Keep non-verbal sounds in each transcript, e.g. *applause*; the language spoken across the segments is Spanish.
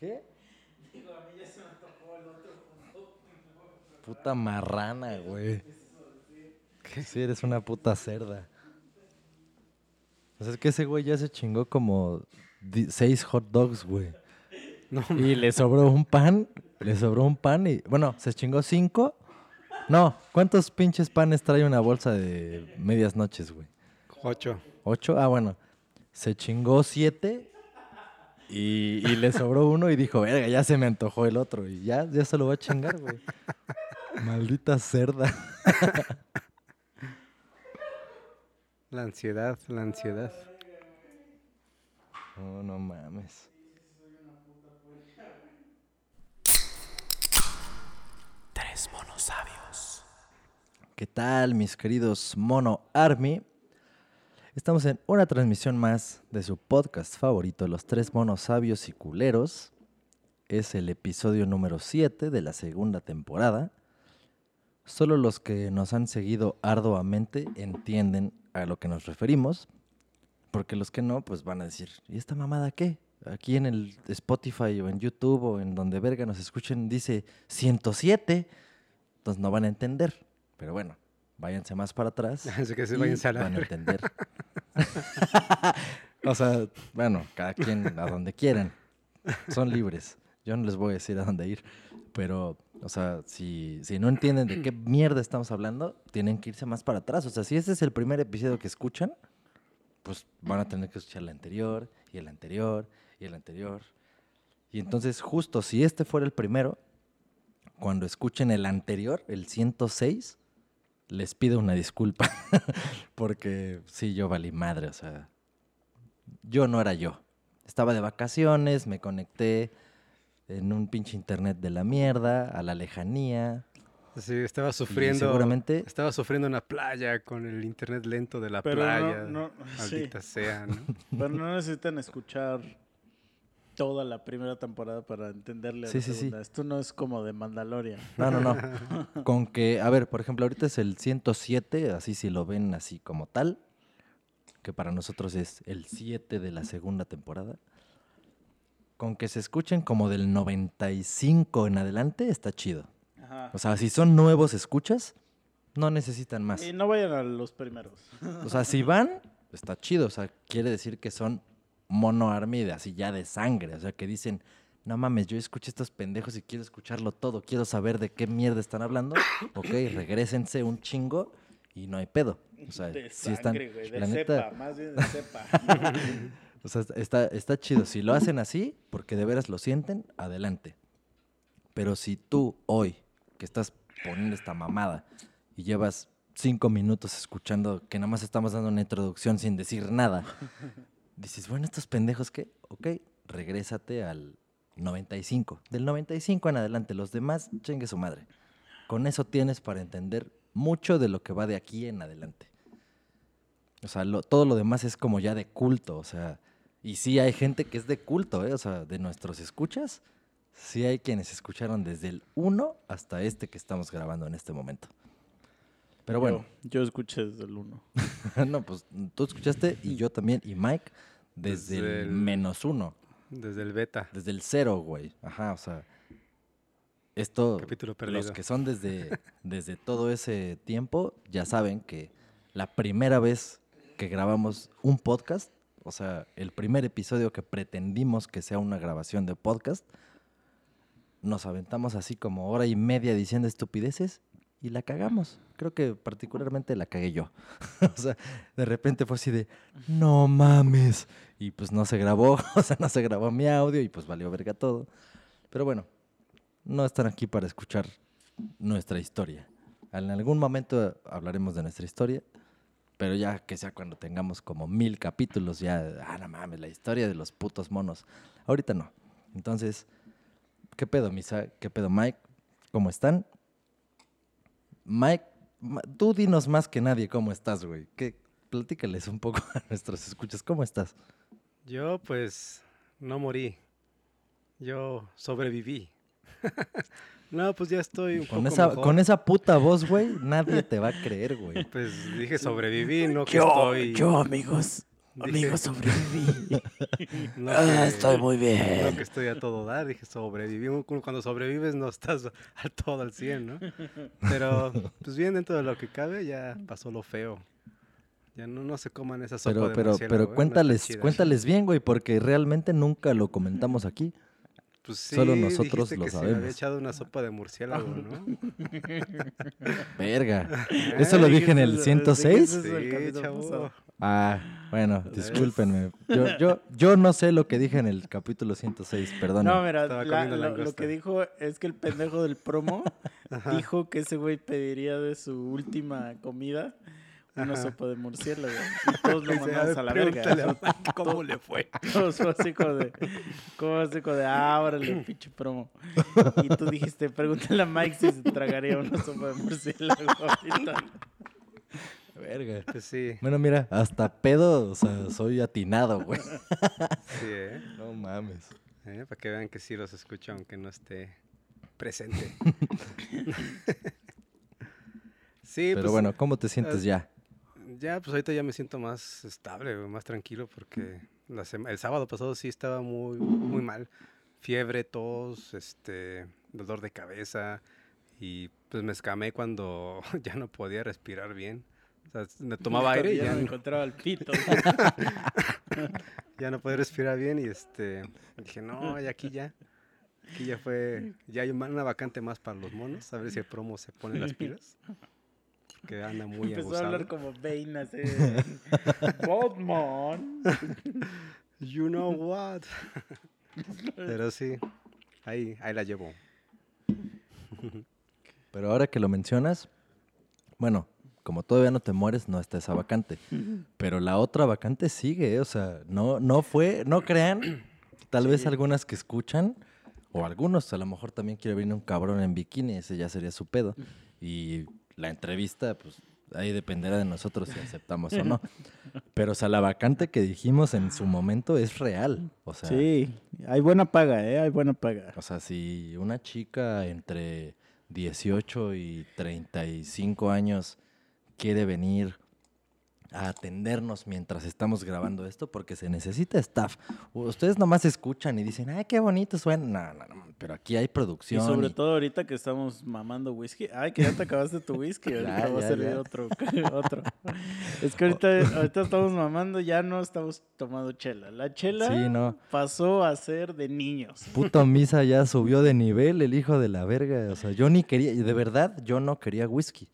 ¿Qué? Puta marrana, güey. Sí, eres una puta cerda. O sea, es que ese güey ya se chingó como seis hot dogs, güey. No, Y le sobró un pan, le sobró un pan y, bueno, se chingó cinco. No, ¿cuántos pinches panes trae una bolsa de medias noches, güey? ocho. ¿Ocho? Ah, bueno. Se chingó siete y, y le sobró uno y dijo, verga, ya se me antojó el otro. Y ya, ya se lo va a chingar, güey. *laughs* Maldita cerda. *laughs* La ansiedad, la ansiedad. No, no mames. Tres monos sabios. ¿Qué tal, mis queridos Mono Army? Estamos en una transmisión más de su podcast favorito, Los Tres Monos Sabios y Culeros. Es el episodio número 7 de la segunda temporada. Solo los que nos han seguido arduamente entienden a lo que nos referimos, porque los que no, pues van a decir, ¿y esta mamada qué? Aquí en el Spotify o en YouTube o en donde verga nos escuchen dice 107, entonces no van a entender. Pero bueno, váyanse más para atrás. *laughs* Así que se váyanse a la van a entender. *laughs* o sea, bueno, cada quien a donde quieran. Son libres. Yo no les voy a decir a dónde ir. Pero, o sea, si, si no entienden de qué mierda estamos hablando, tienen que irse más para atrás. O sea, si este es el primer episodio que escuchan, pues van a tener que escuchar el anterior, y el anterior, y el anterior. Y entonces, justo si este fuera el primero, cuando escuchen el anterior, el 106, les pido una disculpa. *laughs* Porque sí, yo valí madre, o sea, yo no era yo. Estaba de vacaciones, me conecté en un pinche internet de la mierda, a la lejanía. Sí, estaba sufriendo. seguramente- Estaba sufriendo en la playa con el internet lento de la Pero no- playa. no, sí. Maldita sea, ¿no? *laughs* Pero no necesitan escuchar toda la primera temporada para entenderle a Sí, la sí, sí. segunda. Esto no es como de Mandalorian. No, no, no. *laughs* Con que, a ver, por ejemplo, ahorita es el 107, así si lo ven así como tal, que para nosotros es el 7 de la segunda temporada. Con que se escuchen como del 95 en adelante, está chido. Ajá. O sea, si son nuevos escuchas, no necesitan más. Y no vayan a los primeros. O sea, si van, está chido. O sea, quiere decir que son mono army de así ya de sangre. O sea, que dicen, no mames, yo escuché estos pendejos y quiero escucharlo todo. Quiero saber de qué mierda están hablando. *coughs* Ok, regrésense un chingo y no hay pedo. O sea, De sangre, están. güey. De la cepa, neta, más bien de cepa. *laughs* o sea, está, está chido. Si lo hacen así, porque de veras lo sienten, adelante. Pero si tú hoy, que estás poniendo esta mamada y llevas cinco minutos escuchando que nada más estamos dando una introducción sin decir nada, *laughs* dices, bueno, estos pendejos qué, ok, regrésate al 95. Del 95 en adelante, los demás, chingue su madre. Con eso tienes para entender mucho de lo que va de aquí en adelante. O sea, todo lo demás es como ya de culto, o sea, y sí hay gente que es de culto, ¿eh? O sea, de nuestros escuchas, sí hay quienes escucharon desde el 1 hasta este que estamos grabando en este momento. Pero bueno, Yo, yo escuché desde el uno. *laughs* no, pues tú escuchaste y yo también, y Mike desde, Desde el, el- menos uno, Desde el beta. desde el cero, güey. Ajá, o sea, esto, Capítulo los perdido. que son desde, *laughs* desde todo ese tiempo, ya saben que la primera vez que grabamos un podcast, o sea, el primer episodio que pretendimos que sea una grabación de podcast, nos aventamos así como hora y media diciendo estupideces y la cagamos. Creo que particularmente la cagué yo. *laughs* o sea, de repente fue así de, no mames. Y pues no se grabó, *laughs* o sea, no se grabó mi audio y pues valió verga todo. Pero bueno, no están aquí para escuchar nuestra historia. En algún momento hablaremos de nuestra historia, pero ya que sea cuando tengamos como mil capítulos, ya, ah, no mames, la historia de los putos monos. Ahorita no. Entonces, ¿qué pedo, Misa? ¿Qué pedo, Mike? ¿Cómo están? Mike, tú dinos más que nadie cómo estás, güey. ¿Qué? Platícales un poco a nuestros escuchas. ¿Cómo estás? Yo, pues, no morí. Yo sobreviví. *laughs* no, pues ya estoy un Con poco esa, mejor. con esa puta voz, güey, nadie te va a creer, güey. *laughs* Pues dije sobreviví, no que Yo, estoy... yo, amigos, Amigo, sobreviví. *laughs* no Ah, que- estoy muy No bien. que estoy a todo dar, dije sobreviví. Cuando sobrevives no estás *laughs* a todo al 100, ¿no? Pero pues bien dentro de lo que cabe ya pasó lo feo. Ya no, no se coman esa sopa Pero, de pero, murciélago, ¿eh? pero No está cuéntales, cuéntales bien, güey, porque realmente nunca lo comentamos aquí. Pues sí, solo nosotros lo que si me había sabemos. echado una sopa de murciélago, ¿no? *laughs* Verga. ¿Eso lo dije en el Dijiste- 106? dijiste eso el Sí, chavo. Ah, bueno, discúlpenme. Yo, yo, yo no sé lo que dije en el capítulo 106, perdón. No, mira, la- lo, que dijo es que el pendejo del promo *laughs* dijo que ese güey pediría de su última comida una Ajá. sopa de murciélago. *laughs* Y todos lo Dice, mandamos a la verga. *laughs* ¿Cómo le fue? Todos fue así como de, como así como de, ah, órale, *clears throat* pinche promo. Y tú dijiste, pregúntale a Mike si se tragaría una sopa de murciélago ahorita. Verga. Pues sí, Bueno, mira, hasta pedo, o sea, soy atinado, güey. sí, ¿eh? No mames. ¿Eh? Para que vean que sí los escucho aunque no esté presente. *laughs* sí, Pero pues, bueno, ¿cómo te sientes ah, ya? Ya, pues ahorita ya me siento más estable, más tranquilo porque la el sábado pasado sí estaba muy, muy mal. Fiebre, tos, este, dolor de cabeza y pues me escamé cuando *laughs* ya no podía respirar bien. O sea, me *laughs* tomaba aire y ya no- encontraba el pito. *laughs* ya no podía respirar bien y este, dije, no, ya aquí ya. Aquí ya fue, ya hay una vacante más para los monos, a ver si el promo se pone las pilas. Que anda muy Empezó a abusado. hablar como Bane así. *laughs* Batman. You know what. Pero sí, ahí, ahí la llevo. Pero ahora que lo mencionas, bueno, como todavía no te mueres, no está esa vacante. Pero la otra vacante sigue, ¿eh? o sea, no, no fue, no crean, tal vez algunas que escuchan, o algunos, a lo mejor también quiere venir un cabrón en bikini, ese ya sería su pedo. Y la entrevista, pues ahí dependerá de nosotros si aceptamos o no. *laughs* Pero, o sea, la vacante que dijimos en su momento es real. O sea, Sí, hay buena paga, ¿eh? Hay buena paga. o sea, si una chica entre 18 y 35 años quiere venir a atendernos mientras estamos grabando esto, porque se necesita staff. Ustedes nomás escuchan y dicen, ay, qué bonito suena. No, no, no, pero aquí hay Y producción. sobre y- todo ahorita que estamos mamando whisky. Ay, que ya te acabaste tu whisky. *laughs* Ahorita va a servir otro. *laughs* otro. Es que ahorita, *laughs* ahorita estamos mamando, ya no estamos tomando chela. La chela Sí, no. pasó a ser de niños. Puto Misa ya subió de nivel, el hijo de la verga. O sea, yo ni quería, de verdad, yo no quería whisky.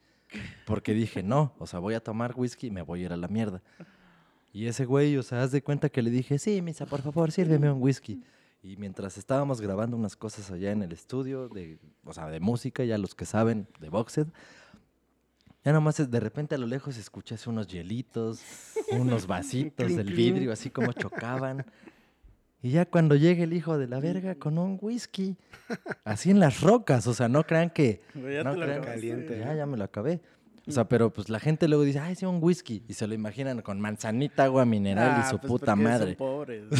Porque dije, no, o sea, voy a tomar whisky y me voy a ir a la mierda. Y ese güey, o sea, haz de cuenta que le dije, sí, Misa, por favor, sírveme un whisky. Y mientras estábamos grabando unas cosas allá en el estudio, de, o sea, de música, ya los que saben, de Boxed, ya nomás de repente a lo lejos escuchas unos hielitos, unos vasitos del vidrio, así como chocaban. Y ya cuando llegue el hijo de la verga con un whisky, así en las rocas, o sea, no crean que... Ya no te lo crean-. Caliente. Ya, ya me lo acabé. O sea, pero pues la gente luego dice, ay, sí, un whisky. Y se lo imaginan con manzanita, agua mineral Ah, y su pues puta son madre. pobres. *laughs*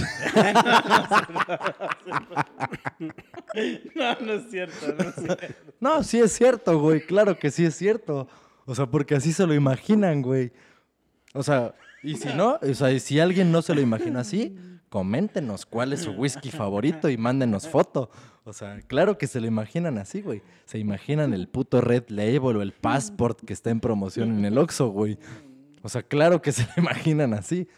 no, no es cierto, no es cierto. No, sí es cierto, güey. Claro que sí es cierto. O sea, porque así se lo imaginan, güey. O sea, y si *laughs* no, o sea, si alguien no se lo imagina así, coméntenos cuál es su whisky favorito y mándenos foto. O sea, claro que se lo imaginan así, güey. Se imaginan el puto Red Label o el Passport que está en promoción en el Oxxo, güey. O sea, claro que se lo imaginan así.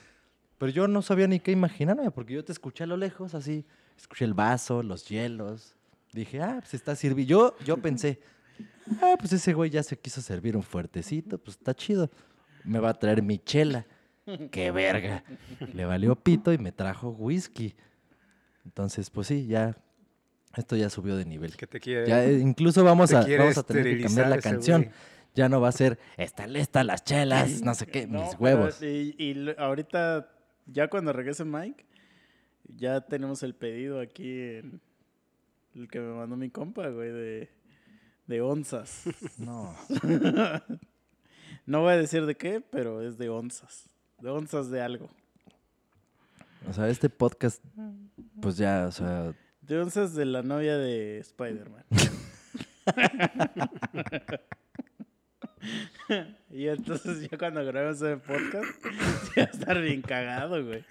Pero yo no sabía ni qué imaginarme, porque yo te escuché a lo lejos, así. Escuché el vaso, los hielos. Dije, ah, pues está sirviendo. Yo, yo pensé, ah, pues ese güey ya se quiso servir un fuertecito, pues está chido. Me va a traer mi chela. ¡Qué verga! Le valió pito y me trajo whisky. Entonces, pues sí, ya. Esto ya subió de nivel. Que te quiere. Ya, eh, incluso vamos te a, vamos a tener que cambiar la canción. güey. Ya no va a ser, está lista las chelas, no sé qué, No, mis pero- huevos. Y, ahorita, ya cuando regrese Mike, ya tenemos el pedido aquí en el que me mandó mi compa, güey, de, de onzas. No. *laughs* No voy a decir de qué, pero es de onzas. De onzas de algo. O sea, este podcast, pues ya, o sea, De onzas de la novia de Spider-Man. *laughs* Y entonces ya cuando grabemos el podcast, *laughs* ya va a estar bien cagado, güey.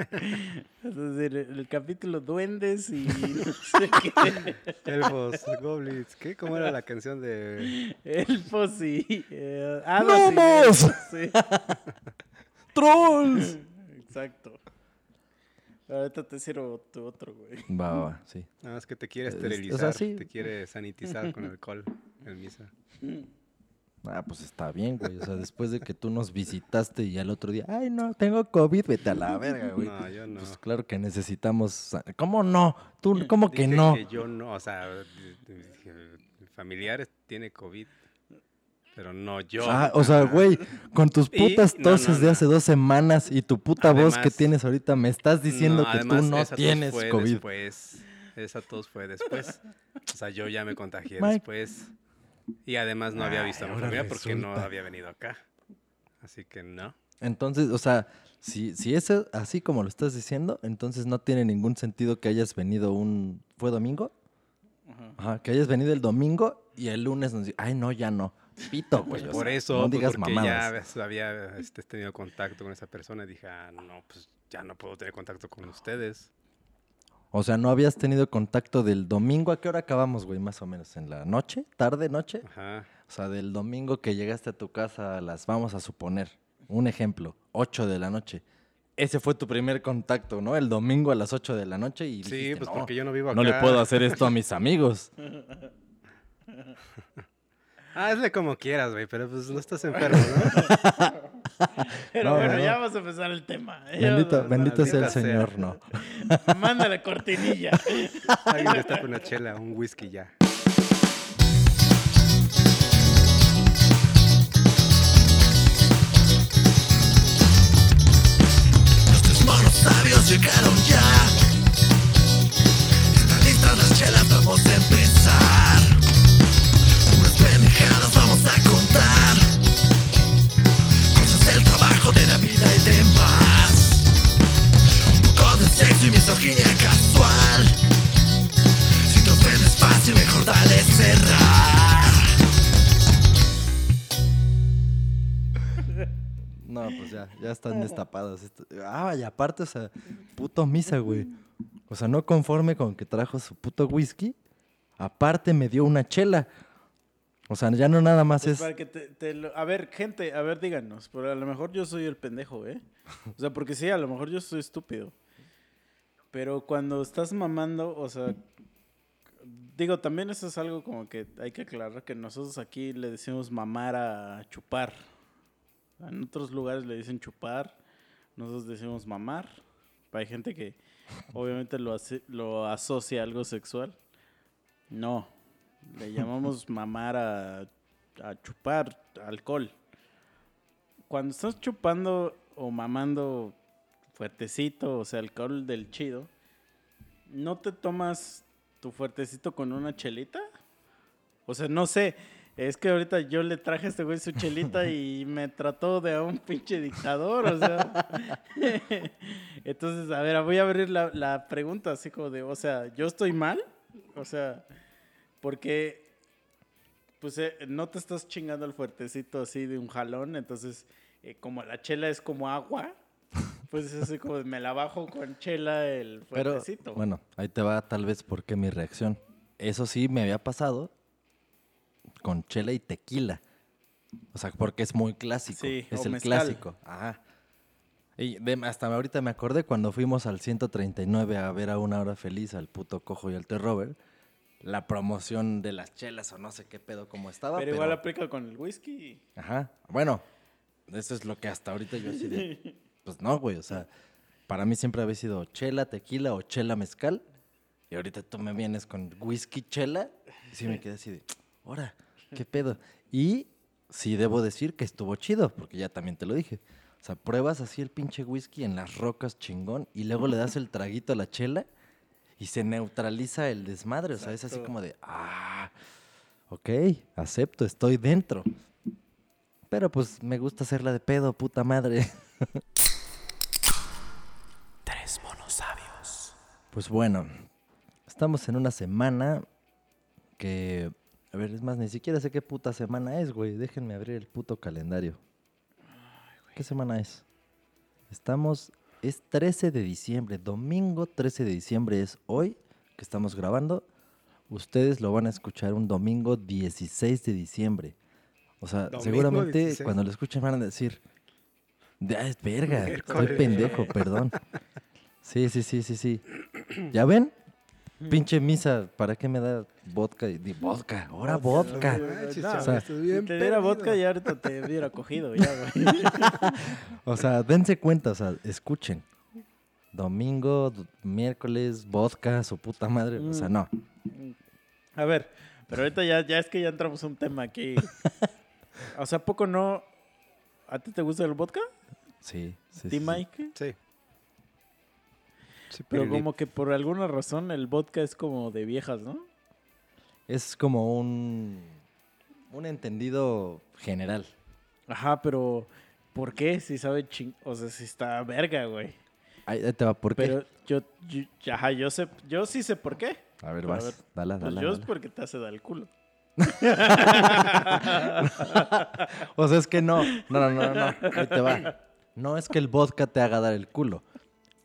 Es decir, el capítulo Duendes y no sé qué. Elfos, goblins. ¿Qué? ¿Cómo era la canción de...? Elfos y... Eh, elfos, sí. ¡Trolls! *laughs* Exacto. Ahorita te sirvo tu otro, güey. Va, va, va, sí. Nada más que te quiere Es- o sea, esterilizar, sí. te quiere sanitizar con alcohol, el misa. Ah, pues está bien, güey. O sea, después de que tú nos visitaste y al otro día, ay, no, tengo COVID, vete a la verga, güey. No, yo no. Pues claro que necesitamos. ¿Cómo no? ¿Tú, ¿Cómo que Dije no? que yo no, o sea, familiares tiene COVID, pero no yo. Ah, o sea, güey, con tus Y- putas no, toses no, de hace dos semanas y tu puta voz que tienes ahorita me estás diciendo que además, tú no esa tos tienes fue COVID. Después, esa tos fue después. O sea, yo ya me contagié Mike. después. Y además no había visto a mi porque no había venido acá. Así que no. Entonces, o sea, si, si es así como lo estás diciendo, entonces no tiene ningún sentido que hayas venido un... ¿Fue domingo? Ajá. Ajá, que hayas venido el domingo y el lunes nos dices, ay, no, ya no. Pito, güey. o Por eso, no pues, digas porque mamadas. ya había este, tenido contacto con esa persona, dije, ah, no, pues ya no puedo tener contacto con ustedes. O sea, no habías tenido contacto del domingo. ¿A qué hora acabamos, güey? Más o menos. ¿En la noche? ¿Tarde, noche? Ajá. O sea, del domingo que llegaste a tu casa a las, vamos a suponer, un ejemplo, 8 de la noche. Ese fue tu primer contacto, ¿no? El domingo a las 8 de la noche y Sí, dijiste, pues no, porque yo no vivo acá. no le puedo hacer esto a *laughs* mis amigos. *laughs* Ah, hazle como quieras, güey, pero pues no estás enfermo, ¿no? *laughs* Pero No, bueno, no. ya vamos a empezar el tema. Bendito, a- bendito sea el maldita sea. Señor, no. *laughs* Mándale cortinilla. *laughs* Alguien le tapa una chela, un whisky ya. Los tres monos sabios llegaron ya. Están listas las chelas, vamos a empezar. Cosas del trabajo, de la vida y demás. Un poco de sexo y misoginia casual. Si te ofendes fácil, mejor dale cerrar. No, pues ya, ya están destapados. Esto- Ah, y aparte, o sea, puto misa, güey. O sea, no conforme con que trajo su puto whisky, aparte me dio una chela. O sea, ya no nada más Pues es... para que te- te lo- a ver, gente, a ver, díganos. Pero a lo mejor yo soy el pendejo, ¿eh? O sea, porque sí, a lo mejor yo soy estúpido. Pero cuando estás mamando, o sea, digo, también eso es algo como que hay que aclarar que nosotros aquí le decimos mamar a chupar. En otros lugares le dicen chupar, nosotros decimos mamar. Hay gente que obviamente lo, lo asocia a algo sexual. No, le llamamos *laughs* mamar a, a chupar alcohol. Cuando estás chupando o mamando fuertecito, o sea, alcohol del chido, ¿no te tomas tu fuertecito con una chelita? O sea, no sé. Es que ahorita yo le traje a este güey su chelita y *laughs* me trató de a un pinche dictador, o sea. *laughs* Entonces, a ver, voy a abrir la, la pregunta así como de, o sea, ¿yo estoy mal? O sea, porque pues eh, no te estás chingando el fuertecito así de un jalón, entonces eh, como la chela es como agua, pues es así como me la bajo con chela el Pero, fuertecito. bueno, ahí te va tal vez por qué mi reacción. Eso sí me había pasado con chela y tequila. O sea, porque es muy clásico. Sí, es el mezcal. clásico. Ajá. Y de- hasta ahorita me acordé cuando fuimos al 139 a ver a Una Hora Feliz, al puto cojo y al T. Robert, la promoción de las chelas o no sé qué pedo como estaba. pero Pero, igual aplica con el whisky. Ajá. Bueno, eso es lo que hasta ahorita yo así de... *laughs* Pues no, güey, o sea, para mí siempre había sido chela, tequila o chela mezcal. Y ahorita tú me vienes con whisky, chela. Y sí me quedé así de, ahora, ¿qué pedo? Y sí debo decir que estuvo chido, porque ya también te lo dije. O sea, pruebas así el pinche whisky en las rocas chingón y luego le das el traguito a la chela y se neutraliza el desmadre. O sea, es así como de, ah, ok, acepto, estoy dentro. Pero pues me gusta hacerla de pedo, puta madre. *laughs* Tres monos sabios. Pues bueno, estamos en una semana que... A ver, es más, ni siquiera sé qué puta semana es, güey. Déjenme abrir el puto calendario. ¿Qué semana es? Estamos, es 13 de diciembre, domingo 13 de diciembre es hoy que estamos grabando. Ustedes lo van a escuchar un domingo 16 de diciembre. O sea, Domingo seguramente 16. cuando lo escuchen van a decir, "Ah, es verga, Miércoles. pendejo, perdón. Sí, sí, sí, sí, sí. ¿Ya ven? Pinche misa, ¿para qué me da vodka? y- di- vodka, ahora vodka. No No, chaval, o sea, Si te diera vodka ya ahorita te hubiera cogido ya, güey. *laughs* O sea, dense cuenta, o sea, escuchen. Domingo, miércoles, vodka, su puta madre. O sea, Mm. no. A ver, pero ahorita ya, ya es que ya entramos a un tema aquí. *laughs* O sea, ¿a poco no? ¿A ti te gusta el vodka? Sí, sí. ¿Ti, sí, sí. Mike? Sí. Sí, Pero como que por alguna razón el vodka es como de viejas, ¿no? Es como un, un entendido general. Ajá, pero ¿por qué? Si sabe ching... O sea, si está verga, güey. Ahí te va, ¿por qué? Pero yo, yo, ajá, yo sé, yo sí sé por qué. a ver, pero a vas. ver, dale, Pues dale, yo es porque te hace dar el culo. *laughs* O sea, es que no. No, no, no, no. Ahí te va. No es que el vodka te haga dar el culo.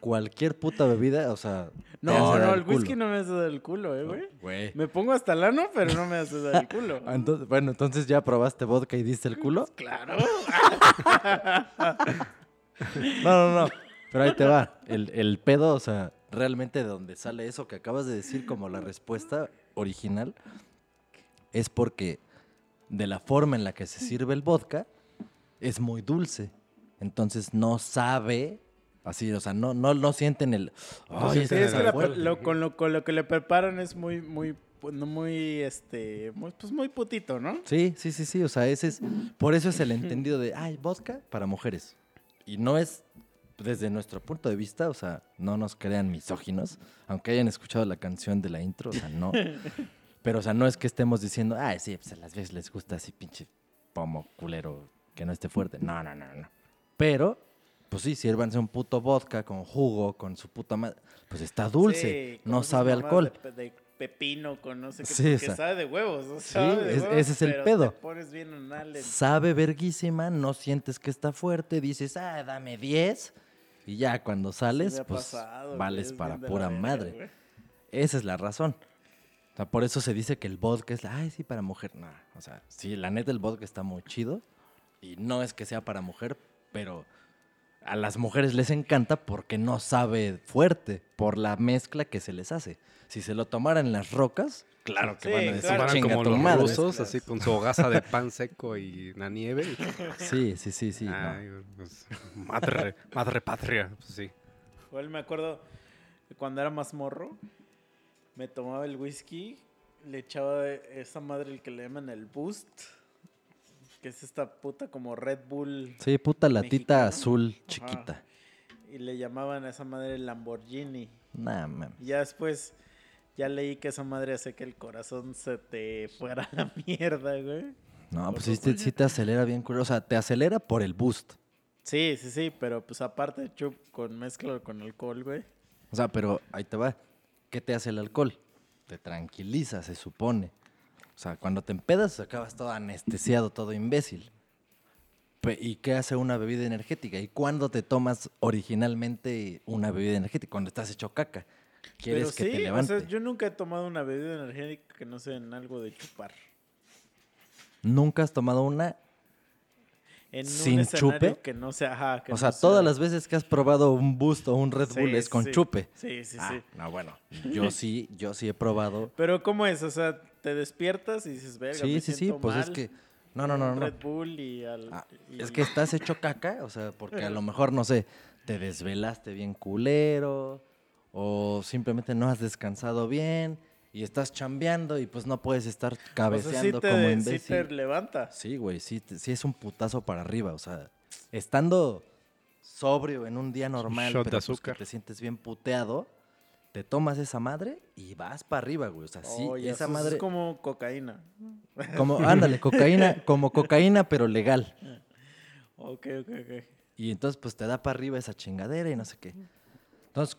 Cualquier puta bebida, o sea. No, no, el whisky no me hace dar el culo, eh, güey. Güey. Me pongo hasta el ano, pero no me hace dar el culo. *laughs* Entonces- bueno, entonces ya probaste vodka y diste el culo. Claro. *laughs* No, no, no. Pero ahí te va. El, el pedo, o sea, realmente de donde sale eso que acabas de decir como la respuesta original, es porque de la forma en la que se sirve el vodka, es muy dulce. Entonces no sabe, así, o sea, no, no, no sienten el... "Ay, Sí, es que la- fuerte". lo- con, lo, con lo que le preparan es muy, muy, pues, no muy, este, muy, pues muy putito, ¿no? Sí, sí, sí, sí. O sea, ese es. Por eso es el entendido de, ay, vodka para mujeres. Y no es desde nuestro punto de vista, o sea, no nos crean misóginos, aunque hayan escuchado la canción de la intro, o sea, no. *laughs* Pero, o sea, no es que estemos diciendo, ay, sí, pues a las veces les gusta así pinche pomo culero que no esté fuerte. No, no, no, no. Pero, pues sí, sírvanse un puto vodka con jugo, con su puta madre. Pues está dulce, Sí, no sabe alcohol. De, de pepino con no sé qué, Sí, que sabe de huevos. ¿no? sí, Sabe de es- huevos, ese es el pedo. Te pones bien anal en- sabe verguísima, no sientes que está fuerte, dices, ah, dame 10. Y ya cuando sales, pues pasado, vales es para la pura madre. güey. Esa es la razón. O sea, por eso se dice que el vodka es, ay, sí, para mujer. No, o sea, sí, la neta el vodka está muy chido. Y no es que sea para mujer, pero a las mujeres les encanta porque no sabe fuerte, por la mezcla que se les hace. Si se lo tomaran en las rocas, claro que Sí, van a decir, claro. Como los madre. rusos, así con su hogaza de pan seco y la nieve. y- Sí, sí, sí, sí. no. Ay, pues, madre, madre patria, pues sí. Igual me acuerdo cuando era más morro, me tomaba el whisky, le echaba esa madre el que le llaman el boost, que es esta puta como Red Bull, Sí, puta latita azul Ajá. chiquita. y le llamaban a esa madre Lamborghini. Nah, man. Ya después, ya leí que esa madre hace que el corazón se te fuera a la mierda, güey. No, pues sí te, sí te acelera bien curioso. O sea, te acelera por el boost. Sí, sí, sí, pero pues aparte, chup, con mezcla con alcohol, güey. O sea, pero ahí te va. ¿Qué te hace el alcohol? Te tranquiliza, se supone. O sea, cuando te empedas acabas todo anestesiado, todo imbécil. ¿Y qué hace una bebida energética? ¿Y cuándo te tomas originalmente una bebida energética? Cuando estás hecho caca. ¿Quieres Pero que sí, te o levante? sea, yo nunca he tomado una bebida energética que no sea en algo de chupar. ¿Nunca has tomado una? En ¿Sin un chupe? que no sea, ajá, que O no sea, todas las veces que has probado un Boost o un Red Sí, Bull es con sí. chupe. Sí, sí, Ah, sí. no, bueno. Yo sí, yo sí he probado. Pero ¿cómo es? O sea, te despiertas y dices, verga, Sí, me sí, sí, siento pues es que... No, no, no, un no. Red Bull y al... Ah, y- es que estás hecho caca, o sea, porque a lo *laughs* mejor, no sé, te desvelaste bien culero o simplemente no has descansado bien y estás chambeando y pues no puedes estar o sea, sí cabeceando te, como sí imbécil. te levanta. Sí, güey, sí, te- sí es un putazo para arriba, o sea, estando sobrio en un día normal, de pero pues, que te sientes bien puteado, te tomas esa madre y vas para arriba, güey, o sea, sí, esa madre es como cocaína. como ándale, cocaína, *laughs* como cocaína pero legal. Ok, ok, ok. Y entonces, pues te da para arriba esa chingadera y no sé qué. Entonces,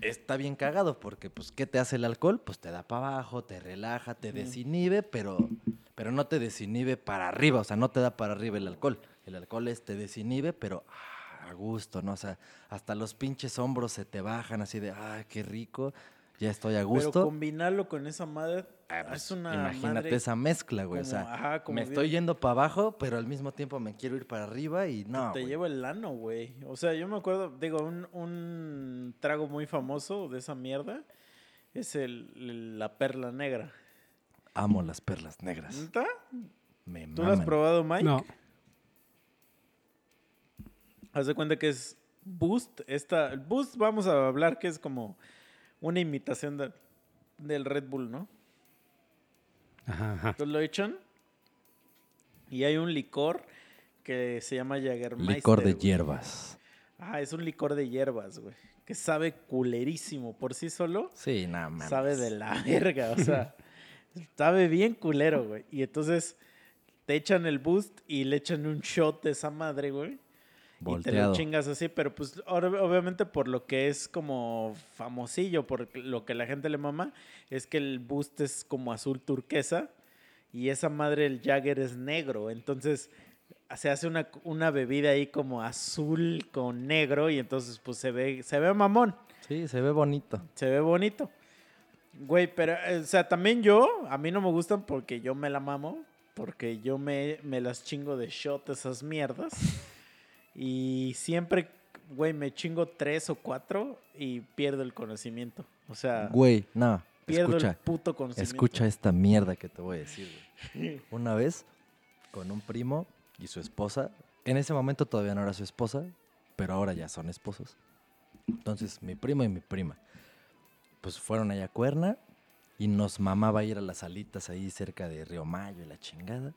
está bien cagado porque, pues, ¿qué te hace el alcohol? Pues te da para abajo, te relaja, te desinhibe, pero, pero no te desinhibe para arriba. O sea, no te da para arriba el alcohol. el alcohol es, te desinhibe, pero a gusto, ¿no? O sea, hasta los pinches hombros se te bajan así de, ah, qué rico, ya estoy a Pero gusto. combinarlo con esa madre Ah, pues, es una Imagínate madre esa mezcla, güey. o sea, ajá, como me bien- estoy yendo para abajo, pero al mismo tiempo me quiero ir para arriba y no. te güey. lleva el lano, güey. O sea, yo me acuerdo, digo, un, un trago muy famoso de esa mierda es el, el- la perla negra. Amo las perlas negras. ¿Neta? Me ¿Tú lo has probado, Mike? No. Haz de cuenta que es Boost. Esta, el Boost, vamos a hablar que es como una imitación de- del Red Bull, ¿no? Ajá, ajá. Entonces lo echan y hay un licor que se llama Jagermeister. Licor de güey. hierbas. Ah, es un licor de hierbas, güey. Que sabe culerísimo. Por sí solo, Sí, nada más. sabe de la *laughs* verga. O sea, sabe bien culero, güey. Y entonces te echan el boost y le echan un shot de esa madre, güey. Y te lo Volteado. chingas así, pero pues obviamente por lo que es como famosillo, por lo que la gente le mama, es que el boost es como azul turquesa y esa madre, el Jagger, es negro. Entonces se hace una, una bebida ahí como azul con negro y entonces pues se ve, se ve mamón, Sí, se ve bonito. se ve bonito. Güey, pero, eh, o sea, también yo, a mí no me gustan porque yo me la mamo, porque yo me, me las chingo de shot esas mierdas. Y siempre, güey, me chingo tres o cuatro y pierdo el conocimiento. O sea, Güey, no. pierdo el Escucha, puto conocimiento. escucha esta mierda que te voy a decir, güey. Una vez, con un primo y su esposa, en ese momento todavía no era su esposa, pero ahora ya son esposos. Entonces, mi primo y mi prima, pues fueron allá a Cuerna y nos mamaba ir a las salitas ahí cerca de Río Mayo y la chingada.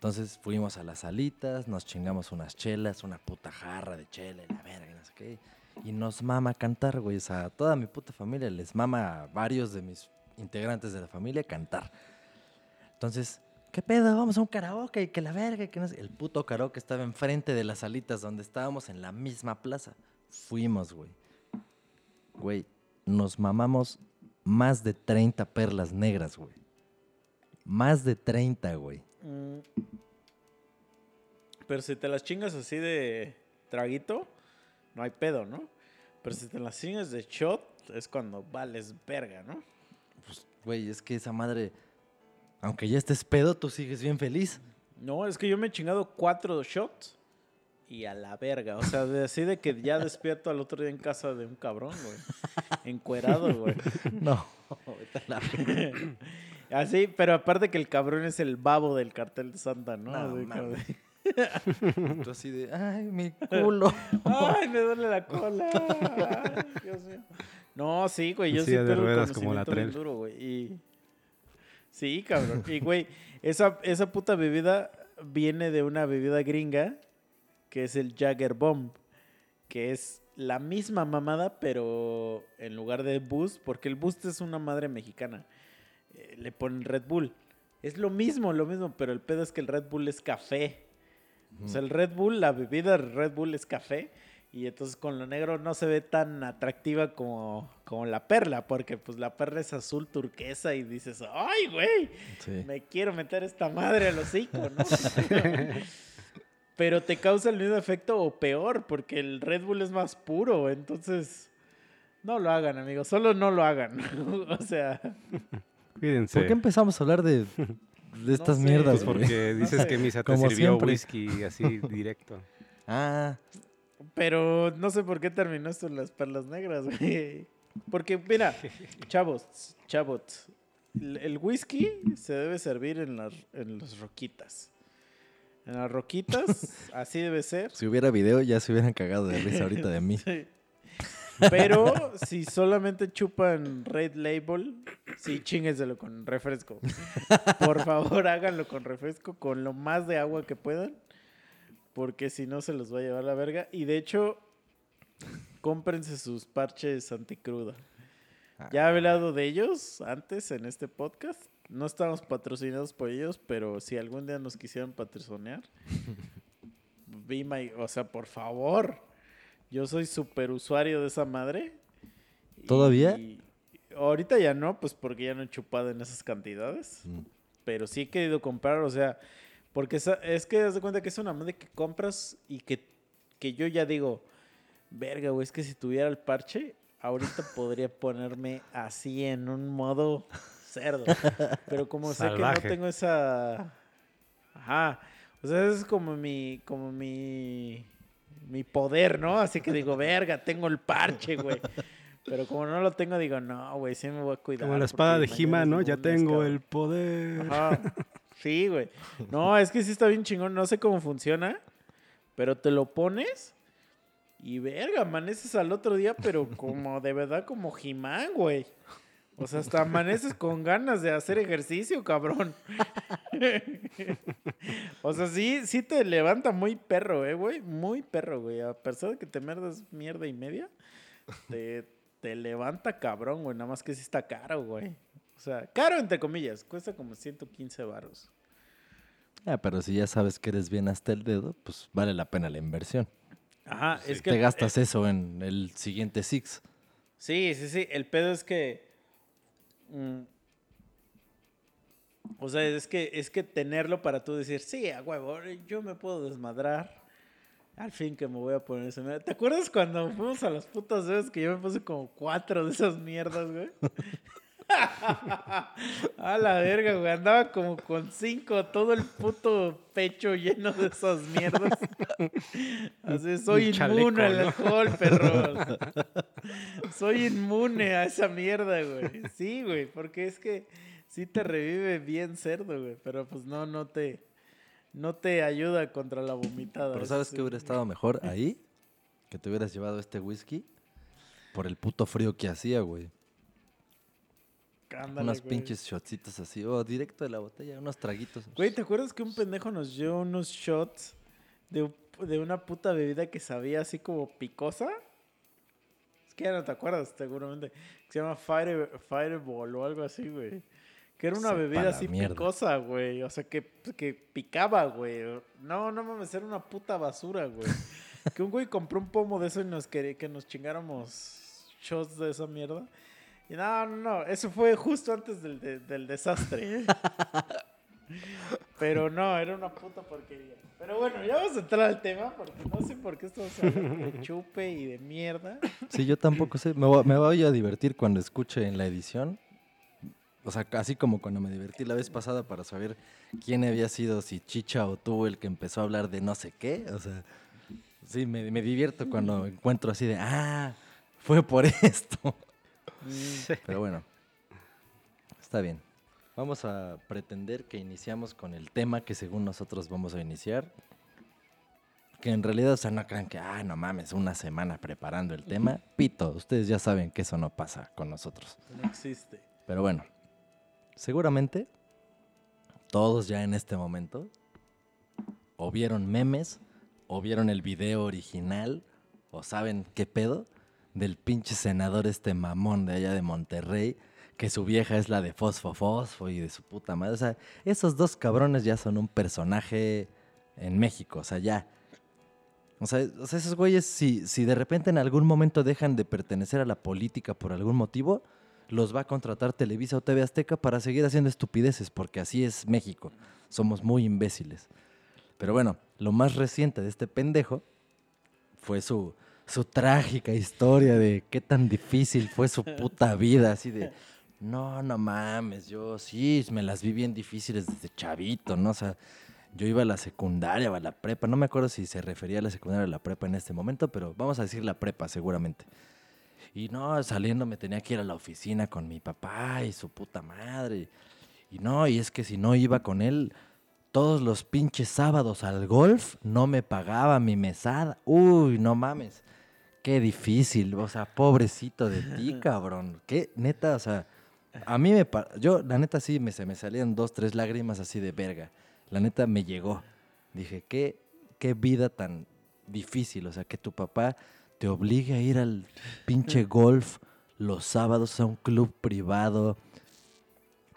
Entonces fuimos a las salitas, nos chingamos unas chelas, una puta jarra de chela y la verga, no sé qué. Y nos mama cantar, güey. O sea, a toda mi puta familia les mama a varios de mis integrantes de la familia cantar. Entonces, ¿qué pedo? Vamos a un karaoke y que la verga, que no sé. El puto karaoke estaba enfrente de las salitas donde estábamos en la misma plaza. Fuimos, güey. Güey, nos mamamos más de 30 perlas negras, güey. Más de 30, güey. Mm. Pero si te las chingas así de traguito, no hay pedo, ¿no? Pero si te las chingas de shot, es cuando vales verga, ¿no? Pues, güey, es que esa madre, aunque ya estés pedo, tú sigues bien feliz. No, es que yo me he chingado cuatro shots y a la verga. O sea, de, *laughs* así de que ya despierto al otro día en casa de un cabrón, güey. *laughs* Encuerado, güey. No, *laughs* Así, pero aparte que el cabrón es el babo del cartel de Santa, ¿no? No, Así como mames. de, tú así de, ay, mi culo. Ay, me duele la cola. Ay, Dios mío. No, sí, güey, yo sí de ruedas como la bien tren. duro, güey. Y... Sí, cabrón. Y, güey, esa, esa puta bebida viene de una bebida gringa que es el Jagger Bomb, que es la misma mamada, pero en lugar de Boost, porque el Boost es una madre mexicana, eh, le ponen Red Bull. Es lo mismo, lo mismo, pero el pedo es que el Red Bull es café. O sea, el Red Bull, la bebida Red Bull es café. Y entonces con lo negro no se ve tan atractiva como, como la perla, porque pues la perla es azul turquesa y dices, ¡ay, güey! Sí. Me quiero meter esta madre al hocico, ¿no? *laughs* Pero te causa el mismo efecto o peor, porque el Red Bull es más puro, entonces no lo hagan, amigos, solo no lo hagan. *laughs* o sea, Cuídense. ¿Por qué empezamos a hablar de, de *laughs* estas sé, mierdas, Pues güey? porque No dices sé. *laughs* que Misa te Como sirvió siempre. whisky así *laughs* directo. Ah, Pero no sé por qué terminó esto en las perlas negras, güey. Porque, mira, chavos, chavos, el, el whisky se debe servir en las, en las roquitas. En las roquitas, así debe ser. si hubiera video ya se hubieran cagado de risa ahorita de mí. Sí. Pero *laughs* si solamente chupan Red Label, sí, chinguenselo con refresco. Por favor, háganlo con refresco, con lo más de agua que puedan. Porque si no, se los va a llevar la verga. Y de hecho, cómprense sus parches anticruda. Ya he hablado de ellos antes en este podcast. No estamos patrocinados por ellos, pero si algún día nos quisieran patrocinar, *laughs* be my- o sea, por favor. Yo soy súper usuario de esa madre. ¿Todavía? Y ahorita ya no, pues porque ya no he chupado en esas cantidades. Mm. Pero sí he querido comprar, o sea, Porque es que das de cuenta que es una madre que compras y que, que yo ya digo, verga, güey, es que si tuviera el parche, ahorita *laughs* podría ponerme así en un modo cerdo. *laughs* Pero como sé que no tengo esa... Ajá. O sea, es como mi, como mi, mi poder, ¿no? Así que digo, verga, tengo el parche, güey. Pero como no lo tengo, digo, no, güey, sí me voy a cuidar. Como la espada de mañana ¿no? Ya tengo el poder. Ajá. Sí, güey. No, es que sí está bien chingón. No sé cómo funciona, pero te lo pones y verga, amaneces al otro día, pero como de verdad como Jimán, güey. O sea, hasta amaneces con ganas de hacer ejercicio, cabrón. *laughs* o sea, sí, sí te levanta muy perro, eh, güey. Muy perro, güey. A pesar de que te merdas mierda y media, te, te levanta cabrón, güey. Nada más que sí está caro, güey. O sea, caro entre comillas. Cuesta como 115 varos. Ah, pero si ya sabes que eres bien hasta el dedo, pues vale la pena la inversión. Ajá, es que... Te gastas eso en el siguiente Six. Sí, sí, sí. El pedo es que. Mm, o sea, es que, es que tenerlo para tú decir, sí, a huevo, yo me puedo desmadrar. Al fin que me voy a poner esa mierda. ¿Te acuerdas cuando fuimos a las putas veces que yo me puse como cuatro de esas mierdas, güey? *laughs* a la verga, güey. Andaba como con cinco, todo el puto pecho lleno de esas mierdas. *laughs* Así, soy chaleco, inmune al ¿no? alcohol, perros. *laughs* Soy inmune a esa mierda, güey. Sí, güey, porque es que sí te revive bien cerdo, güey. Pero pues no, no te, no te ayuda contra la vomitada. Pero ¿sabes sí. qué hubiera estado mejor ahí? Que te hubieras llevado este whisky por el puto frío que hacía, güey. Ándale, unos güey. pinches shotsitos así, o directo de la botella, unos traguitos. Güey, ¿te acuerdas que un pendejo nos dio unos shots de, de una puta bebida que sabía así como picosa? Es que ya no te acuerdas, seguramente. Que se llama Fire, Fireball o algo así, güey. Que era una Sepa bebida así mierda. picosa, güey. O sea, que, que picaba, güey. No, no mames, era una puta basura, güey. *laughs* que un güey compró un pomo de eso y nos quería que nos chingáramos shots de esa mierda. Y no, no, no. Eso fue justo antes del, de- del desastre. *laughs* Pero no, era una puta porquería. Pero bueno, ya vamos a entrar al tema porque no sé por qué estamos hablando de *laughs* chupe y de mierda. Sí, yo tampoco sé. Me voy, me voy a divertir cuando escuche en la edición. O sea, así como cuando me divertí la vez pasada para saber quién había sido, si Chicha o tú el que empezó a hablar de no sé qué. O sea, sí, me, me divierto cuando encuentro así de, ah, fue por *laughs* esto. Pero bueno, está bien. Vamos a pretender que iniciamos con el tema que según nosotros vamos a iniciar. Que en realidad, o sea, no crean que, ah, no mames, una semana preparando el tema. *laughs* Pito, ustedes ya saben que eso no pasa con nosotros. No existe. Pero bueno, seguramente todos ya en este momento o vieron memes, o vieron el video original, o saben qué pedo del pinche senador este mamón de allá de Monterrey, que su vieja es la de Fosfo Fosfo y de su puta madre. O sea, esos dos cabrones ya son un personaje en México, o sea, ya. O sea, o sea, esos güeyes, si, si de repente en algún momento dejan de pertenecer a la política por algún motivo, los va a contratar Televisa o TV Azteca para seguir haciendo estupideces, porque así es México. Somos muy imbéciles. Pero bueno, lo más reciente de este pendejo fue su, su trágica historia de qué tan difícil fue su puta vida, así de, no, no mames, yo sí, me las vi bien difíciles desde chavito, ¿no? O sea, yo iba a la secundaria o a la prepa, no me acuerdo si se refería a la secundaria o a la prepa en este momento, pero vamos a decir la prepa seguramente. Y no, saliendo me tenía que ir a la oficina con mi papá y su puta madre. Y no, y es que si no iba con él todos los pinches sábados al golf, no me pagaba mi mesada. Uy, no mames. Qué difícil, o sea, pobrecito de ti, *laughs* cabrón. Qué neta, o sea, a mí me yo la neta sí me se me salían dos, tres lágrimas así de verga. La neta me llegó. Dije, qué qué vida tan difícil, o sea, que tu papá te obligue a ir al pinche golf los sábados a un club privado,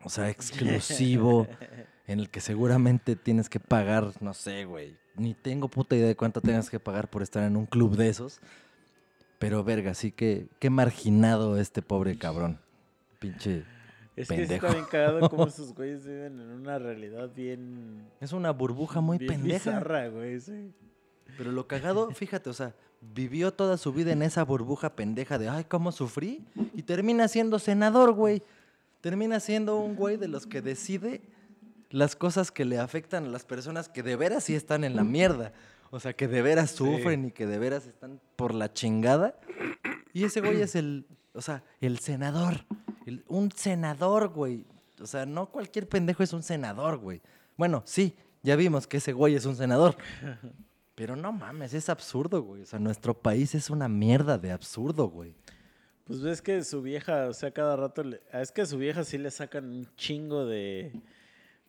o sea, exclusivo, *laughs* en el que seguramente tienes que pagar, no sé, güey, ni tengo puta idea de cuánto tengas que pagar por estar en un club de esos, pero verga, sí que, qué marginado este pobre cabrón, pinche Es que pendejo. está bien cagado cómo *laughs* esos güeyes viven en una realidad bien. Es una burbuja muy bien pendeja. bizarra, güey, sí. Pero lo cagado, *laughs* fíjate, o sea, vivió toda su vida en esa burbuja pendeja de, ay, cómo sufrí. Y termina siendo senador, güey. Termina siendo un güey de los que decide las cosas que le afectan a las personas que de veras sí están en la mierda. O sea, que de veras sufren y que de veras están por la chingada. Y ese güey es el, o sea, el senador. El- un senador, güey. O sea, no cualquier pendejo es un senador, güey. Bueno, sí, ya vimos que ese güey es un senador. Pero no mames, es absurdo, güey. O sea, nuestro país es una mierda de absurdo, güey. Pues ves que su vieja, o sea, cada rato. le- Es que a su vieja sí le sacan un chingo de,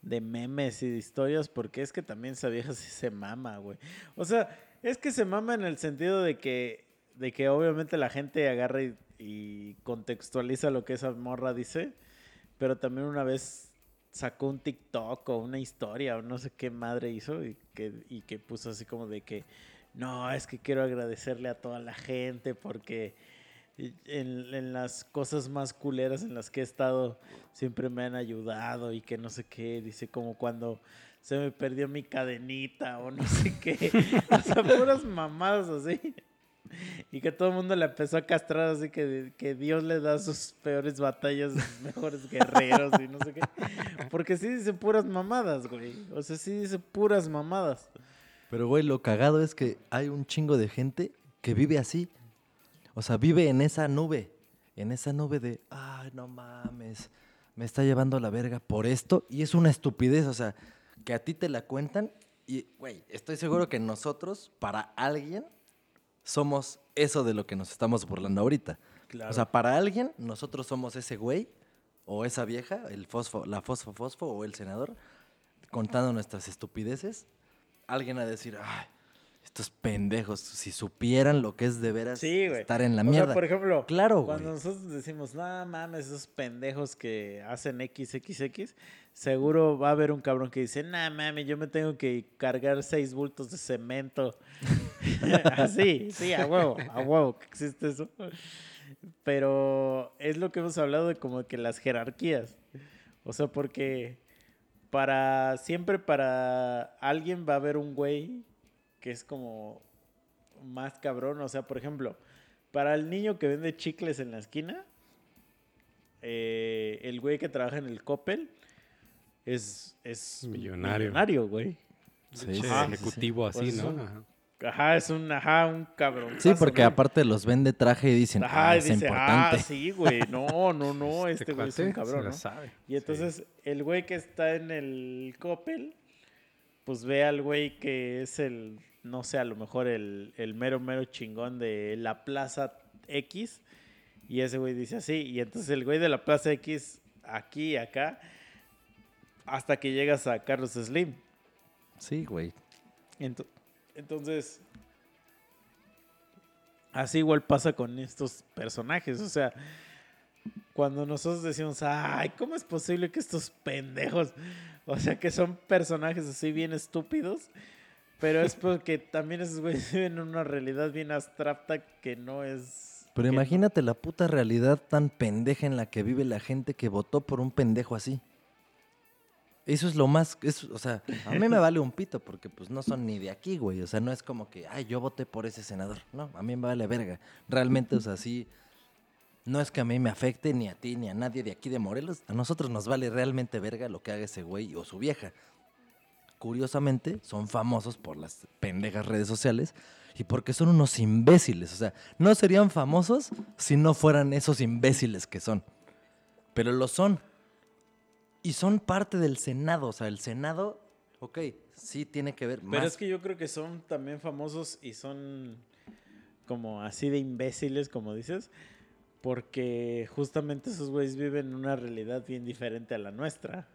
de memes y de historias, porque es que también esa vieja sí se mama, güey. O sea, es que se mama en el sentido de que, de que obviamente la gente agarra y, y contextualiza lo que esa morra dice, pero también una vez sacó un TikTok o una historia o no sé qué madre hizo y que, y que puso así como de que no, es que quiero agradecerle a toda la gente porque en, en las cosas más culeras en las que he estado siempre me han ayudado y que no sé qué, dice como cuando se me perdió mi cadenita o no sé qué, *laughs* o sea, puras mamadas así. Y que todo el mundo le empezó a castrar así que, que Dios le da sus peores batallas, sus mejores *laughs* guerreros y no sé qué. Porque sí dice puras mamadas, güey. O sea, sí dice puras mamadas. Pero, güey, lo cagado es que hay un chingo de gente que vive así. O sea, vive en esa nube. En esa nube de, ay, no mames, me está llevando la verga por esto. Y es una estupidez, o sea, que a ti te la cuentan. Y, güey, estoy seguro que nosotros, para alguien, somos eso de lo que nos estamos burlando ahorita. Claro. O sea, para alguien, nosotros somos ese güey o esa vieja, el fosfo, la fosfo fosfo o el senador, contando nuestras estupideces. Alguien a decir, ay, estos pendejos, si supieran lo que es de veras Sí, estar en la O sea, mierda. por ejemplo, Claro, cuando nosotros decimos, no mames, esos pendejos que hacen XXX, seguro va a haber un cabrón que dice, no mames, yo me tengo que cargar seis bultos de cemento. *laughs* Así, sí, a huevo, a huevo que existe eso. Pero es lo que hemos hablado de como que las jerarquías. O sea, porque para siempre para alguien va a haber un güey que es como más cabrón. O sea, por ejemplo, para el niño que vende chicles en la esquina, eh, el güey que trabaja en el Coppel es, es Millonario. millonario, güey. Sí, Ajá. sí. ejecutivo así, Pues ¿no? un- Ajá. Ajá, es un, ajá, un cabrón. Sí, porque aparte los vende traje y dicen, Ajá, ah, es dice, importante. ah, sí, güey, no, no, no, *laughs* este güey es un cabrón, ¿no? sabe. Y entonces el güey que está en el Coppel, pues ve al güey que es el, no sé, a lo mejor el, el mero, mero chingón de la Plaza X. Y ese güey dice así. Y entonces el güey de la Plaza X, aquí y acá, hasta que llegas a Carlos Slim. Sí, güey. Ento- entonces, así igual pasa con estos personajes. O sea, cuando nosotros decimos, ay, ¿cómo es posible que estos pendejos, o sea, que son personajes así bien estúpidos? Pero es porque también esos güeyes *laughs* viven en una realidad bien abstracta que no es... Pero no- imagínate la puta realidad tan pendeja en la que vive la gente que votó por un pendejo así. Eso es lo más, es- o sea, a mí me vale un pito porque pues no son ni de aquí, güey. O sea, no es como que, ay, yo voté por ese senador. No, a mí me vale verga. Realmente, o sea, sí, no es que a mí me afecte ni a ti ni a nadie de aquí de Morelos. A nosotros nos vale realmente verga lo que haga ese güey o su vieja. Curiosamente, son famosos por las pendejas redes sociales y porque son unos imbéciles. O sea, no serían famosos si no fueran esos imbéciles que son. Pero lo son. Y son parte del Senado. O sea, el Senado, ok, sí tiene que ver Pero más. es que yo creo que son también famosos y son como así de imbéciles, como dices, porque justamente esos güeyes viven en una realidad bien diferente a la nuestra.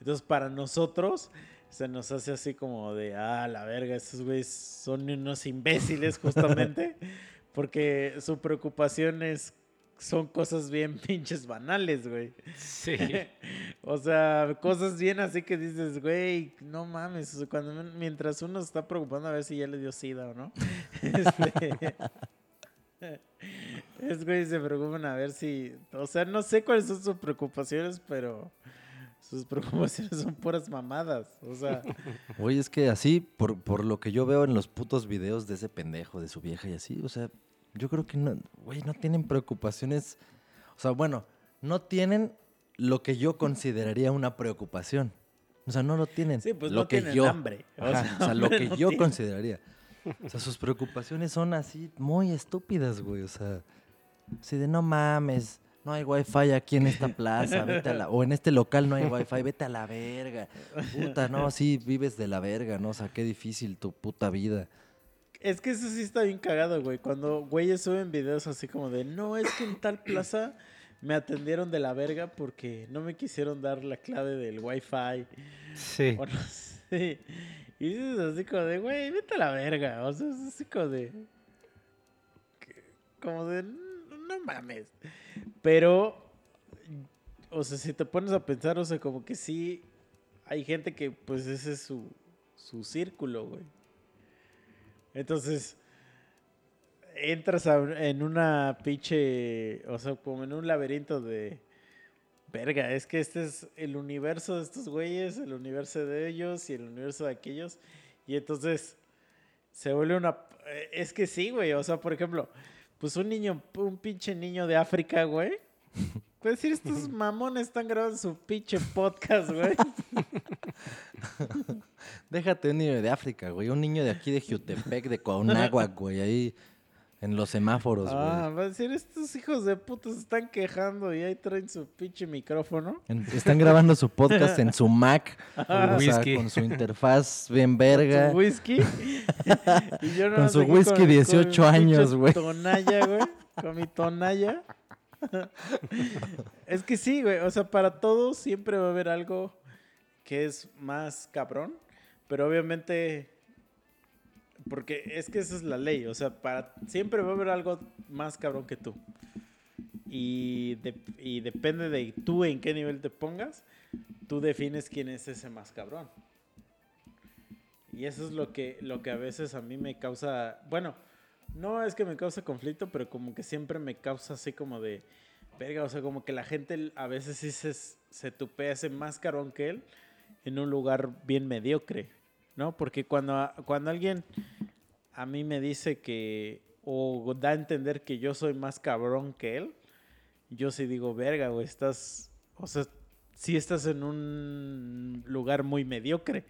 Entonces, para nosotros se nos hace así como de, ah, la verga, esos güeyes son unos imbéciles justamente, *laughs* porque su preocupación es, son cosas bien *laughs* pinches banales, güey. Sí. *laughs* o sea, cosas bien así que dices, güey, no mames. cuando, mientras uno se está preocupando a ver si ya le dio sida o no. Este, Es güey, se preocupan a ver si. O sea, no sé cuáles son sus preocupaciones, pero. Sus *laughs* preocupaciones son puras mamadas. O sea, Güey, es que así, por, por lo que yo veo en los putos videos de ese pendejo, de su vieja y así, o sea, yo creo que no, güey, no tienen preocupaciones. O sea, bueno, no tienen lo que yo consideraría una preocupación. O sea, no lo tienen. sí, pues lo no que tienen yo, hambre. O sea, o sea, lo que no yo consideraría. O sea, sus preocupaciones son así muy estúpidas, güey. O sea, así de no mames, no hay wifi aquí en esta plaza, vete a la, o en este local no hay wifi, vete a la verga. Puta, no, sí, vives de la verga, ¿no? O sea, qué difícil tu puta vida. Es que eso sí está bien cagado, güey. Cuando güeyes suben videos así como de, no, es que en tal plaza me atendieron de la verga porque no me quisieron dar la clave del wifi. Sí. O no sé. Y dices así como de, güey, vete a la verga. O sea, es así como de. Como de, no mames. Pero, o sea, si te pones a pensar, o sea, como que sí hay gente que, pues, ese es su, su círculo, güey. Entonces, entras a- en una pinche, o sea, como en un laberinto de, verga, es que este es el universo de estos güeyes, el universo de ellos y el universo de aquellos. Y entonces se vuelve una... eh, Es que sí, güey, o sea, por ejemplo, pues un niño, un pinche niño de África, güey. *laughs* Puedes decir, estos mamones están grabando su pinche podcast, güey. *laughs* Déjate un niño de África, güey. Un niño de aquí de Jutepec, de Coanáhuac, güey. Ahí en los semáforos, güey. Ah, va a decir, estos hijos de puta se están quejando y ahí traen su pinche micrófono. En- están grabando su podcast en su Mac. *laughs* o sea, Whisky. con su interfaz bien Con verga. su whisky. *laughs* y yo Con su aquí whisky con- 18 con mi años, güey. Tonalla, güey. Con mi tonalla. es que sí, güey. O sea, para todos siempre va a haber algo que es más cabrón. Pero obviamente. Porque es que esa es la ley. O sea, para siempre va a haber algo más cabrón que tú. Y, de- y depende de tú en qué nivel te pongas, tú defines quién es ese más cabrón. Y eso es lo que, lo que a veces a mí me causa, bueno, no es que me cause conflicto, pero como que siempre me causa así como de, verga, o sea, como que la gente a veces sí se, se tupea ese más cabrón que él en un lugar bien mediocre, ¿no? Porque cuando, cuando alguien a mí me dice que, o da a entender que yo soy más cabrón que él, yo sí digo, verga, güey, estás, o sea, sí estás en un lugar muy mediocre.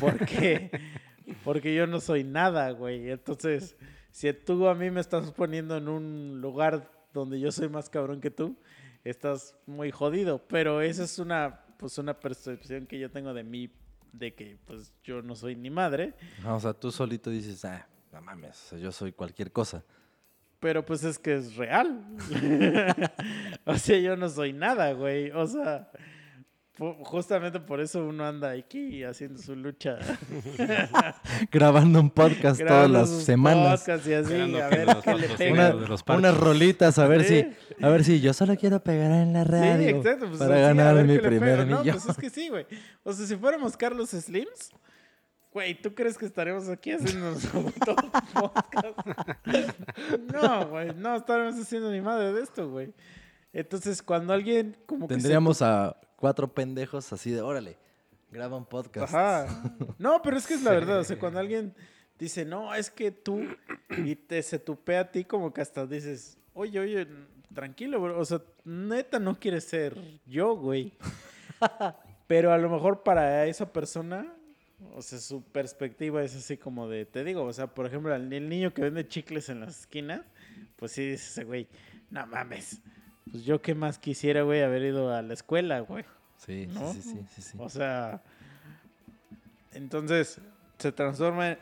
Porque, *laughs* porque yo no soy nada, güey. Entonces, si tú a mí me estás poniendo en un lugar donde yo soy más cabrón que tú, estás muy jodido. Pero esa es una, pues, una percepción que yo tengo de mí, de que, pues, yo no soy ni madre. Ah, o sea, tú solito dices, ah, no mames, o sea, yo soy cualquier cosa. Pero pues es que es real. *laughs* o sea, yo no soy nada, güey. O sea, justamente por eso uno anda aquí haciendo su lucha. *laughs* Grabando un podcast todas las semanas. y así, a ver qué le pega. Una- unas rolitas, a ver Sí. si, a ver si yo solo quiero pegar en la Sí, radio exacto. Pues, para ganar mi primer pega. No, millón. pues es que sí, güey. O sea, si fuéramos Carlos Slims, güey, ¿tú crees que estaremos aquí haciendo *laughs* nuestro podcast? no, güey, no estaremos haciendo ni madre de esto, güey. Entonces, cuando alguien como que se Tendríamos a cuatro pendejos así de, órale, graba un podcast. Ajá. *laughs* No, pero es que es la verdad. O sea, cuando alguien dice, no, es que tú, y te se tupea a ti, como que hasta dices, oye, oye, tranquilo, bro. O sea, neta no quieres ser yo, güey. *laughs* Pero a lo mejor para esa persona, o sea, su perspectiva es así como de, te digo, o sea, por ejemplo, el, el niño que vende chicles en las esquinas, pues sí dice ese güey, no mames. Pues yo qué más quisiera, güey, haber ido a la escuela, güey. Sí, sí, ¿No? sí, sí, sí, sí. O sea, entonces se transforma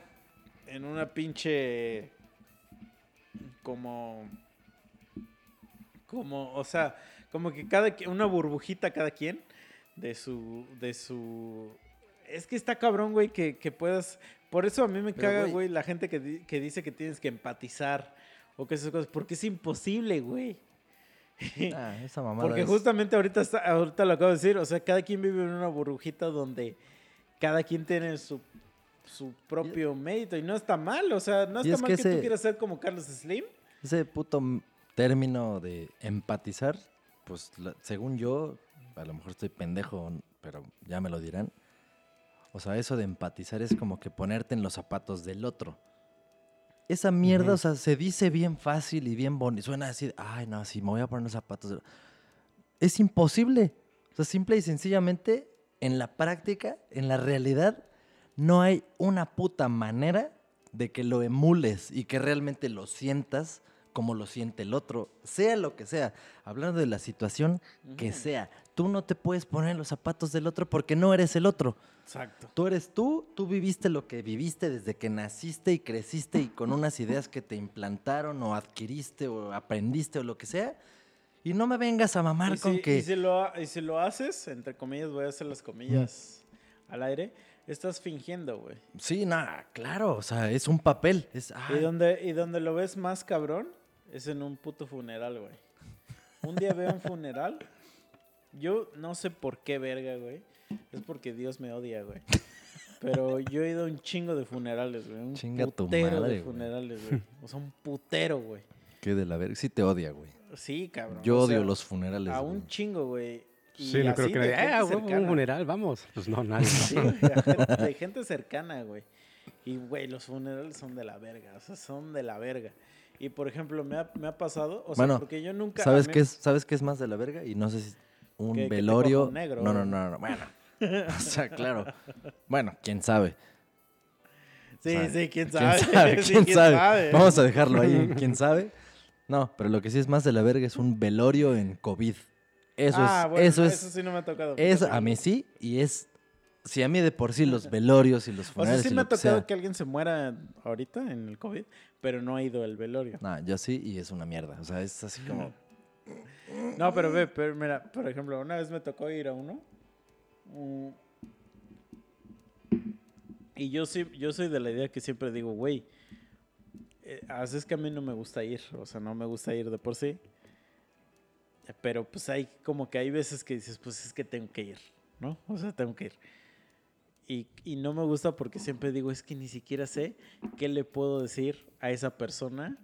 en una pinche como como, o sea, como que cada una burbujita cada quien de su de su es que está cabrón, güey, que, que puedas por eso a mí me Pero, caga, güey. la gente que, que dice que tienes que empatizar o que esas cosas, porque es imposible, güey. Ah, esa mamada Porque es- justamente ahorita, está, ahorita lo acabo de decir, o sea, cada quien vive en una burbujita donde cada quien tiene su, su propio mérito y no está mal, o sea, no está es mal que que, tú quieras ser como Carlos Slim. ese puto término de empatizar, pues la- según yo, a lo mejor estoy pendejo, pero ya me lo dirán. O sea, eso de empatizar es como que ponerte en los zapatos del otro. Esa mierda, o sea, se dice bien fácil y bien bonito. Suena así, ay, no, sí, me voy a poner los zapatos. del-". Es imposible. O sea, simple y sencillamente, en la práctica, en la realidad, no hay una puta manera de que lo emules y que realmente lo sientas como lo siente el otro, sea lo que sea. Hablando de la situación que sea, tú no te puedes poner los zapatos del otro porque no eres el otro. Exacto. Tú eres tú, tú viviste lo que viviste desde que naciste y creciste y con unas ideas que te implantaron o adquiriste o aprendiste o lo que sea. Y no me vengas a mamar Y con si, que... y si lo, y si lo haces, entre comillas, voy a hacer las comillas al aire, estás fingiendo, güey. Sí, nada, claro, o sea, es un papel. Es, Y ay, donde, y donde lo ves más cabrón es en un puto funeral, güey. Un día veo un funeral. Yo no sé por qué verga, güey. Es porque Dios me odia, güey. Pero yo he ido a un chingo de funerales, güey. Un Chinga tu putero madre, de funerales, güey. O sea, un putero, güey. qué de la verga. Sí te odia, güey. Sí, cabrón. Yo o odio sea, los funerales. A güey. un chingo, güey. Y Sí, no creo que nadie, gente "Ah, huevo, un cercana. funeral, vamos. Pues no, nadie. *laughs* Sí, güey, de gente cercana, güey. Y, güey, los funerales son de la verga, o sea, son de la verga. Y, por ejemplo, me ha, me ha pasado, o sea, Bueno, porque yo nunca... ¿Sabes mí- qué, es, ¿Sabes qué es más de la verga? Y no sé si un te velorio... negro, no, no, no, no, bueno. *laughs* o sea, claro. Bueno, quién sabe. Sí, sí, quién ¿Quién sabe. sabe? *laughs* Sí, ¿Quién sabe? Vamos a dejarlo ahí, quién sabe. No, pero lo que sí es más de la verga es un velorio en COVID. Eso ah, es, bueno, eso es, Eso sí no me ha tocado. fíjate. a mí sí, y es, si a mí de por sí los *laughs* velorios y los O sea, funerales sí me ha que tocado que alguien se muera ahorita en el COVID, pero no ha ido al velorio. No, yo sí, y es una mierda. O sea, es así como... No, pero ve, pero mira, por ejemplo, una vez me tocó ir a uno. mm, Y yo sí, yo soy de la idea que siempre digo, güey, eh, así es que a mí no me gusta ir, o sea, no me gusta ir de por sí. Pero pues hay como que hay veces que dices, pues es que tengo que ir, ¿no? O sea, tengo que ir. Y, y no me gusta porque siempre digo, es que ni siquiera sé qué le puedo decir a esa persona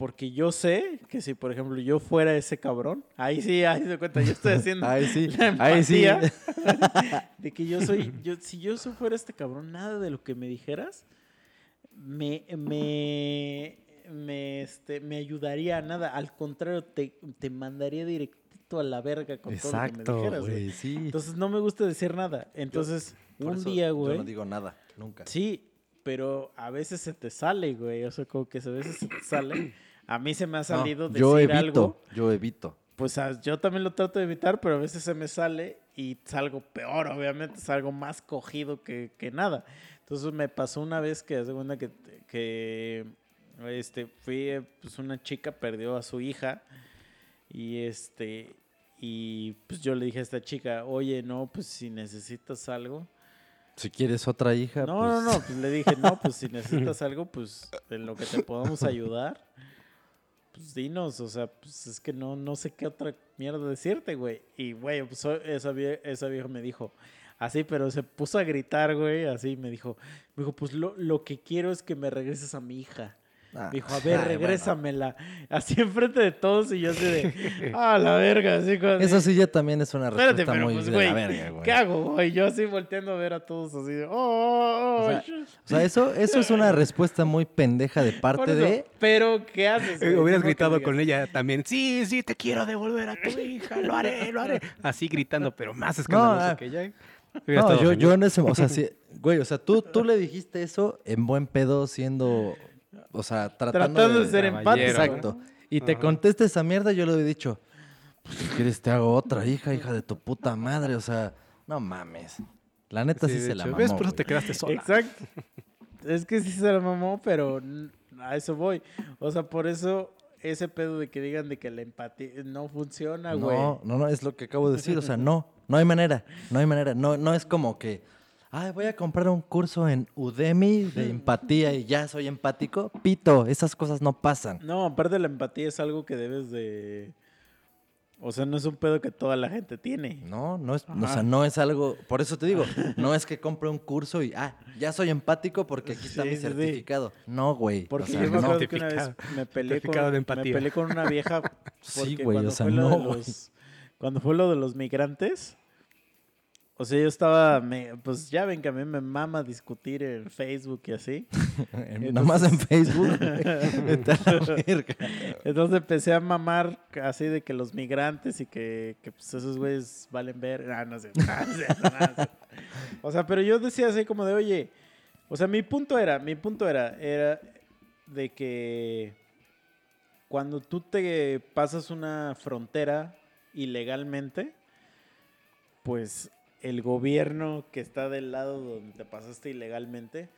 porque yo sé que si, por ejemplo, yo fuera ese cabrón, ahí sí, ahí se cuenta, yo estoy haciendo *laughs* Ahí sí, la ahí sí. *laughs* de que yo soy, yo, si yo fuera este cabrón, nada de lo que me dijeras me, me, me, este, me ayudaría a nada. Al contrario, te, te mandaría directito a la verga con todo lo que me Exacto, dijeras, sí. Entonces no me gusta decir nada. Entonces, un día, güey. Yo no digo nada, nunca. Sí, pero a veces se te sale, güey. O sea, como que a veces se te sale. A mí se me ha No, salido yo decir evito, algo. yo evito. Pues ah, yo también lo trato de evitar, pero a veces se me sale y salgo peor, obviamente, salgo más cogido que, que nada. Entonces me pasó una vez que, hace cuenta que, que este, fui, pues una chica perdió a su hija y este, y pues yo le dije a esta chica, oye, no, pues si necesitas algo. Si quieres otra hija, No, pues... no, no, pues le dije, no, pues si *laughs* necesitas algo, pues en lo que te podamos ayudar, pues dinos, o sea, pues es que no, no sé qué otra mierda decirte, güey. Y, güey, pues esa, esa vieja me dijo, así, pero se puso a gritar, güey, así, me dijo, me dijo, pues lo, lo que quiero es que me regreses a mi hija. Ah, dijo, a *laughs* ay, ver, bueno. regrésamela. Así enfrente de todos y yo así de, *laughs* ah, la verga, así. Eso sí ya también es una Espérate, respuesta pero muy pues, de güey, la verga, güey. ¿qué hago, güey? Yo así volteando a ver a todos así de, oh, oh, oh, O sea, sh-". O sea, eso, eso es una respuesta muy pendeja de parte eso, de... Pero, ¿qué haces? Eh, güey? hubieras gritado con ella también. Sí, sí, te quiero devolver a tu hija. Lo haré, lo haré. Así gritando, pero más escandaloso ah, que ella. No, yo, yo en ese... O sea, *laughs* sí, güey, o sea, tú, tú le dijiste eso en buen pedo siendo... O sea, tratando, Tratando de ser empático. Exacto. Y te Ajá. contesta esa mierda, yo le he dicho, pues si quieres te hago otra hija, hija de tu puta madre. O sea, no mames. La neta sí, se la mamó, ¿Ves? Por eso te quedaste sola. Exacto. *laughs* Es que sí se la mamó, pero a eso voy. O sea, por eso ese pedo de que digan de que la empatía no funciona, güey. No, no, no, es lo que acabo de decir. O sea, no, no hay manera. No hay manera. No, no es como que, ay, voy a comprar un curso en Udemy de *laughs* empatía y ya soy empático. Pito, esas cosas no pasan. No, aparte la empatía es algo que debes de... O sea, no es un pedo que toda la gente tiene. No, no es, o sea, no es algo, por eso te digo, no es que compre un curso y, ah, ya soy empático porque aquí está Sí, mi sí, sí. certificado. No, güey. o Porque sea, yo me no. acuerdo que una vez Certificado. me peleé, con, Certificado de me empatía. peleé con una vieja. *laughs* Sí, güey, o sea, no, los- Cuando fue lo de los migrantes, o sea, yo estía, me- pues ya ven que a mí me mama discutir en Facebook y así. *laughs* En- Nomás en *laughs* Facebook. *laughs* Entonces empecé a mamar así de que los migrantes y que, que, pues esos güeyes valen ver. Ah, no sé. no cierto. O sea, pero yo decía así como de, oye, o sea, mi punto era, mi punto era, era de que cuando tú te pasas una frontera ilegalmente, pues el gobierno que está del lado donde te pasaste ilegalmente,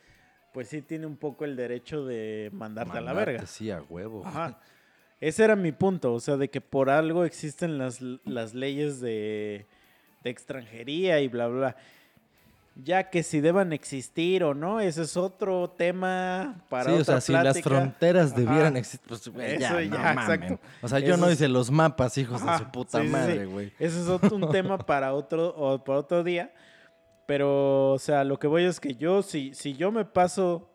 pues sí tiene un poco el derecho de mandarte a la verga. Sí, a huevo. Ajá. Ese era mi punto, o sea, de que por algo existen las, las leyes de, de extranjería y bla, bla, bla. Ya que si deban existir o no, ese es otro tema para sí, o otra sea, si las fronteras Ajá. debieran existir, pues, ya, Eso no ya, mamen. exacto. O sea, yo Eso no es- hice los mapas, hijos de su puta sí, madre, güey. Ese es otro, un tema *laughs* para otro, o para otro día. Pero, o sea, lo que voy es que yo, si, si yo me paso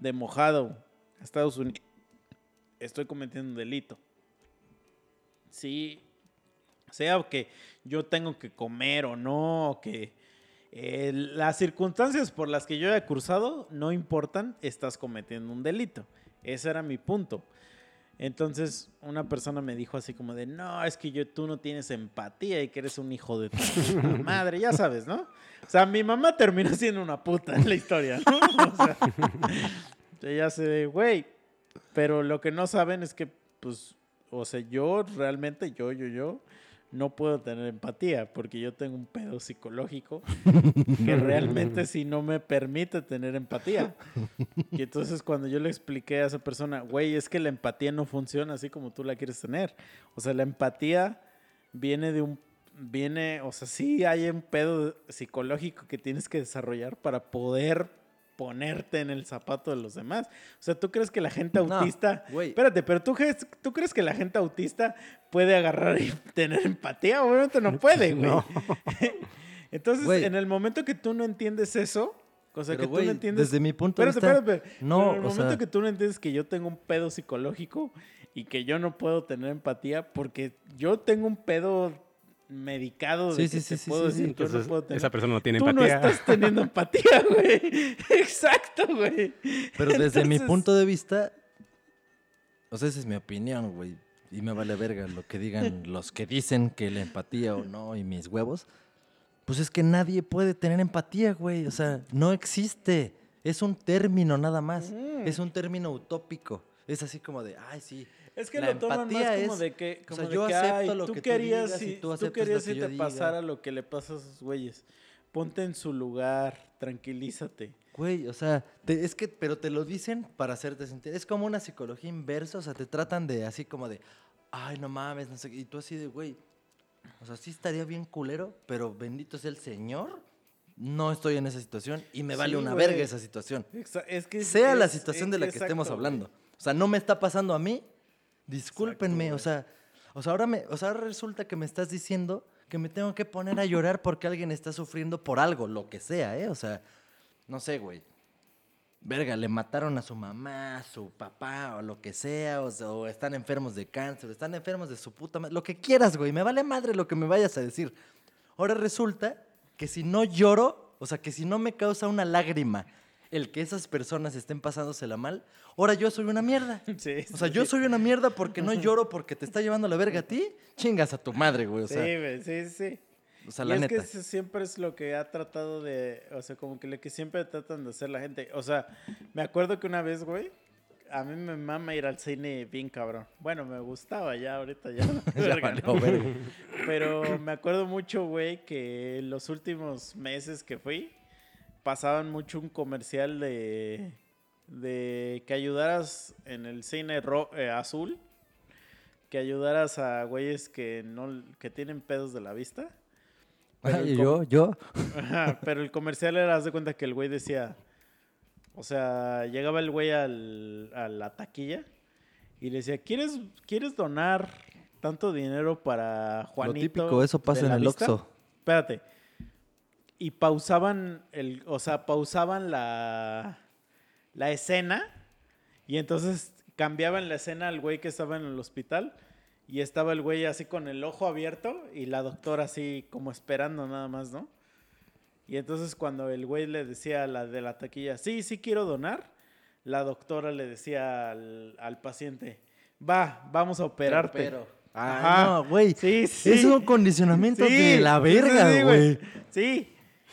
de mojado a Estados Unidos, estoy cometiendo un delito. Sí, sea que yo tengo que comer o no, o que eh, las circunstancias por las que yo haya cruzado no importan, estás cometiendo un delito. Ese era mi punto. Entonces, una persona me dijo así como de, no, es que yo, tú no tienes empatía y que eres un hijo de tu *laughs* madre, ya sabes, ¿no? O sea, mi mamá terminó *laughs* siendo una puta en la historia, ¿no? O sea, *laughs* sé de, güey, pero lo que no saben es que, pues, o sea, yo realmente, yo, yo, yo, no puedo tener empatía porque yo tengo un pedo psicológico *laughs* que realmente sí no me permite tener empatía. Y entonces cuando yo le expliqué a esa persona, güey, es que la empatía no funciona así como tú la quieres tener. O sea, la empatía viene de un viene, o sea, sí hay un pedo psicológico que tienes que desarrollar para poder ponerte en el zapato de los demás. O sea, ¿tú crees que la gente No, autista... güey. Espérate, pero ¿tú crees, ¿tú crees que la gente autista puede agarrar y *laughs* tener empatía? Obviamente no puede, *laughs* güey. No. *laughs* Entonces, Güey. en el momento que tú no entiendes eso, o sea, Pero, que tú güey, no entiendes... desde mi punto de vista, espérate, espérate. no, Pero en el momento sea- que tú no entiendes que yo tengo un pedo psicológico y que yo no puedo tener empatía porque yo tengo un pedo medicado de Sí, que sí, te sí, sí, puedo sí, decir sí. que yo no Entonces, puedo tener esa persona no tiene Tú empatía. no estás teniendo *laughs* empatía, güey. *laughs* Exacto, güey. Pero desde mi punto de vista, o sea, esa es mi opinión, güey. Y me vale verga lo que digan *laughs* los que dicen que la empatía o no y mis huevos. Pues es que nadie puede tener empatía, güey. O sea, no existe. Es un término nada más. Ujú. Es un término utópico. Es así como de, ay, sí. Es que La lo toman más como es- de que, o como sea, de yo que, acepto ay, lo tú que tú querías digas y si tú tú, querías que si te diga. pasara lo que le pasa a esos güeyes. Ponte en su lugar, tranquilízate. Güey, o sea, te- es que, pero te lo dicen para hacerte sentir. Es como una psicología inversa, o sea, te tratan de así como de, ay, no mames, no sé qué. Y tú así de, güey, o sea, sí estaría bien culero, pero bendito sea el Señor, no estoy en esa situación y me vale Sí, una güey. verga esa situación. Exa- Es que es- Sea la es- situación es de la que estemos exacto, hablando. güey. O sea, no me está pasando a mí, discúlpenme, Exacto, o sea, o sea, ahora me, o sea, ahora resulta que me estás diciendo que me tengo que poner a llorar porque alguien está sufriendo por algo, lo que sea, ¿eh? O sea, no sé, güey. Verga, le mataron a su mamá, a su papá, o lo que sea, o, sea, o están enfermos de cáncer, o están enfermos de su puta madre, lo que quieras, güey, me vale madre lo que me vayas a decir. Ahora resulta que si no lloro, o sea, que si no me causa una lágrima el que esas personas estén pasándosela mal, ahora yo soy una mierda. *laughs* Sí, O sea, sí, yo soy una mierda porque no lloro porque te está llevando la verga a ti, chingas a tu madre, güey, o sea, sí, güey, sí, sí. o sea y la es neta. que eso siempre es lo que ha tratado de, o sea, como que lo que siempre tratan de hacer la gente. O sea, me acuerdo que una vez, güey, a mí me mama ir al cine bien cabrón. Bueno, me gustaba ya, ahorita ya. *laughs* *laughs* Pero me acuerdo mucho, güey, que los últimos meses que fui, pasaban mucho un comercial de, de que ayudaras en el cine ro- eh, azul, que ayudaras a güeyes que, no, que tienen pedos de la vista. Pero yo, yo, Ajá, *laughs* pero el comercial era, haz de cuenta que el güey decía, o sea, llegaba el güey al- a la taquilla y le decía, ¿quieres, ¿quieres donar tanto dinero para Juanito. Lo típico, eso pasa en el vista". Oxxo. Espérate. Y pausaban el, o sea, pausaban la, la escena y entonces cambiaban la escena al güey que estaba en el hospital y estaba el güey así con el ojo abierto y la doctora así como esperando nada más, ¿no? Y entonces cuando el güey le decía a la de la taquilla, sí, sí quiero donar, la doctora le decía al, al paciente, va, vamos a operarte. Pero, Ajá. ah, no, güey. Sí, sí. Es un condicionamiento Sí, de la verga, sí, güey. Sí.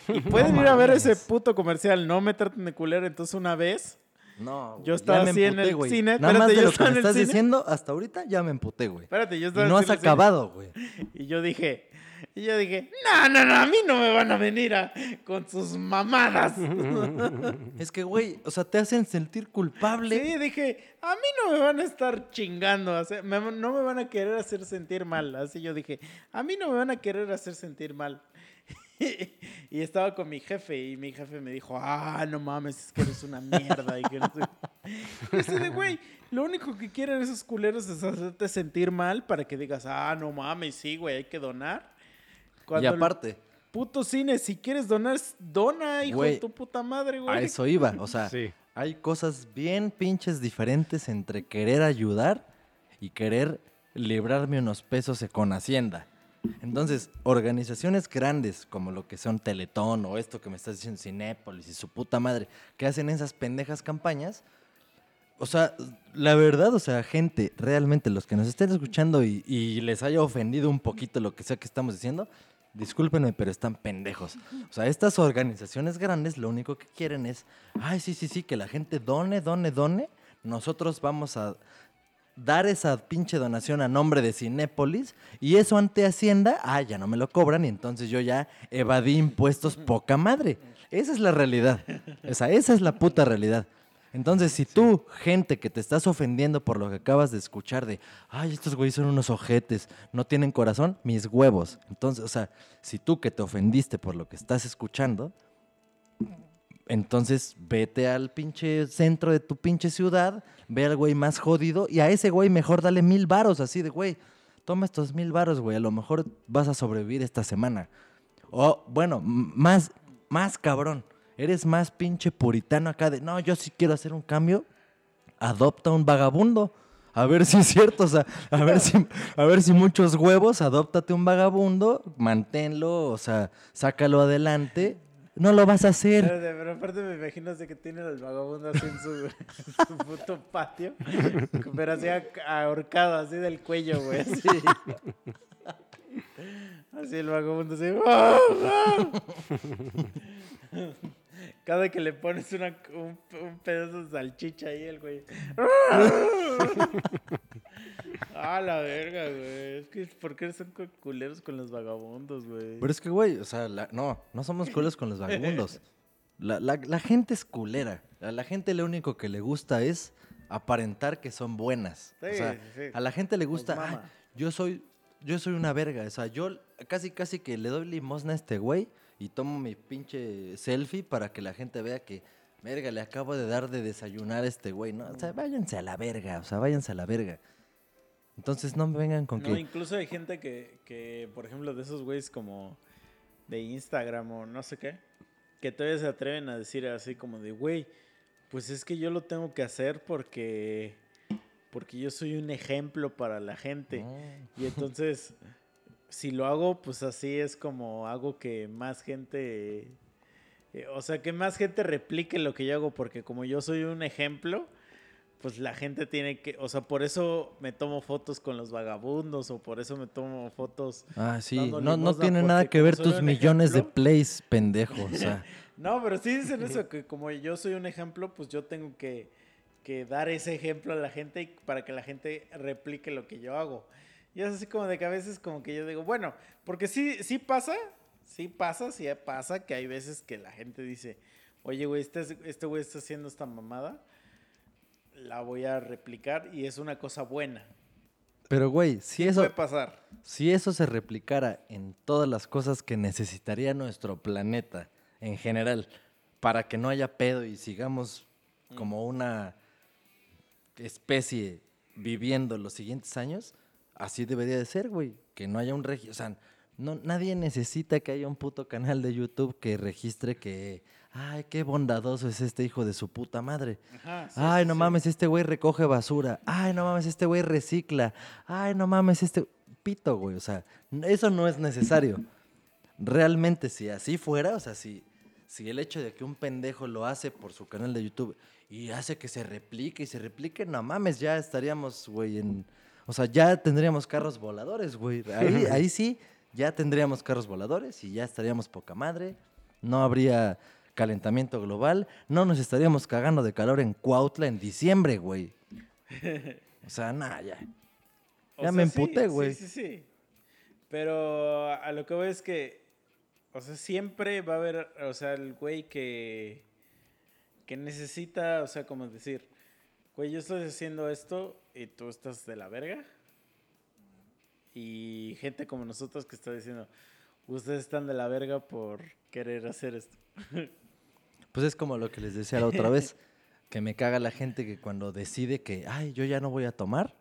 Y *laughs* pueden ir a ver ese puto comercial, no me traten de culero. Entonces una vez, No, Yo estaba así en el cine, Nada espérate, más de yo lo que estaba me en el estás cine. diciendo, hasta ahorita ya me emputé, güey. espérate, yo Y estaba no en has el cine acabado, güey. Y yo dije, y yo dije, no, no, no, a mí no me van a venir a, con sus mamadas. *laughs* Es que, güey, o sea, te hacen sentir culpable. Sí, dije, a mí no me van a estar chingando, o sea, me- no me van a querer hacer sentir mal. Así yo dije, a mí no me van a querer hacer sentir mal. *laughs* y estaba con mi jefe y mi jefe me dijo, ah, no mames, es que eres una mierda. Y que no de, güey, lo único que quieren esos culeros es hacerte sentir mal para que digas, ah, no mames, sí, güey, hay que donar. Y Cuando aparte, Puto cine, si quieres donar, dona, hijo de tu puta madre, güey. a eso iba. O sea, Sí. hay cosas bien pinches diferentes entre querer ayudar y querer librarme unos pesos con Hacienda. Entonces, organizaciones grandes como lo que son Teletón o esto que me estás diciendo Cinépolis y su puta madre, que hacen esas pendejas campañas, o sea, la verdad, o sea, gente, realmente los que nos estén escuchando y, les haya ofendido un poquito lo que sea que estamos diciendo, discúlpenme, pero están pendejos. O sea, estas organizaciones grandes lo único que quieren es, ay, sí, sí, sí, que la gente done, done, done. Nosotros vamos a dar esa pinche donación a nombre de Cinépolis y eso ante Hacienda, ah, ya no me lo cobran y entonces yo ya evadí impuestos poca madre. Esa es la realidad. O sea, esa es la puta realidad. Entonces, si tú, gente que te estás ofendiendo por lo que acabas de escuchar de, ay, estos güeyes son unos ojetes, no tienen corazón, mis huevos. Entonces, o sea, si tú que te ofendiste por lo que estás escuchando, entonces vete al pinche centro de tu pinche ciudad, ve al güey más jodido y a ese güey mejor dale mil varos, así de, güey, toma estos mil varos, güey, a lo mejor vas a sobrevivir esta semana. O, bueno, más, más cabrón, eres más pinche puritano acá de, no, yo sí quiero hacer un cambio, adopta un vagabundo. A ver si es cierto, o sea, a ver si, a ver si muchos huevos, adóptate un vagabundo, manténlo, o sea, sácalo adelante. No lo vas a hacer. Pero aparte me imagino así que tiene al vagabundo así en su, *laughs* su puto patio. Pero así ahorcado, así del cuello, güey. Así. Así el vagabundo así. ¡ah! Cada que le pones un, un pedazo de salchicha ahí, el güey. Ah, la verga, güey. Es que, ¿por qué son cu- culeros con los vagabundos, güey? Pero es que, güey, o sea, la- no, no somos culeros con los vagabundos. *laughs* La, la- la gente es culera. A la gente lo único que le gusta es aparentar que son buenas. o Sí, sea, sí. a la gente le gusta. "Ay, yo soy, yo soy una verga. O sea, yo casi, casi que le doy limosna a este güey y tomo mi pinche selfie para que la gente vea que, verga, le acabo de dar de desayunar a este güey. ¿no? O sea, váyanse a la verga, o sea, váyanse a la verga. Entonces no me vengan con No, que... incluso hay gente que, que, por ejemplo, de esos güeyes como de Instagram o no sé qué, que todavía se atreven a decir así como de, güey, pues es que yo lo tengo que hacer porque, porque yo soy un ejemplo para la gente. No. Y entonces, *laughs* si lo hago, pues así es como hago que más gente, eh, o sea, que más gente replique lo que yo hago, porque como yo soy un ejemplo, pues la gente tiene que, o sea, por eso me tomo fotos con los vagabundos, o por eso me tomo fotos. Ah, sí, no, no tiene nada que ver tus millones de plays, pendejo. O sea, *laughs* No, pero sí dicen eso, que como yo soy un ejemplo, pues yo tengo que, que dar ese ejemplo a la gente para que la gente replique lo que yo hago. Y es así como de que a veces como que yo digo, bueno, porque sí, sí pasa, sí pasa, sí pasa que hay veces que la gente dice, oye, güey, este, este güey está haciendo esta mamada, la voy a replicar y es una cosa buena. pero güey, si eso, puede pasar. si eso se replicara en todas las cosas que necesitaría nuestro planeta en general, para que no haya pedo y sigamos como una especie viviendo los siguientes años, así debería de ser, güey. Que no haya un registro. O sea, no, nadie necesita que haya un puto canal de YouTube que registre que. Ay, qué bondadoso es este hijo de su puta madre. Ajá, sí, Ay, sí, no sí. mames, este güey recoge basura. Ay, no mames, este güey recicla. Ay, no mames, este. Pito, güey. O sea, eso no es necesario. Realmente, si así fuera, o sea, si, si el hecho de que un pendejo lo hace por su canal de YouTube y hace que se replique y se replique, no mames, ya estaríamos, güey, en. O sea, ya tendríamos carros voladores, güey. Ahí, *laughs* ahí sí, ya tendríamos carros voladores y ya estaríamos poca madre. No habría calentamiento global. No nos estaríamos cagando de calor en Cuautla en diciembre, güey. *laughs* O sea, nada, ya. O Ya sea, me sí, emputé, güey. Sí, sí, sí. Pero a lo que voy es que, o sea, siempre va a haber, o sea, el güey que, que necesita, o sea, como decir, güey, yo estoy haciendo esto y tú estás de la verga. Y gente como nosotros que está diciendo, ustedes están de la verga por querer hacer esto. *laughs* Pues es como lo que les decía la otra *laughs* vez, que me caga la gente que cuando decide que, ay, yo ya no voy a tomar,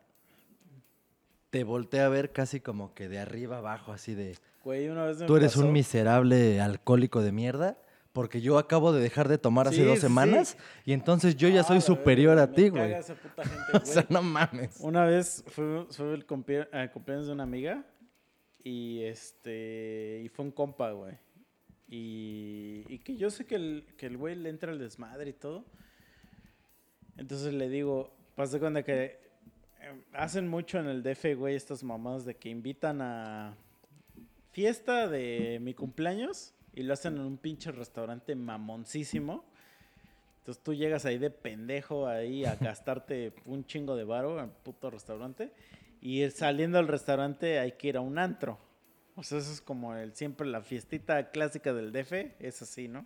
te voltea a ver casi como que de arriba abajo, así de, Güey, una vez me tú eres un miserable alcohólico de mierda, porque yo acabo de dejar de tomar hace Sí, dos sí, semanas y entonces yo ya Ah, soy la superior verga, a me ti, caga güey. esa puta *laughs* gente, O sea, no mames. Una vez fue, fue el eh, cumpleaños de una amiga y este y fue un compa, güey. Y, y que yo sé que el, que el güey le entra el desmadre y todo. Entonces le digo, pasa cuando que eh, hacen mucho en el DF, güey, estas mamás de que invitan a fiesta de mi cumpleaños y lo hacen en un pinche restaurante mamoncísimo. Entonces tú llegas ahí de pendejo ahí a *laughs* gastarte un chingo de varo en puto restaurante y saliendo del restaurante hay que ir a un antro. O sea, eso es como el, siempre la fiestita clásica del DF, es así, ¿no?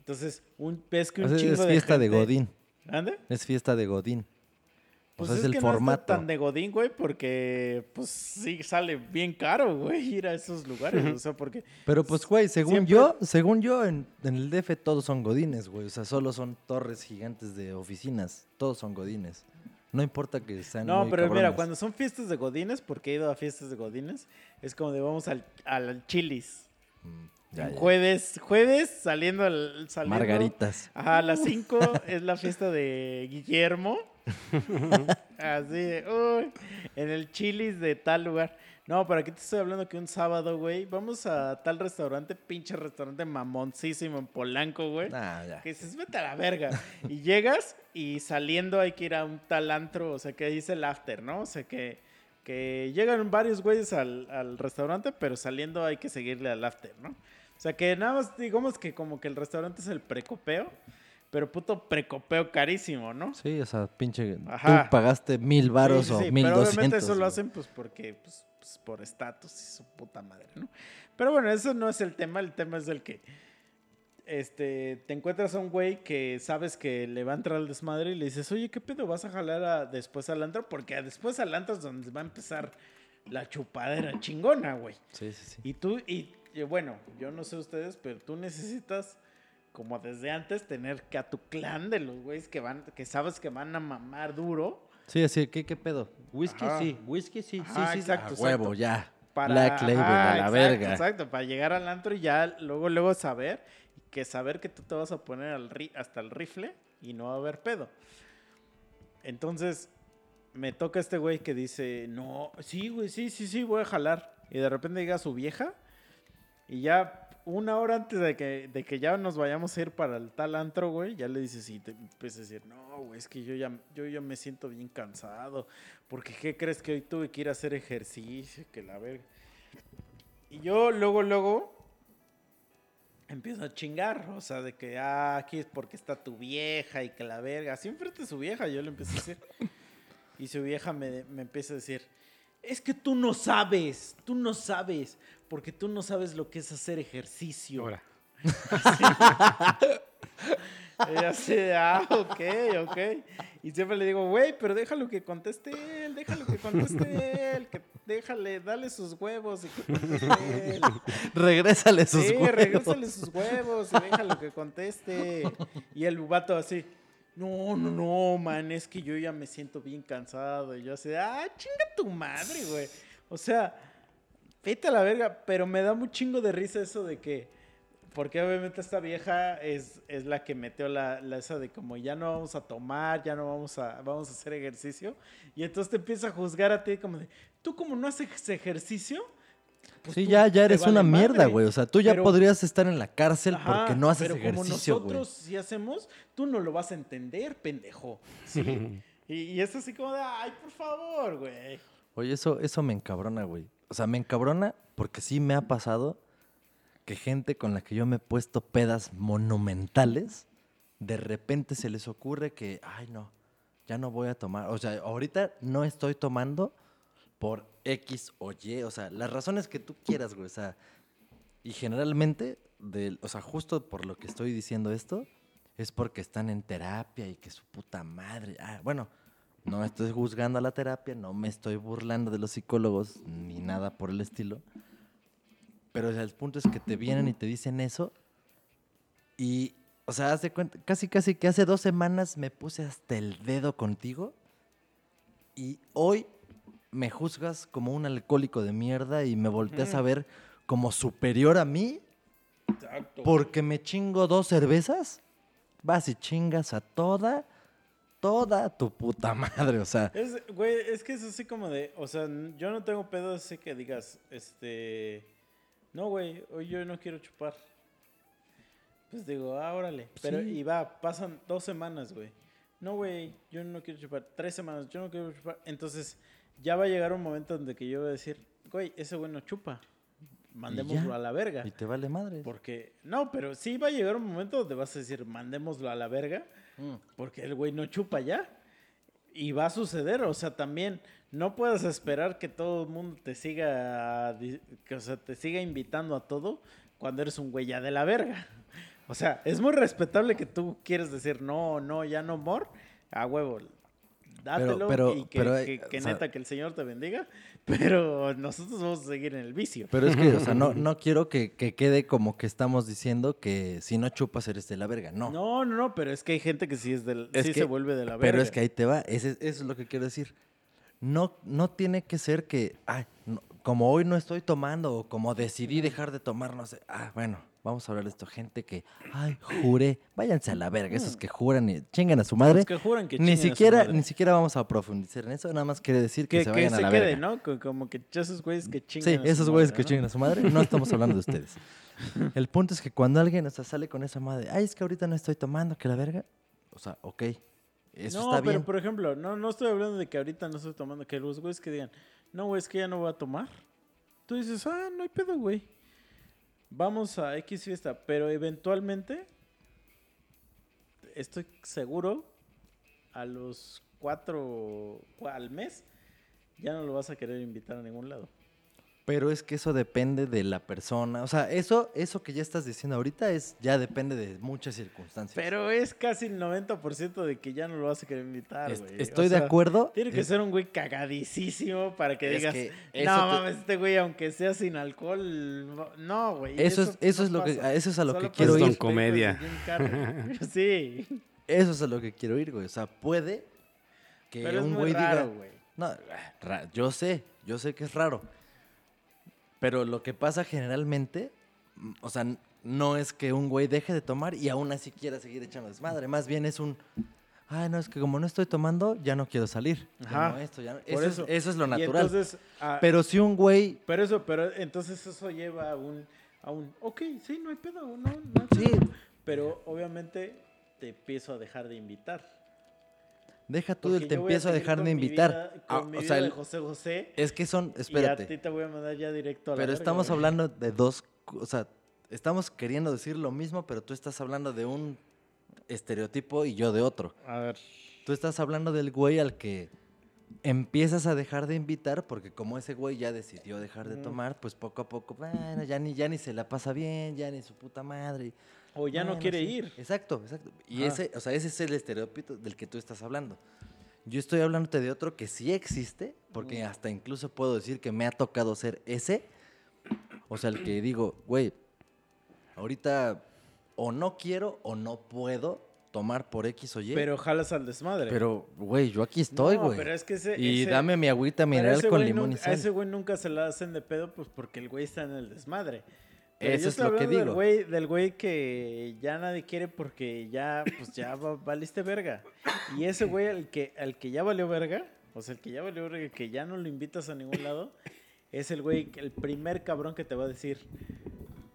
Entonces, un, ves que O un sea, chingo es fiesta de, gente- Godín. ¿Ande? Es fiesta de Godín. O Pues sea, es, es el que no formato. está tan de Godín, güey, porque pues sí sale bien caro, güey, ir a esos lugares. o sea, porque Pero pues, güey, según Siempre- yo, según yo, en, en el DF todos son godines, güey. O sea, solo son torres gigantes de oficinas. Todos son godines. No importa que sean No, muy pero mira, cuando son fiestas de Godines, porque he ido a fiestas de Godines, es como de vamos al, al Chilis. Mm, ya, ya. Jueves, jueves saliendo al saliendo, Margaritas. Ajá, a las 5 *laughs* es la fiesta de Guillermo. *laughs* Así de, uy, en el Chilis de tal lugar. No, pero aquí te estoy hablando que un sábado, güey, vamos a tal restaurante, pinche restaurante mamoncísimo en Polanco, güey. Nah, ya. Que dices, vete a la verga. Y llegas y saliendo hay que ir a un tal antro, o sea, que dice el after, ¿no? O sea, que, que llegan varios güeyes al, al restaurante, pero saliendo hay que seguirle al after, ¿no? O sea, que nada más digamos que como que el restaurante es el precopeo, pero puto precopeo carísimo, ¿no? Sí, o sea, pinche. Ajá. Tú pagaste mil varos Sí, sí, sí, o mil Pero obviamente doscientos. eso lo hacen pues porque, pues, pues, por estatus y su puta madre, ¿no? Pero bueno, eso no es el tema, el tema es el que este, te encuentras a un güey que sabes que le va a entrar al desmadre y le dices, oye, ¿qué pedo? ¿Vas a jalar a- después al antro? Porque después al antro es donde va a empezar la chupadera chingona, güey. Sí, sí, sí. Y tú, y, y bueno, yo no sé ustedes, pero tú necesitas, como desde antes, tener que a tu clan de los güeyes que van, que sabes que van a mamar duro. Sí, así, ¿qué, qué pedo? Whisky Ajá. sí, whisky sí, Ajá, sí, sí. exacto, a huevo, exacto. ya. Para, Black Label, Ajá, a la exacto, verga. Exacto, para llegar al antro y ya luego, luego saber que saber que tú te vas a poner al ri- hasta el rifle y no va a haber pedo. Entonces, me toca este güey que dice, no, sí, güey, sí, sí, sí, voy a jalar. Y de repente llega su vieja y ya una hora antes de que, de que ya nos vayamos a ir para el tal antro, güey, ya le dices y te empieza a decir, no, güey, es que yo ya, yo me siento bien cansado. Porque, ¿qué crees que hoy tuve que ir a hacer ejercicio? Que la verga. Y yo luego, luego empiezo a chingar, o sea, de que, ah, aquí es porque está tu vieja y que la verga. Enfrente de su vieja, yo le empiezo a decir. Y su vieja me, me empieza a decir, es que tú no sabes, tú no sabes, porque tú no sabes lo que es hacer ejercicio. Ahora. *laughs* Y así, de, ah, ok, ok. Y siempre le digo, güey, pero déjalo que conteste él, déjalo que conteste él, que déjale, dale sus huevos y que conteste él. Regrésale sus sí, huevos. regrésale sus huevos y déjalo que conteste. Y el vato así, no, no, no, man, es que yo ya me siento bien cansado. Y yo así, ah, chinga tu madre, güey. O sea, vete a la verga, pero me da muy chingo de risa eso de que, porque obviamente esta vieja es, es la que metió la, la esa de como ya no vamos a tomar, ya no vamos a, vamos a hacer ejercicio. Y entonces te empieza a juzgar a ti como de, tú como no haces ejercicio. pues sí, ya, ya eres vale una mierda, madre". güey. O sea, tú ya Pero- podrías estar en la cárcel Ajá, porque no haces pero ejercicio, como güey. nosotros sí hacemos, tú no lo vas a entender, pendejo. ¿sí? *laughs* y, y es así como de, ay, por favor, güey. Oye, eso, eso me encabrona, güey. O sea, me encabrona porque sí me ha pasado que gente con la que yo me he puesto pedas monumentales, de repente se les ocurre que, ay, no, ya no voy a tomar. O sea, ahorita no estoy tomando por X o Y. O sea, las razones que tú quieras, güey. O sea, y generalmente, del, o sea, justo por lo que estoy diciendo esto, es porque están en terapia y que su puta madre. Ah, bueno, no estoy juzgando a la terapia, no me estoy burlando de los psicólogos ni nada por el estilo. Pero o sea, el punto es que te vienen y te dicen eso. Y, o sea, haz de cuenta, casi, casi que hace dos semanas me puse hasta el dedo contigo. Y hoy me juzgas como un alcohólico de mierda y me volteas a ver como superior a mí Exacto. porque me chingo dos cervezas. Vas y chingas a toda, toda tu puta madre. O sea, Es, güey, es que es así como de, o sea, yo no tengo pedo así que digas, este, no, güey, hoy yo no quiero chupar. Pues digo, ah, órale. Pero, Sí. y va, pasan dos semanas, güey. No, güey, yo no quiero chupar. Tres semanas, yo no quiero chupar. Entonces, ya va a llegar un momento donde que yo voy a decir, güey, ese güey no chupa. Mandémoslo a la verga. y te vale madre. Porque, no, pero sí va a llegar un momento donde vas a decir, mandémoslo a la verga. Mm. Porque el güey no chupa ya. Y va a suceder, o sea, también no puedes esperar que todo el mundo te siga, que, o sea, te siga invitando a todo cuando eres un güey ya de la verga. O sea, es muy respetable que tú quieres decir, no, no, ya no more, a huevo, dátelo pero- y que, pero, eh, que- que o sea- neta que el Señor te bendiga, pero nosotros vamos a seguir en el vicio. Pero es que, o sea, no, *laughs* no quiero que, que quede como que estamos diciendo que si no chupas eres de la verga. No. No, no, no, pero es que hay gente que sí es del, Es sí que- se vuelve de la verga. Pero es que ahí te va, ese- eso es lo que quiero decir. No, no tiene que ser que, ay, no, como hoy no estoy tomando o como decidí dejar de tomar, no sé. Ah, bueno, vamos a hablar de esto. Gente que, ay, juré, váyanse a la verga, esos que juran y chingan a su madre. Los que juran que Ni chinguen a su siquiera, madre. ni siquiera vamos a profundizar en eso, nada más quiere decir que, que, se vayan a la quede, verga. ¿no? Co- Como que esos güeyes que chingan. Sí, a su esos güeyes que ¿no? chingan a su madre, no estamos hablando de ustedes. El punto es que cuando alguien o sea, sale con esa madre, ay, es que ahorita no estoy tomando, que la verga. O sea, ok, eso no, está pero bien. por ejemplo, no, no estoy hablando de que ahorita no estoy tomando, que los güeyes que digan, no, güey, es que ya no voy a tomar. Tú dices, ah, no hay pedo, güey. Vamos a X fiesta, pero eventualmente, estoy seguro, a los cuatro, cua- al mes, ya no lo vas a querer invitar a ningún lado. Pero es que eso depende de la persona. O sea, eso, eso que ya estás diciendo ahorita es ya depende de muchas circunstancias. Pero es casi el 90% de que ya no lo vas a querer invitar, güey. estoy O de sea, acuerdo. Tiene que Es- ser un güey cagadísimo para que Es digas, que no te- mames, este güey, aunque sea sin alcohol, no- güey. Eso es, eso no es lo que, pasa. eso es a lo Solo que quiero ir. Comedia. *laughs* Sí, Eso es a lo que quiero ir, güey. O sea, puede que pero un güey diga. güey. No, yo sé, yo sé que es raro. Pero lo que pasa generalmente, mm, o sea, no es que un güey deje de tomar y aún así quiera seguir echando desmadre. Más bien es un, ay, no, es que como no estoy tomando, ya no quiero salir. Ya Ajá, no esto, ya no- eso, eso. Es, eso es lo natural. entonces, ah, Pero si un güey, pero eso, pero entonces eso lleva a un, a un, ok, sí, no hay pedo, no, no hay Sí. pedo. Pero obviamente te empiezo a dejar de invitar. Deja tú el te empiezo a dejar de invitar. Ah, o sea, de el- José José. es que son, Y a ti espérate, te voy a mandar ya directo a la pero verga, estamos güey. hablando de dos, o sea, estamos queriendo decir lo mismo, pero tú estás hablando de un estereotipo y yo de otro. A ver. Tú estás hablando del güey al que empiezas a dejar de invitar porque como ese güey ya decidió dejar de tomar, pues poco a poco, bueno, ya ni, ya ni se la pasa bien, ya ni su puta madre. O ya no quiere sí. ir. Exacto, exacto. Y ese, o sea, ese es el estereotipo del que tú estás hablando. Yo estoy hablándote de otro que sí existe, porque hasta incluso puedo decir que me ha tocado ser ese. O sea, el que digo, güey, ahorita o no quiero o no puedo tomar por X o Y. Pero jalas al desmadre. Pero, güey, yo aquí estoy, No, güey. pero es que ese- y ese- dame mi agüita mineral con limón y nunca- sal. A ese güey nunca se la hacen de pedo, pues porque el güey está en el desmadre. Pero Eso es lo que digo. Del güey, del güey que ya nadie quiere porque ya, pues ya va- valiste verga. Y ese güey, el que, al que ya valió verga, o sea, el que ya valió verga, que ya no lo invitas a ningún lado, es el güey, el primer cabrón que te va a decir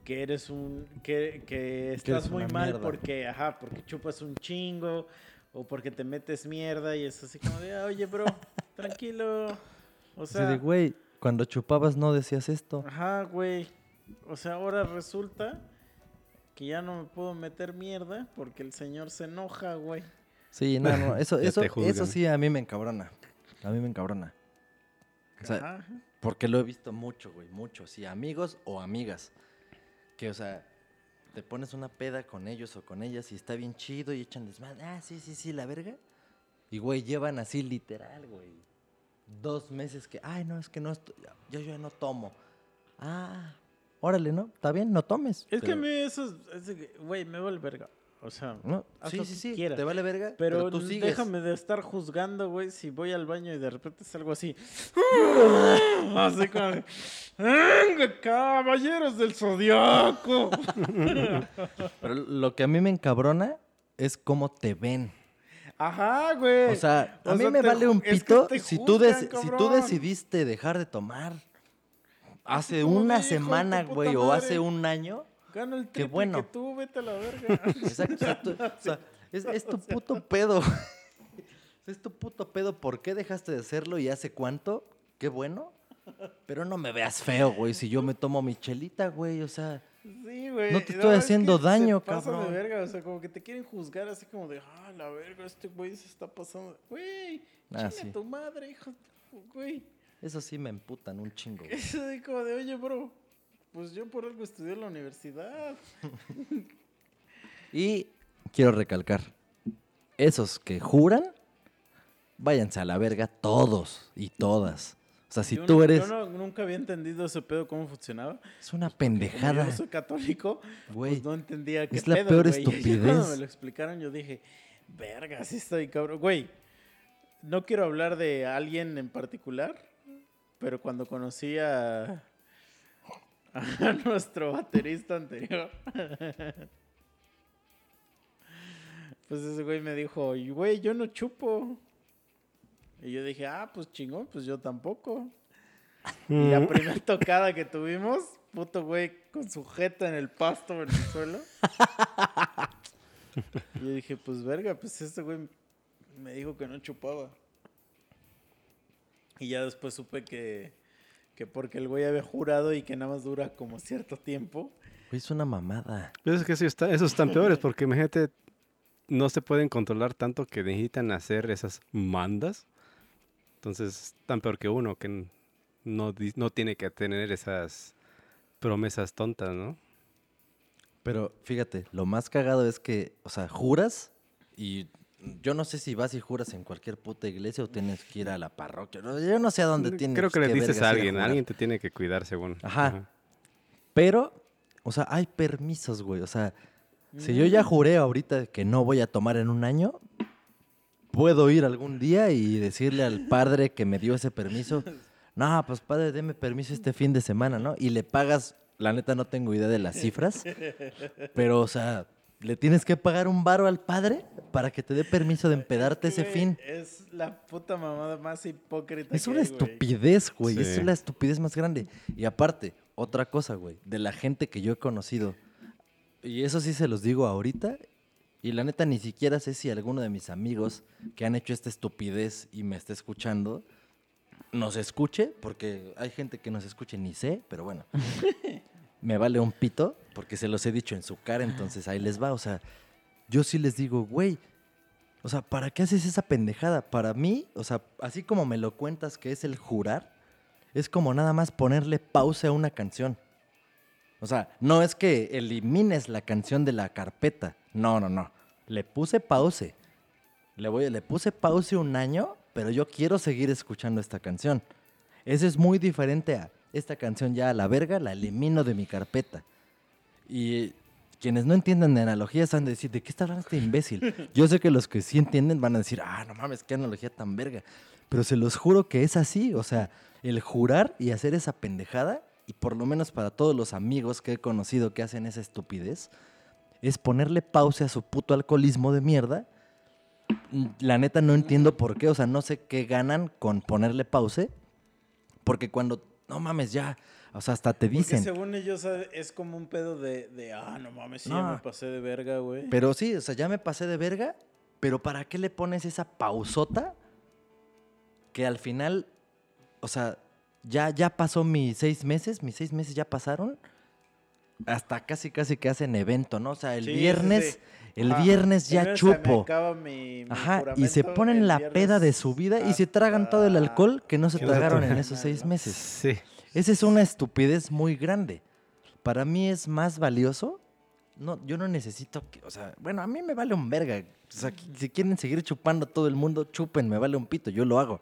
que eres un, que, que estás muy mal mierda. porque, ajá, porque chupas un chingo, o porque te metes mierda y es así como de, "Ah, oye, bro, tranquilo. O sea, de, güey, cuando chupabas no decías esto. Ajá, güey. O sea, ahora resulta que ya no me puedo meter mierda porque el señor se enoja, güey. Sí, no, no, *laughs* eso, eso, eso sí a mí me encabrona. A mí me encabrona. O sea, Ajá. porque lo he visto mucho, güey, mucho. Sí, amigos o amigas. Que, o sea, te pones una peda con ellos o con ellas y está bien chido y echan desmadre. Ah, sí, sí, sí, la verga. Y, güey, llevan así literal, güey. Dos meses que, ay, no, es que no estoy, yo ya no tomo. Ah, órale, ¿no? Está bien, no tomes. Es que a mí eso, es- güey, me vale verga. O sea, No, sí, sí, sí, quieras. te vale verga, pero, pero, tú sigues. déjame de estar juzgando, güey, si voy al baño y de repente salgo así. *laughs* así "Venga, caballeros del zodiaco. *laughs* Pero lo que a mí me encabrona es cómo te ven. Ajá, güey. O sea, a O mí sea, me vale un es que pito si, tú si tú decidiste dejar de tomar hace una "Hijo de tu semana, güey, o madre". hace un año. Gano el Qué triple bueno. que tú, vete a la verga. *laughs* Exacto. o sea, es, es tu *laughs* puto pedo. *laughs* Es tu puto pedo. ¿Por qué dejaste de hacerlo y hace cuánto? Qué bueno. Pero no me veas feo, güey. Si yo me tomo mi chelita, güey. O sea, Sí, güey. No te estoy es haciendo que daño, se pasan cabrón. de verga, o sea, como que te quieren juzgar así como de, ah, la verga, este güey se está pasando. Güey, Ah, sí. tu madre, hijo. Güey. Eso sí me emputan un chingo. Eso de como de, oye, bro, pues yo por algo estudié en la universidad. Y quiero recalcar, esos que juran, váyanse a la verga todos y todas. O sea, si Yo tú no- eres... Yo no- nunca había entendido ese pedo, cómo funcionaba. Es una Como pendejada, yo soy católico, güey. pues no entendía qué es la pedo, peor güey. Y Cuando estupidez. me lo explicaron, yo dije, verga, sí estoy cabrón. Güey, no quiero hablar de alguien en particular, pero cuando conocí a, *laughs* a nuestro baterista anterior, *laughs* pues ese güey me dijo, "Y, güey, yo no chupo. Y yo dije, ah, pues chingón, pues yo tampoco. Y la primera *laughs* tocada que tuvimos, puto güey con su jeta en el pasto en el suelo. y yo dije, pues verga, pues este güey me dijo que no chupaba. Y ya después supe que, que porque el güey había jurado y que nada más dura como cierto tiempo. Es una mamada. Pero es que sí está, esos están peores porque imagínate, no se pueden controlar tanto que necesitan hacer esas mandas. Entonces, tan peor que uno que no, no tiene que tener esas promesas tontas, ¿no? Pero fíjate, lo más cagado es que, o sea, juras y yo no sé si vas y juras en cualquier puta iglesia o tienes que ir a la parroquia. no, Yo no sé a dónde tienes Creo que le dices a alguien, jurar. alguien te tiene que cuidar según. Ajá. Pero, o sea, hay permisos, güey. O sea, si yo ya juré ahorita que no voy a tomar en un año, puedo ir algún día y decirle al padre que me dio ese permiso, no, pues padre, deme permiso este fin de semana, ¿no? Y le pagas, la neta no tengo idea de las cifras, pero, o sea, le tienes que pagar un varo al padre para que te dé permiso de empedarte ese fin. Es la puta mamada más hipócrita Es que una hay, estupidez, güey. Es la estupidez más grande. Y aparte, otra cosa, güey, de la gente que yo he conocido. Y eso sí se los digo ahorita. Y la neta ni siquiera sé si alguno de mis amigos que han hecho esta estupidez y me está escuchando, nos escuche, porque hay gente que nos escuche ni sé, pero bueno. *laughs* me vale un pito, porque se los he dicho en su cara, entonces ahí les va. O sea, yo sí les digo, güey, o sea, ¿para qué haces esa pendejada? Para mí, o sea, así como me lo cuentas que es el jurar, es como nada más ponerle pausa a una canción. O sea, no es que elimines la canción de la carpeta. No, no, no. Le puse pause. Le, voy, le puse pause un año, pero yo quiero seguir escuchando esta canción. Eso es muy diferente a esta canción ya a la verga, la elimino de mi carpeta. Y quienes no entiendan de analogías han de decir, ¿de qué está hablando este imbécil? Yo sé que los que sí entienden van a decir, ah, no mames, qué analogía tan verga. Pero se los juro que es así, o sea, el jurar y hacer esa pendejada, y por lo menos para todos los amigos que he conocido que hacen esa estupidez, es ponerle pausa a su puto alcoholismo de mierda. La neta no entiendo por qué, o sea, no sé qué ganan con ponerle pause, porque cuando, no mames, ya, o sea, hasta te Porque dicen, según ellos es como un pedo de, de ah, no mames, sí, ya me pasé de verga, güey. pero sí, o sea, ya me pasé de verga, pero ¿para qué le pones esa pausota que al final, o sea, ya, ya pasó mis seis meses, mis seis meses ya pasaron, hasta casi casi que hacen evento, ¿no? O sea, el Sí, viernes, sí. el Ajá. viernes ya se me chupo. acaba mi- mi Ajá, y se ponen la viernes peda de su vida y se tragan todo el alcohol que no se se tragaron en *laughs* esos seis meses. Sí. Esa es una estupidez muy grande. Para mí es más valioso. No, yo no necesito que, o sea, bueno, a mí me vale un verga. O sea, si quieren seguir chupando a todo el mundo, chupen, me vale un pito, yo lo hago.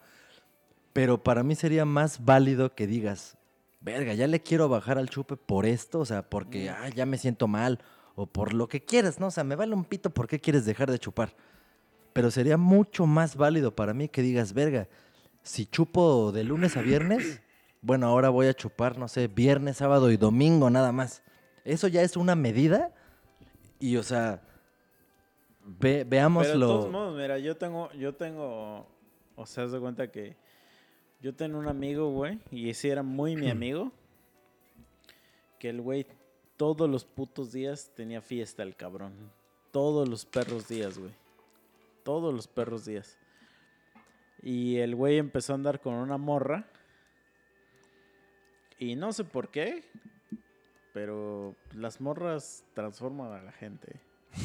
Pero para mí sería más válido que digas, verga, ya le quiero bajar al chupe por esto, o sea, porque ah, ya me siento mal, o por lo que quieras, ¿no? O sea, me vale un pito, ¿por qué quieres dejar de chupar? Pero sería mucho más válido para mí que digas, verga, si chupo de lunes a viernes, bueno, ahora voy a chupar, no sé, viernes, sábado y domingo nada más. Eso ya es una medida y, o sea, ve- Pero de veámoslo. todos modos, mira, yo tengo, yo tengo, o sea, haz de cuenta que yo tengo un amigo, güey, y ese era muy mi amigo, que el güey todos los putos días tenía fiesta el cabrón. Todos los perros días, güey. Todos los perros días. Y el güey empezó a andar con una morra. Y no sé por qué, pero las morras transforman a la gente,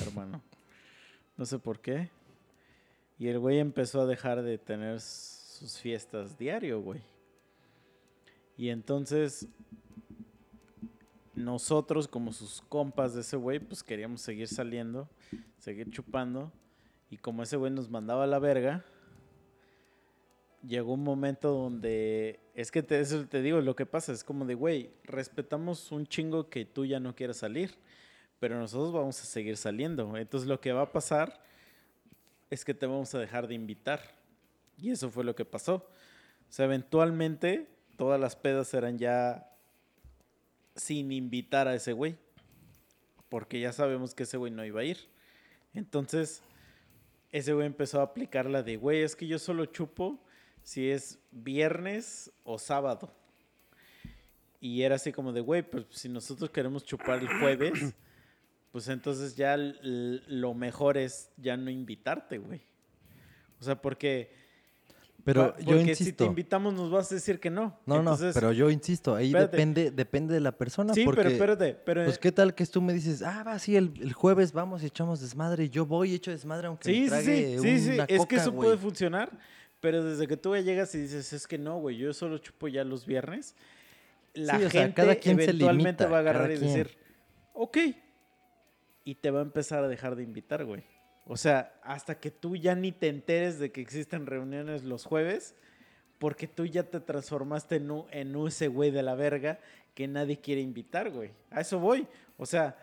hermano. No sé por qué. Y el güey empezó a dejar de tener sus fiestas diario, güey. Y entonces nosotros como sus compas de ese güey, pues queríamos seguir saliendo, seguir chupando. Y como ese güey nos mandaba a la verga, llegó un momento donde, es que te, eso te digo, lo que pasa es como de, güey, respetamos un chingo que tú ya no quieras salir, pero nosotros vamos a seguir saliendo. Entonces lo que va a pasar es que te vamos a dejar de invitar. Y eso fue lo que pasó. O sea, eventualmente todas las pedas eran ya sin invitar a ese güey. Porque ya sabemos que ese güey no iba a ir. Entonces, ese güey empezó a aplicar la de, güey, es que yo solo chupo si es viernes o sábado. Y era así como de, güey, pues si nosotros queremos chupar el jueves, *clears throat* pues entonces ya lo mejor es ya no invitarte, güey. O sea, porque... Pero pa- yo porque si te insisto. invitamos nos vas a decir que no. No, no, Entonces, pero yo insisto, ahí espérate. depende, depende de la persona. Sí, porque, pero espérate, pero... Pues qué tal que tú me dices, ah, va, sí, el, el jueves vamos y echamos desmadre y yo voy y echo desmadre aunque me Sí, sí, trague sí, sí, sí, una es que eso güey". puede funcionar, pero desde que tú llegas y dices, es que no, güey, yo solo chupo ya los viernes, la Sí, o sea, gente cada quien eventualmente limita, va a agarrar y quien. decir, ok, y te va a empezar a dejar de invitar, güey. O sea, hasta que tú ya ni te enteres de que existen reuniones los jueves, porque tú ya te transformaste en, en ese güey de la verga que nadie quiere invitar, güey. A eso voy. O sea,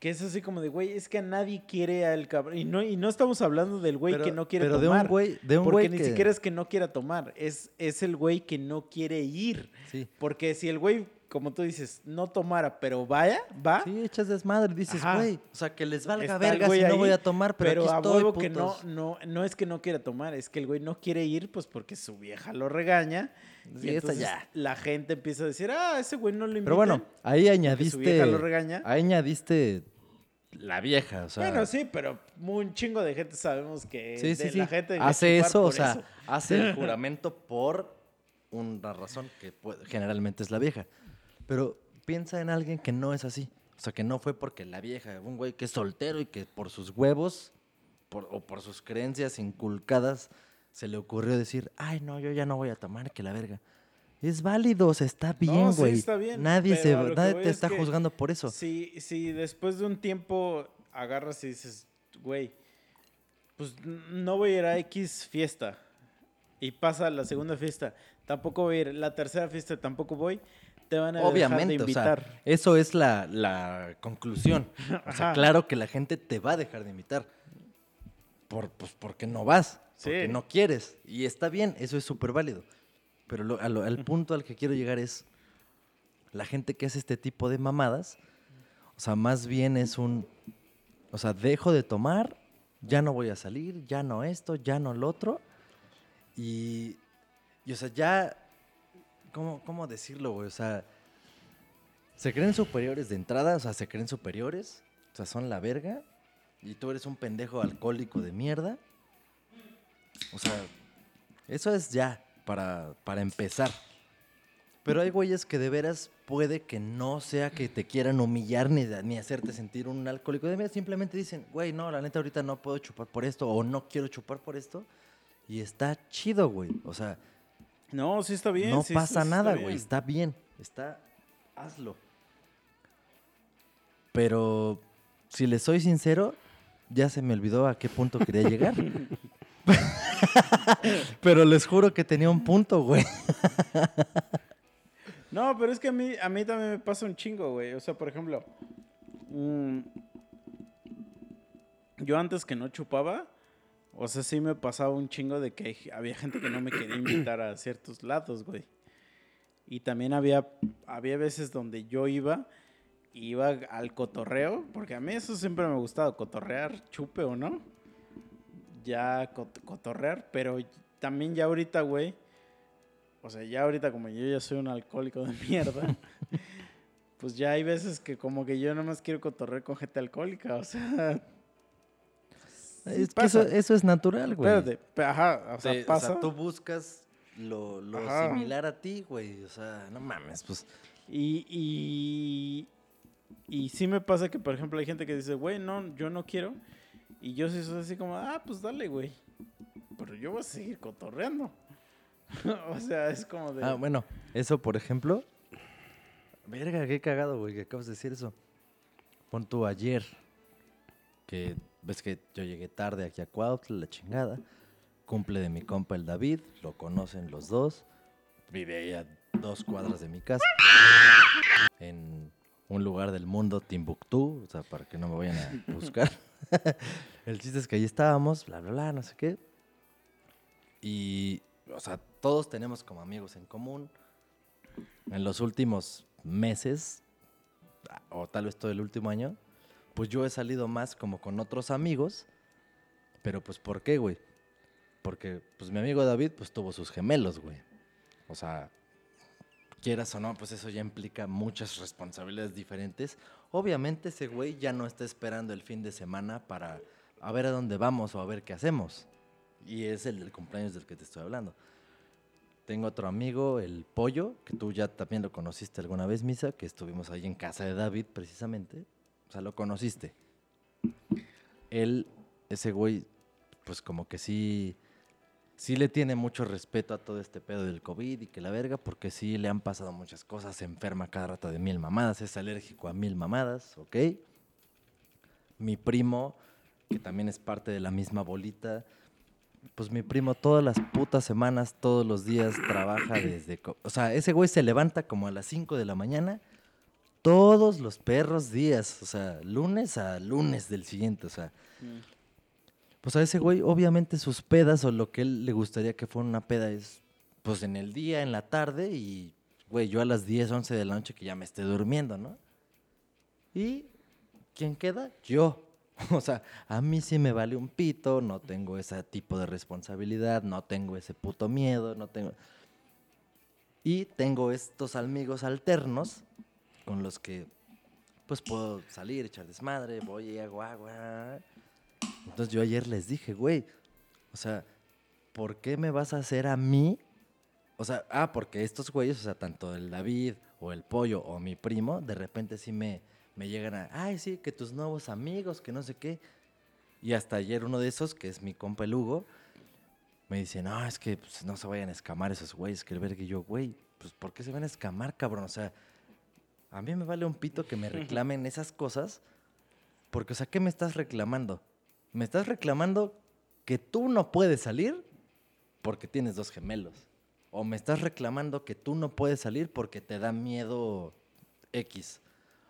que es así como de, güey, es que a nadie quiere al cabrón. Y no, y no estamos hablando del güey Pero- que no quiere pero tomar. de un güey, de un porque güey ni que- siquiera es que no quiera tomar, es, es el güey que no quiere ir. Sí. Porque si el güey, como tú dices, no tomara, pero vaya, va, Sí, echas desmadre, dices, Ajá. güey, o sea, que les valga Está verga güey si no voy a tomar, pero, pero aquí a estoy, que no, no, no es que no quiera tomar, es que el güey no quiere ir, pues porque su vieja lo regaña. Y esa entonces ya. la gente empieza a decir, ah, ese güey no lo invita. Pero bueno, ahí su vieja lo añadiste, regaña. ahí añadiste la vieja, o sea, bueno, sí, pero un chingo de gente sabemos que sí, de sí, la gente hace eso, o sea, eso. hace el *laughs* juramento por una razón que generalmente es la vieja. Pero piensa en alguien que no es así. O sea, que no fue porque la vieja, un güey que es soltero y que por sus huevos por- o por sus creencias inculcadas se le ocurrió decir, ay, no, yo ya no voy a tomar, que la verga. Es válido, o sea, está bien, sí, güey. está bien, nadie se, nadie te es está juzgando por eso. Si, si después de un tiempo agarras y dices, güey, pues no voy a ir a X fiesta. Y pasa la segunda fiesta, tampoco voy a ir. La tercera fiesta tampoco voy. te van a Obviamente, dejar o de sea, invitar. eso es la, la conclusión. O sea, claro que la gente te va a dejar de invitar. Por, pues porque no vas, porque Sí. no quieres. Y está bien, eso es súper válido. Pero lo- al punto al que quiero llegar es la gente que hace este tipo de mamadas. O sea, más bien es un. O sea, dejo de tomar, ya no voy a salir, ya no esto, ya no lo otro. Y. Y o sea, ya. ¿Cómo, cómo decirlo, güey? O sea. Se creen superiores de entrada, o sea, se creen superiores. O sea, son la verga. Y tú eres un pendejo alcohólico de mierda. O sea, eso es ya para, para empezar. Pero hay güeyes que de veras puede que no sea que te quieran humillar ni, ni hacerte sentir un alcohólico de mierda. Simplemente dicen, güey, no, la neta ahorita no puedo chupar por esto o no quiero chupar por esto. Y está chido, güey. O sea, No, sí está bien. no sí, pasa sí nada, güey. Está bien. Está. Hazlo. Pero si le soy sincero, ya se me olvidó a qué punto quería llegar. *laughs* *laughs* Pero les juro que tenía un punto, güey. *laughs* No, pero es que a mí, a mí también me pasa un chingo, güey. O sea, por ejemplo, mm, yo antes que no chupaba, o sea, sí me pasaba un chingo de que había gente que no me quería invitar a ciertos lados, güey. Y también había, había veces donde yo iba, iba al cotorreo, porque a mí eso siempre me ha gustado, cotorrear, chupe o no. Ya cot- cotorrear, pero también ya ahorita, güey. O sea, ya ahorita como yo ya soy un alcohólico de mierda, *laughs* pues ya hay veces que como que yo nomás quiero cotorrear con gente alcohólica, o sea... es que eso, eso es natural, güey. Espérate, ajá, o sea, Sí, pasa. tú buscas lo, lo similar a ti, güey. O sea, no mames, pues. Y, y, y sí me pasa que, por ejemplo, hay gente que dice, güey, no, yo no quiero. Y yo sí soy así como, ah, pues dale, güey. Pero yo voy a seguir cotorreando. *laughs* o sea, es como de... Ah, bueno, eso por ejemplo. Verga, qué cagado, güey, que acabas de decir eso. Pon tú ayer, que ves que yo llegué tarde aquí a Cuautla, la chingada. Cumple de mi compa el David, lo conocen los dos. Vive ahí a dos cuadras de mi casa. En un lugar del mundo, Timbuktu, o sea, para que no me vayan a buscar. *laughs* el chiste es que ahí estábamos, bla, bla, bla, no sé qué. Y, o sea, todos tenemos como amigos en común. En los últimos meses, o tal vez todo el último año, pues yo he salido más como con otros amigos. Pero pues, ¿por qué, güey? Porque, pues mi amigo David, pues tuvo sus gemelos, güey. O sea, quieras o no, pues eso ya implica muchas responsabilidades diferentes. Obviamente ese güey ya no está esperando el fin de semana para a ver a dónde vamos o a ver qué hacemos. Y es el del cumpleaños del que te estoy hablando. Tengo otro amigo, el Pollo, que tú ya también lo conociste alguna vez, Misa, que estuvimos ahí en casa de David precisamente. O sea, lo conociste. Él, ese güey, pues como que sí, sí le tiene mucho respeto a todo este pedo del COVID y que la verga, porque sí le han pasado muchas cosas, se enferma cada rato de mil mamadas, es alérgico a mil mamadas, ¿ok? Mi primo, que también es parte de la misma bolita, pues mi primo todas las putas semanas, todos los días trabaja desde... O sea, ese güey se levanta como a las 5 de la mañana todos los perros días. O sea, lunes a lunes del siguiente. O sea, Mm. Pues a ese güey obviamente sus pedas o lo que él le gustaría que fuera una peda es pues en el día, en la tarde y, güey, yo a las 10, 11 de la noche que ya me esté durmiendo, ¿no? Y, ¿quién queda? Yo. *laughs* O sea, a mí sí me vale un pito, no tengo ese tipo de responsabilidad, no tengo ese puto miedo, no tengo... Y tengo estos amigos alternos con los que pues puedo salir, echar desmadre, voy y hago agua. Entonces yo ayer les dije, güey, o sea, ¿por qué me vas a hacer a mí? O sea, ah, porque estos güeyes, o sea, tanto el David o el Pollo o mi primo, de repente sí me, me llegan a, ay, sí, que tus nuevos amigos, que no sé qué. Y hasta ayer uno de esos, que es mi compa el Hugo, me dice, no, es que pues, no se vayan a escamar esos güeyes, que el verga y yo, güey, pues ¿por qué se van a escamar, cabrón? O sea, a mí me vale un pito que me reclamen esas cosas, porque, o sea, ¿qué me estás reclamando? Me estás reclamando que tú no puedes salir porque tienes dos gemelos. O me estás reclamando que tú no puedes salir porque te da miedo X.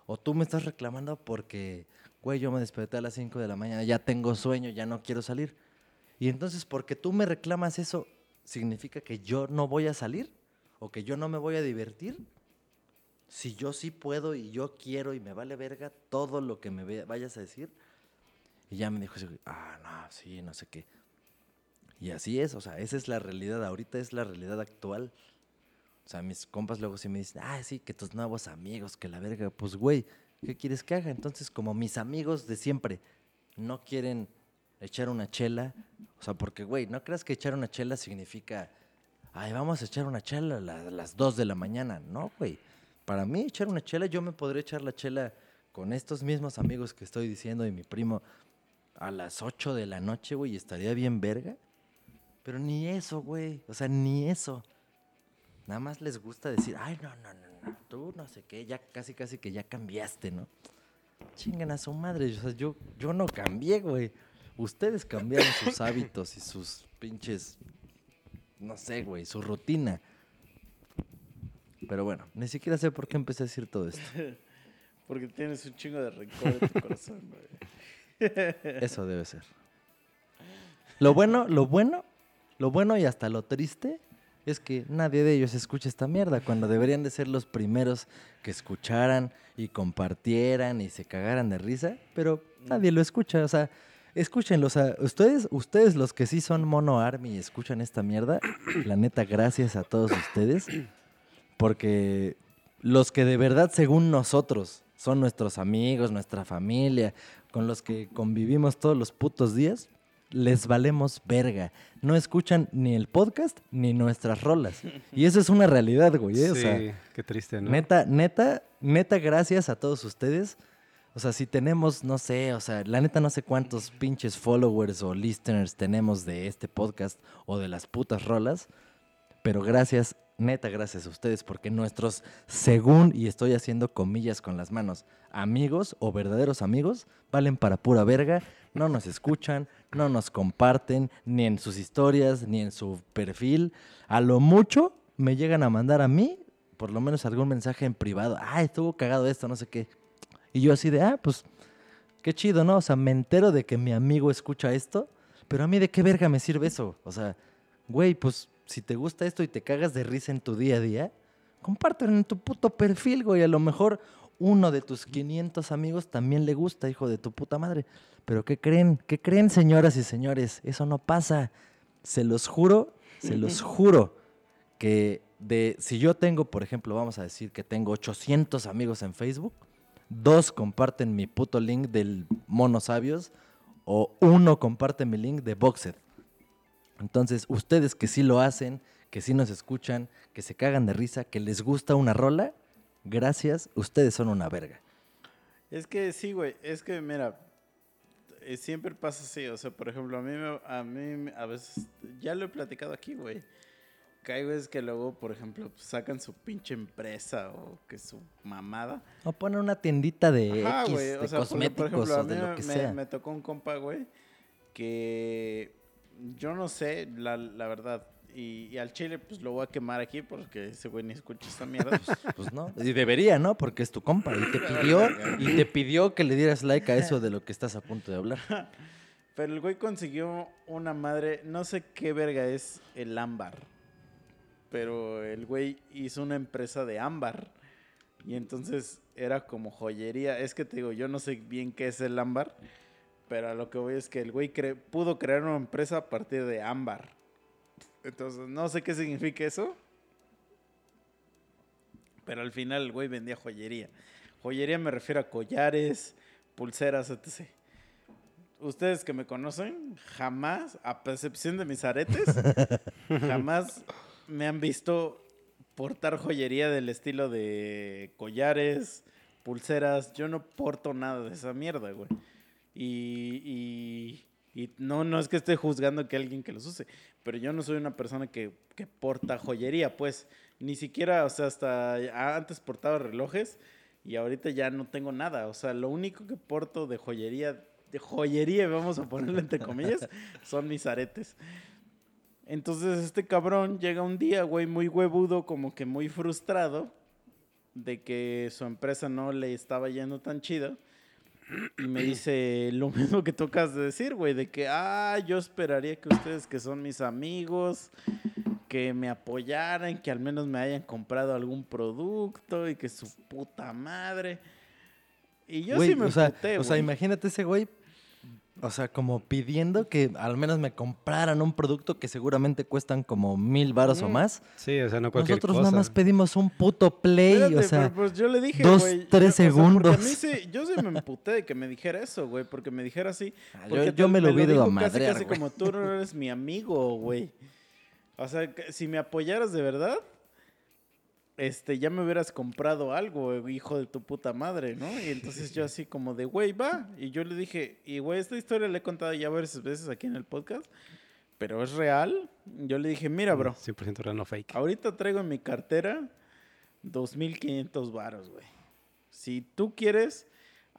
O tú me estás reclamando porque, güey, yo me desperté a las 5 de la mañana, ya tengo sueño, ya no quiero salir. Y entonces, porque tú me reclamas eso, ¿significa que yo no voy a salir? ¿O que yo no me voy a divertir? Si yo sí puedo y yo quiero y me vale verga todo lo que me vayas a decir. Y ya me dijo, güey, ah, no, sí, no sé qué. Y así es, o sea, esa es la realidad, ahorita es la realidad actual. O sea, mis compas luego sí me dicen, ah, sí, que tus nuevos amigos, que la verga. Pues, güey, ¿qué quieres que haga? Entonces, como mis amigos de siempre no quieren echar una chela, o sea, porque, güey, no creas que echar una chela significa, ay, vamos a echar una chela a la- a las 2 de la mañana. No, güey. Para mí, echar una chela, yo me podré echar la chela con estos mismos amigos que estoy diciendo y mi primo a las 8 de la noche, güey, y estaría bien verga. Pero ni eso, güey. O sea, ni eso. Nada más les gusta decir, ay, no, no, no, no, tú no sé qué, ya casi, casi que ya cambiaste, ¿no? Chingan a su madre, o sea, yo, yo no cambié, güey. Ustedes cambiaron sus *laughs* hábitos y sus pinches, no sé, güey, su rutina. Pero bueno, ni siquiera sé por qué empecé a decir todo esto. *laughs* Porque tienes un chingo de rencor en tu corazón, güey. Eso debe ser. Lo bueno, lo bueno, lo bueno y hasta lo triste es que nadie de ellos escucha esta mierda cuando deberían de ser los primeros que escucharan y compartieran y se cagaran de risa, pero nadie lo escucha, o sea, escúchenlo, o sea, ustedes, ustedes los que sí son mono army y escuchan esta mierda, *clears throat* la neta gracias a todos ustedes porque los que de verdad según nosotros son nuestros amigos, nuestra familia, con los que convivimos todos los putos días, les valemos verga. No escuchan ni el podcast ni nuestras rolas. Y eso es una realidad, güey. ¿eh? O sí, sea, qué triste, ¿no? neta, neta, neta, gracias a todos ustedes. O sea, si tenemos, no sé, o sea, la neta no sé cuántos pinches followers o listeners tenemos de este podcast o de las putas rolas, pero gracias, neta, gracias a ustedes, porque nuestros, según, y estoy haciendo comillas con las manos, amigos o verdaderos amigos, valen para pura verga, no nos escuchan, no nos comparten, ni en sus historias, ni en su perfil. A lo mucho me llegan a mandar a mí, por lo menos algún mensaje en privado, ah, estuvo cagado esto, no sé qué. Y yo así de, ah, pues, qué chido, ¿no? O sea, me entero de que mi amigo escucha esto, pero a mí de qué verga me sirve eso. O sea, güey, pues si te gusta esto y te cagas de risa en tu día a día, compártelo en tu puto perfil, güey. A lo mejor uno de tus 500 amigos también le gusta, hijo de tu puta madre. Pero ¿qué creen? ¿Qué creen, señoras y señores? Eso no pasa. Se los juro, se los *laughs* juro que de si yo tengo, por ejemplo, vamos a decir que tengo 800 amigos en Facebook, dos comparten mi puto link del Mono Sabios o uno comparte mi link de Boxed. Entonces, ustedes que sí lo hacen, que sí nos escuchan, que se cagan de risa, que les gusta una rola, gracias, ustedes son una verga. Es que sí, güey. Es que, mira, eh, siempre pasa así. O sea, por ejemplo, a mí, a mí a veces, ya lo he platicado aquí, güey. Que hay veces que luego, por ejemplo, pues, sacan su pinche empresa o que su mamada. O ponen una tiendita de Ajá, X, güey, de o sea, por- cosméticos por ejemplo, a o de mí lo que me, sea. me tocó un compa, güey, que yo no sé, la, la verdad. Y, y al chile, pues lo voy a quemar aquí porque ese güey ni escucha esta mierda. *laughs* Pues no, y debería, ¿no? Porque es tu compa y te pidió y te pidió que le dieras like a eso de lo que estás a punto de hablar. *laughs* Pero el güey consiguió una madre, no sé qué verga es el ámbar. Pero el güey hizo una empresa de ámbar. Y entonces era como joyería. Es que te digo, yo no sé bien qué es el ámbar. Pero a lo que voy es que el güey cre- pudo crear una empresa a partir de ámbar. Entonces, no sé qué significa eso. Pero al final el güey vendía joyería. Joyería me refiero a collares, pulseras, etc. Ustedes que me conocen, jamás, a percepción de mis aretes, *laughs* jamás me han visto portar joyería del estilo de collares, pulseras. Yo no porto nada de esa mierda, güey. Y, y, y no, no es que esté juzgando que alguien que los use, pero yo no soy una persona que, que porta joyería, pues. Ni siquiera, o sea, hasta antes portaba relojes y ahorita ya no tengo nada. O sea, lo único que porto de joyería, de joyería, vamos a ponerlo entre comillas, *laughs* son mis aretes. Entonces este cabrón llega un día, güey, muy huevudo, como que muy frustrado de que su empresa no le estaba yendo tan chido. Y me dice lo mismo que tocas de decir, güey, de que, ah, yo esperaría que ustedes que son mis amigos, que me apoyaran, que al menos me hayan comprado algún producto y que su puta madre. Y yo sí me o sea, o sea, imagínate ese güey, o sea, como pidiendo que al menos me compraran un producto que seguramente cuestan como mil varos o más. Sí, o sea, no cualquier Nosotros cosa. nada más pedimos un puto play, Espérate, o sea, pero, pues yo le dije, dos, güey, tres yo- o sea, porque segundos. a mí sí, yo sí me emputé de que me dijera eso, güey, porque me dijera así. Ah, yo- me lo hubiera ido a dijo casi, casi como tú no eres mi amigo, güey. O sea, que si me apoyaras de verdad, este, ya me hubieras comprado algo, hijo de tu puta madre, ¿no? Y entonces yo así como de, güey, va. Y yo le dije, y güey, esta historia la he contado ya varias veces aquí en el podcast, pero es real. Yo le dije, mira, bro, 100% real, no fake. Ahorita traigo en mi cartera 2.500 varos, güey. Si tú quieres,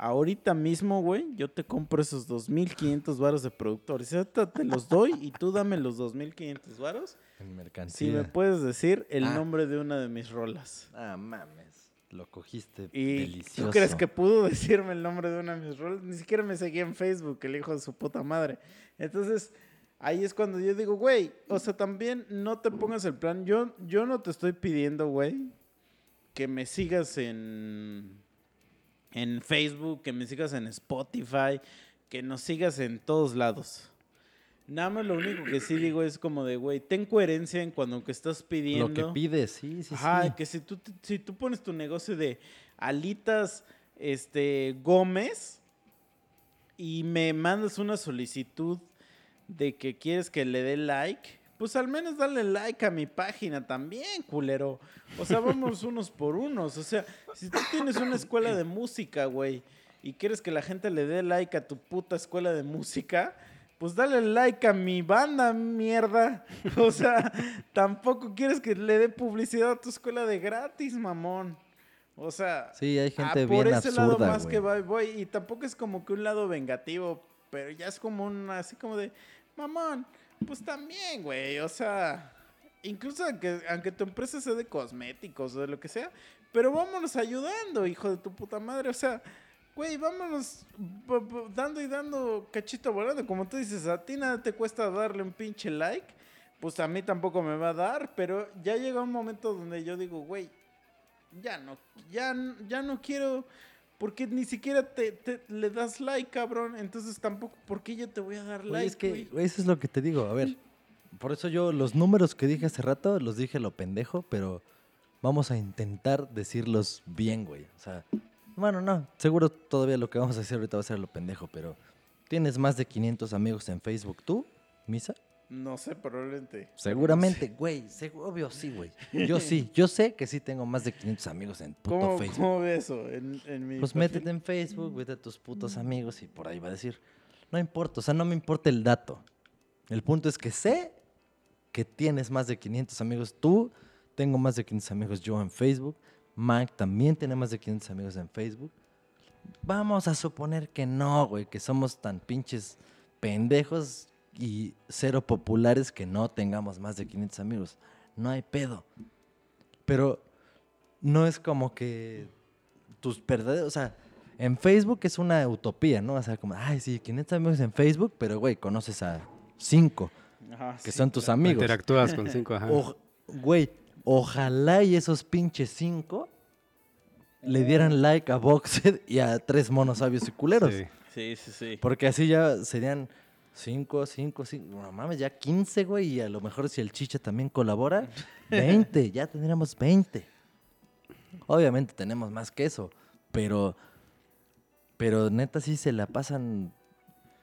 ahorita mismo, güey, yo te compro esos 2.500 varos de productores. Ahorita te los doy y tú dame los 2.500 varos. en Si mercancía. me puedes decir el Ah. nombre de una de mis rolas. Ah, mames, lo cogiste ¿Y delicioso. tú crees que pudo *laughs* decirme el nombre de una de mis rolas? Ni siquiera me seguía en Facebook, el hijo de su puta madre. Entonces, ahí es cuando yo digo, güey, o sea, también no te pongas el plan. Yo, yo no te estoy pidiendo, güey, que me sigas en, en Facebook, que me sigas en Spotify, que nos sigas en todos lados. Nada más lo único que sí digo es como de, güey, ten coherencia en cuando que estás pidiendo. Lo que pides, sí, sí, Ajá, sí. que si tú, si tú pones tu negocio de alitas este, Gómez y me mandas una solicitud de que quieres que le dé like, pues al menos dale like a mi página también, culero. O sea, vamos *laughs* unos por unos. O sea, si tú tienes una escuela de música, güey, y quieres que la gente le dé like a tu puta escuela de música, pues dale like a mi banda, mierda. O sea, tampoco quieres que le dé publicidad a tu escuela de gratis, mamón. O sea, Sí, hay ah, gente por bien ese lado más que voy, voy. Y tampoco es como que un lado vengativo, pero ya es como un, así como de, mamón, pues también, güey. O sea, incluso aunque, aunque tu empresa sea de cosméticos o de lo que sea, pero vámonos ayudando, hijo de tu puta madre. O sea, güey, vámonos dando y dando cachito volando. Como tú dices, a ti nada te cuesta darle un pinche like. Pues a mí tampoco me va a dar, pero ya llega un momento donde yo digo, güey, ya no, ya, ya no quiero, porque ni siquiera te, te- le das like, cabrón. Entonces tampoco, ¿por qué yo te voy a dar like? es que eso es lo que te digo. A ver, por eso yo los números que dije hace rato los dije lo pendejo, pero vamos a intentar decirlos bien, güey. O sea, bueno, no, seguro todavía lo que vamos a hacer ahorita va a ser lo pendejo, pero ¿tienes más de 500 amigos en Facebook tú, Misa? No sé, probablemente. Seguramente, güey, seg- obvio sí, güey. *laughs* Yo sí, yo sé que sí tengo más de 500 amigos en puto ¿Cómo, Facebook. ¿Cómo ves eso en, en mi Pues perfil? métete en Facebook, vete a tus putos amigos y por ahí va a decir. No importa, o sea, no me importa el dato. El punto es que sé que tienes más de 500 amigos tú, tengo más de 500 amigos yo en Facebook, Mike también tiene más de 500 amigos en Facebook. Vamos a suponer que no, güey, que somos tan pinches pendejos y cero populares que no tengamos más de 500 amigos. No hay pedo. Pero no es como que tus verdaderos, o sea, en Facebook es una utopía, ¿no? O sea, como, ay, sí, 500 amigos en Facebook, pero güey, conoces a cinco Ajá, que sí, son tus claro. amigos. Interactúas con cinco, ajá. Güey, ojalá y esos pinches cinco le dieran like a Boxed y a tres monos sabios y culeros. Sí. Sí, sí, sí. Porque así ya serían cinco, cinco, cinco, no mames, ya 15, güey, y a lo mejor si el chicha también colabora, *laughs* 20, ya tendríamos 20. Obviamente tenemos más que eso, pero, pero neta sí se la pasan,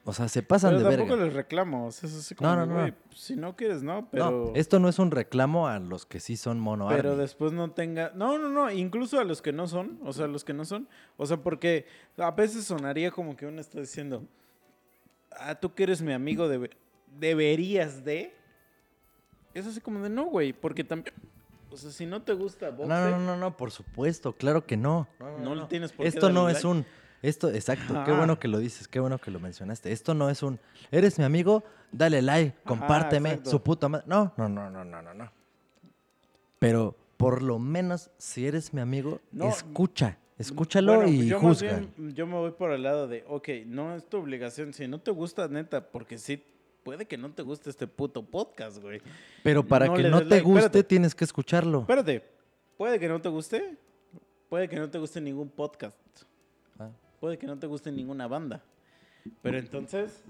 o sea, se pasan Pero de tampoco verga. les reclamos. Eso sí como, No, no, no. güey, si no quieres, no, pero... No, esto no es un reclamo a los que sí son mono Pero army. después no tenga. No, no, no. Incluso a los que no son. O sea, a los que no son. O sea, porque a veces sonaría como que uno está diciendo. Ah, tú que eres mi amigo, debe- deberías de. Es así como de no, güey. Porque también. O sea, si no te gusta No, Boxer, no, no, no, no, por supuesto, claro que no. no le tienes por qué Esto no es like. un, Esto, exacto, qué bueno que lo dices, qué bueno que lo mencionaste. Esto no es un, eres mi amigo, dale like, compárteme, exacto. su puta madre. No, no, no, no, no, no, no. Pero por lo menos, si eres mi amigo, No, escucha, escúchalo Bueno, y yo más juzga. bien, yo me voy por el lado de, ok, no es tu obligación. Si no te gusta, neta, porque sí, puede que no te guste este puto podcast, güey. Pero para no que no te like, guste, espérate. tienes que escucharlo. Espérate, puede que no te guste, puede que no te guste ningún podcast, Ah. puede que no te guste ninguna banda. Pero entonces,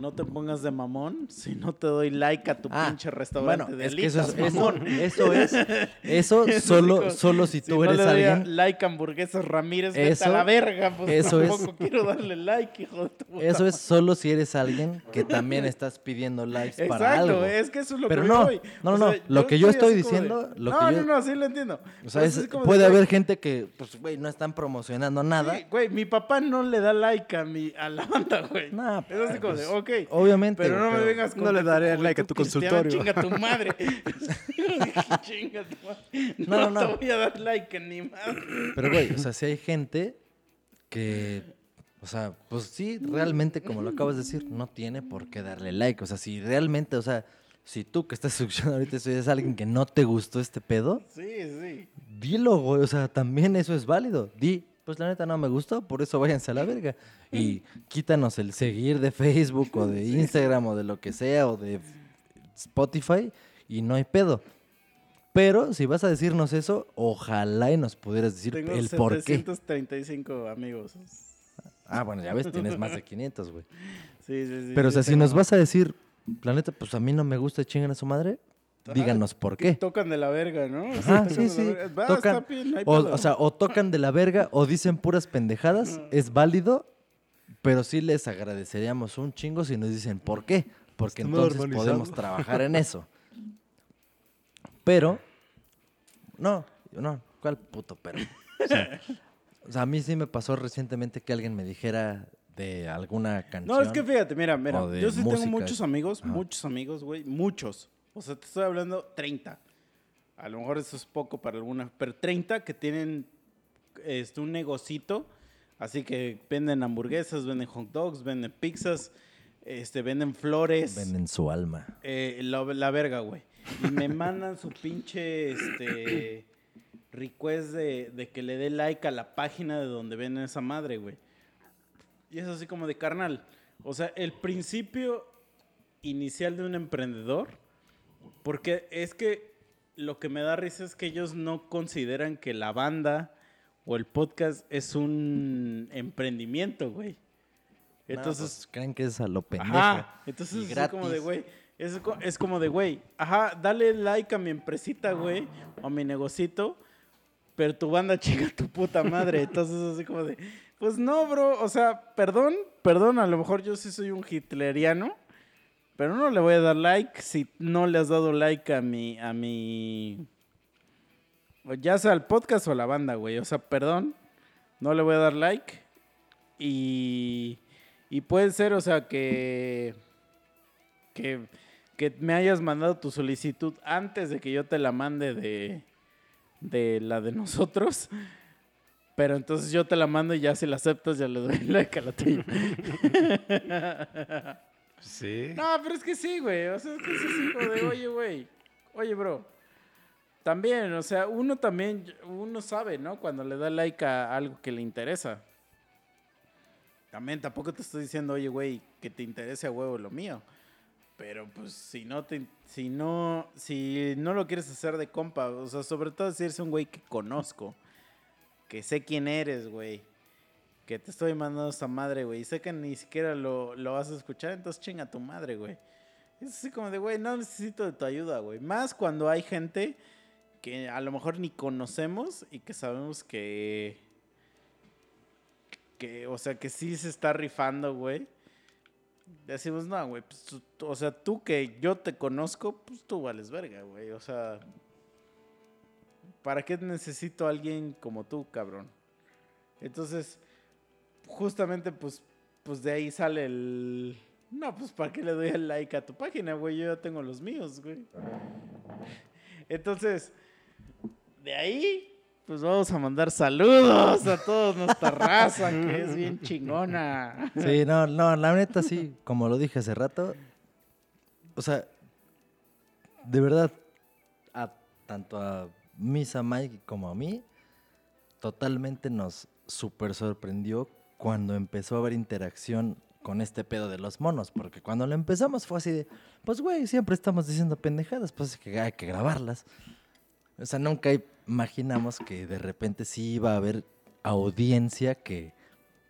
no te pongas de mamón si no te doy like a tu Ah, pinche restaurante bueno, de es que eso es, eso, es, *laughs* eso Es solo, solo si tú no eres le doy alguien, like hamburguesas Ramírez, vete a Eso- la verga, pues eso es- tampoco quiero darle like, hijo de tu puta eso es solo si eres alguien que también estás pidiendo likes para Exacto, algo. es que eso es lo Pero que no, voy. no, O no, sea, lo que yo estoy de- diciendo, lo no, que no, yo- no, sí lo entiendo. O sea, es- de, puede haber gente que, pues, güey, no están promocionando nada. Güey, mi papá no le da like a, mi, a la banda, güey. Nah, es así como de, pues, ok. Obviamente. Pero no güey, me vengas con no le daré like a tu cristiana, consultorio. Chinga tu madre. *laughs* *laughs* chinga tu madre. No, No, no, te no. voy a dar like ni madre. Pero, güey, o sea, si hay gente que, o sea, pues sí, realmente, como lo acabas de decir, no tiene por qué darle like. O sea, si realmente, o sea, si tú que estás *laughs* escuchando ahorita si eres alguien que no te gustó este pedo, Sí, sí. dilo, güey. O sea, también eso es válido. Di, pues la neta no me gustó, por eso váyanse a la verga. Y quítanos el seguir de Facebook o de *laughs* Instagram o de lo que sea o de Spotify y no hay pedo. Pero si vas a decirnos eso, ojalá y nos pudieras decir Tengo el por qué. 735 amigos. Ah, bueno, ya ves, tienes más de *laughs* 500, güey. Sí, sí, sí. Pero, o sea, si nos vas a decir, la neta, pues a mí no me gusta chingan a su madre, díganos por qué. Tocan de la verga, ¿no? O sea, tocan sí, sí. Va, Tocan, bien, o, sea, o tocan de la verga o dicen puras pendejadas, es válido, pero sí les agradeceríamos un chingo si nos dicen por qué, porque entonces podemos trabajar en eso. Pero, no, no, ¿cuál puto pero? O sea, o sea, a mí sí me pasó recientemente que alguien me dijera de alguna canción. No, es que fíjate, mira, mira, yo sí música. tengo muchos amigos, Ajá. muchos amigos, güey, muchos. O sea, te estoy hablando 30. A lo mejor eso es poco para alguna, pero 30 que tienen este, un negocito, así que venden hamburguesas, venden hot dogs, venden pizzas, este, venden flores. Venden su alma. Eh, la, la verga, güey. Y me mandan su pinche este request de, de que le dé like a la página de donde venden esa madre, güey. Y es así como de carnal. O sea, el principio inicial de un emprendedor, porque es que lo que me da risa es que ellos no consideran que la banda o el podcast es un emprendimiento, güey. Entonces, Entonces, creen que es a lo pendejo. Ajá. Entonces es como de, güey. Es, es como de, güey. Ajá, dale like a mi empresita, güey. O a mi negocito. Pero tu banda *laughs* chica tu puta madre. Entonces así como de, pues no, bro. O sea, perdón, perdón. A lo mejor yo sí soy un hitleriano. Pero no le voy a dar like si no le has dado like a mi, a mi, ya sea al podcast o a la banda, güey. O sea, perdón, no le voy a dar like. Y, y puede ser, o sea, que, que, que me hayas mandado tu solicitud antes de que yo te la mande de, de la de nosotros. Pero entonces yo te la mando y ya si la aceptas ya le doy *laughs* like a la tuya. *laughs* Sí. No, pero es que sí, güey. O sea, es que es así como de, oye, güey. Oye, bro. También, o sea, uno también, uno sabe, ¿no? Cuando le da like a algo que le interesa. También tampoco te estoy diciendo, oye, güey, que te interese a huevo lo mío. Pero pues si no te, si no, si no lo quieres hacer de compa, o sea, sobre todo si eres un güey que conozco, que sé quién eres, güey, que te estoy mandando esta madre, güey, y sé que ni siquiera lo, lo vas a escuchar, entonces chinga tu madre, güey. Es así como de, güey, no necesito de tu ayuda, güey. Más cuando hay gente que a lo mejor ni conocemos y que sabemos que, que, o sea, que sí se está rifando, güey. Decimos, no, güey, pues, o sea, tú que yo te conozco, pues tú vales verga, güey. O sea, ¿para qué necesito a alguien como tú, cabrón? Entonces, justamente, pues, pues de ahí sale el... No, pues, ¿para qué le doy el like a tu página, güey? Yo ya tengo los míos, güey. Entonces, de ahí pues vamos a mandar saludos a toda nuestra *laughs* raza, que es bien chingona. Sí, no, no, la neta sí, como lo dije hace rato. O sea, de verdad, a, tanto a Misa Mike como a mí, totalmente nos super sorprendió cuando empezó a haber interacción con este pedo de los monos, porque cuando lo empezamos fue así de, pues güey, siempre estamos diciendo pendejadas, pues es que hay que grabarlas. O sea, nunca imaginamos que de repente sí iba a haber audiencia que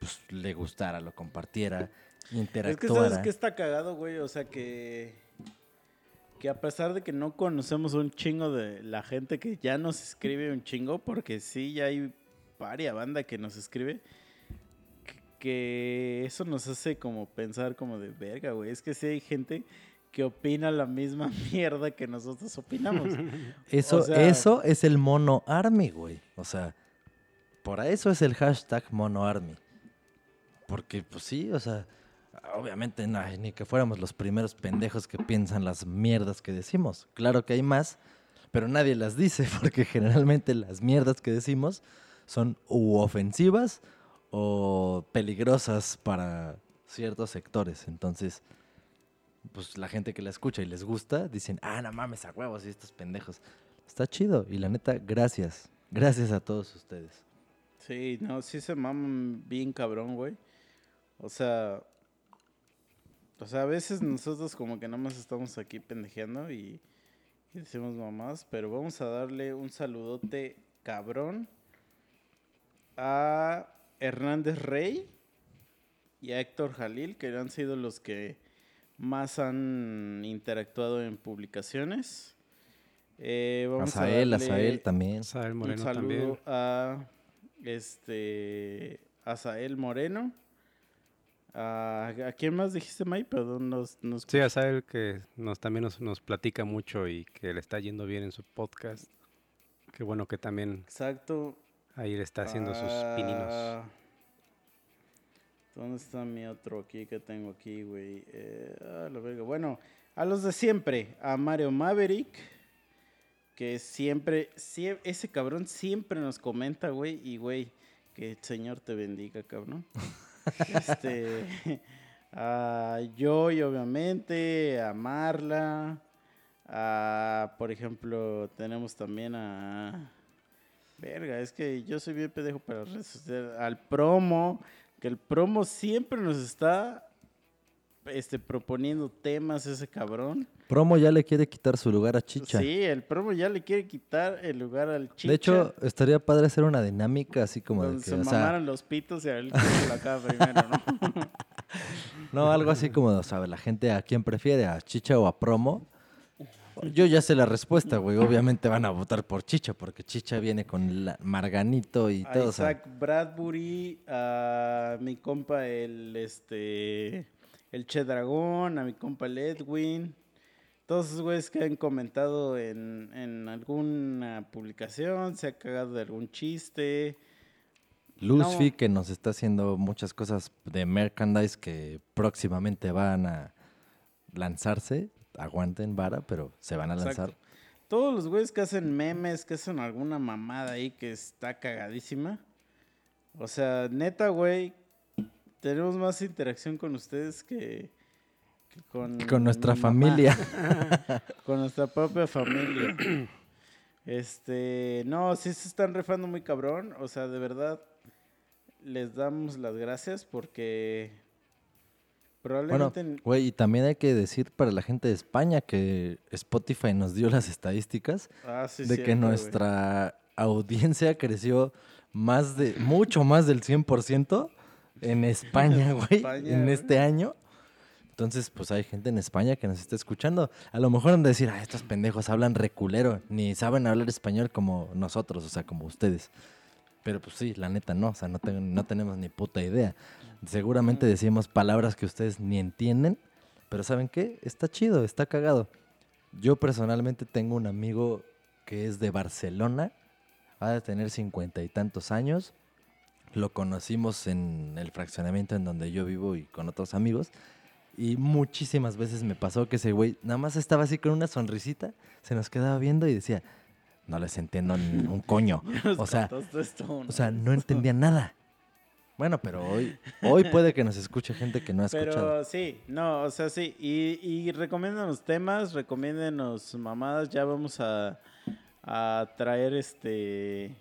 pues, le gustara, lo compartiera, Es que interactuara. sabes que está cagado, güey. O sea que. Que a pesar de que no conocemos un chingo de la gente que ya nos escribe un chingo, porque sí, ya hay varia banda que nos escribe. Que- eso nos hace como pensar como de verga, güey. Es que sí hay gente que opina la misma *laughs* mierda que nosotros opinamos. *laughs* Eso, O sea- eso es el mono army, güey. O sea, por eso es el hashtag mono army. Porque, pues sí, o sea, obviamente no, ni que fuéramos los primeros pendejos que piensan las mierdas que decimos. Claro que hay más, pero nadie las dice, *laughs* porque generalmente las mierdas que decimos son u ofensivas o peligrosas para ciertos sectores. Entonces, pues la gente que la escucha y les gusta, dicen, ah, no mames, a huevos y estos pendejos. Está chido. Y la neta, gracias. Gracias a todos ustedes. Sí, no, sí se maman bien cabrón, güey. O sea, o sea, a veces nosotros como que nada más estamos aquí pendejeando y, y decimos mamás, pero vamos a darle un saludote cabrón a Hernández Rey y a Héctor Jalil, que han sido los que más han interactuado en publicaciones. Eh, vamos a Azael, darle- Azael también. Sael un Moreno saludo también. a este Azael Moreno. A, ¿A quién más dijiste, May? Perdón, nos, nos Sí, a Sael que nos, también nos, nos platica mucho y que le está yendo bien en su podcast. Qué bueno que también Exacto. Ahí le está haciendo sus pininos. Ah, ¿Dónde está mi otro aquí que tengo aquí, güey? Eh, ah, la verga. Bueno, a los de siempre. A Mario Maverick. Que siempre, sie- ese cabrón siempre nos comenta, güey. Y, güey, que el Señor te bendiga, cabrón. *laughs* este. A Joy, obviamente. A Marla. A, por ejemplo, tenemos también a. Verga, es que yo soy bien pendejo para sociales. Al promo, que el promo siempre nos está este, proponiendo temas ese cabrón. Promo ya le quiere quitar su lugar a Chicha. Sí, el promo ya le quiere quitar el lugar al chicha. de hecho, estaría padre hacer una dinámica así como de donde que, se o sea, mamaran los pitos y a quién la acaba primero, ¿no? *laughs* no, algo así como, o sea, la gente a quién prefiere, a Chicha o a Promo. Yo ya sé la respuesta, güey. Obviamente van a votar por Chicha, porque Chicha viene con la- Marganito y a todo. o sea, Isaac Bradbury, a mi compa el este el Che Dragón, a mi compa el Edwin. Todos esos güeyes que han comentado en, en alguna publicación, se ha cagado de algún chiste. Lucy, No. que nos está haciendo muchas cosas de merchandise que próximamente van a lanzarse. Aguanten vara, pero se van a lanzar. Exacto. Todos los güeyes que hacen memes, que hacen alguna mamada ahí que está cagadísima. O sea, neta, güey, tenemos más interacción con ustedes que, que con, Y con nuestra familia. *laughs* *laughs* con nuestra propia familia. Este, no, sí se están refando muy cabrón. O sea, de verdad, les damos las gracias porque Bueno, güey, y también hay que decir para la gente de España que Spotify nos dio las *laughs* estadísticas Ah, sí, de que cierto, nuestra audiencia creció más de, mucho más del 100% en España, güey, en este año. Entonces, pues hay gente en España que nos está escuchando. A lo mejor han de decir, ah, estos pendejos hablan reculero, ni saben hablar español como nosotros, o sea, como ustedes. Pero pues sí, la neta no, o sea, no, tengo- no tenemos ni puta idea. Seguramente decimos palabras que ustedes ni entienden, pero ¿saben qué? Está chido, está cagado. Yo personalmente tengo un amigo que es de Barcelona, ha de tener cincuenta y tantos años. Lo conocimos en el fraccionamiento en donde yo vivo y con otros amigos. Y muchísimas veces me pasó que ese güey nada más estaba así con una sonrisita, se nos quedaba viendo y decía, no les entiendo ni un coño. *laughs* O sea, o sea, no entendía nada. Bueno, pero hoy, hoy puede que nos escuche gente que no ha escuchado. Pero sí, no, o sea, sí. Y, y recomiéndanos temas, recomiéndenos mamadas. Ya vamos a, a traer este.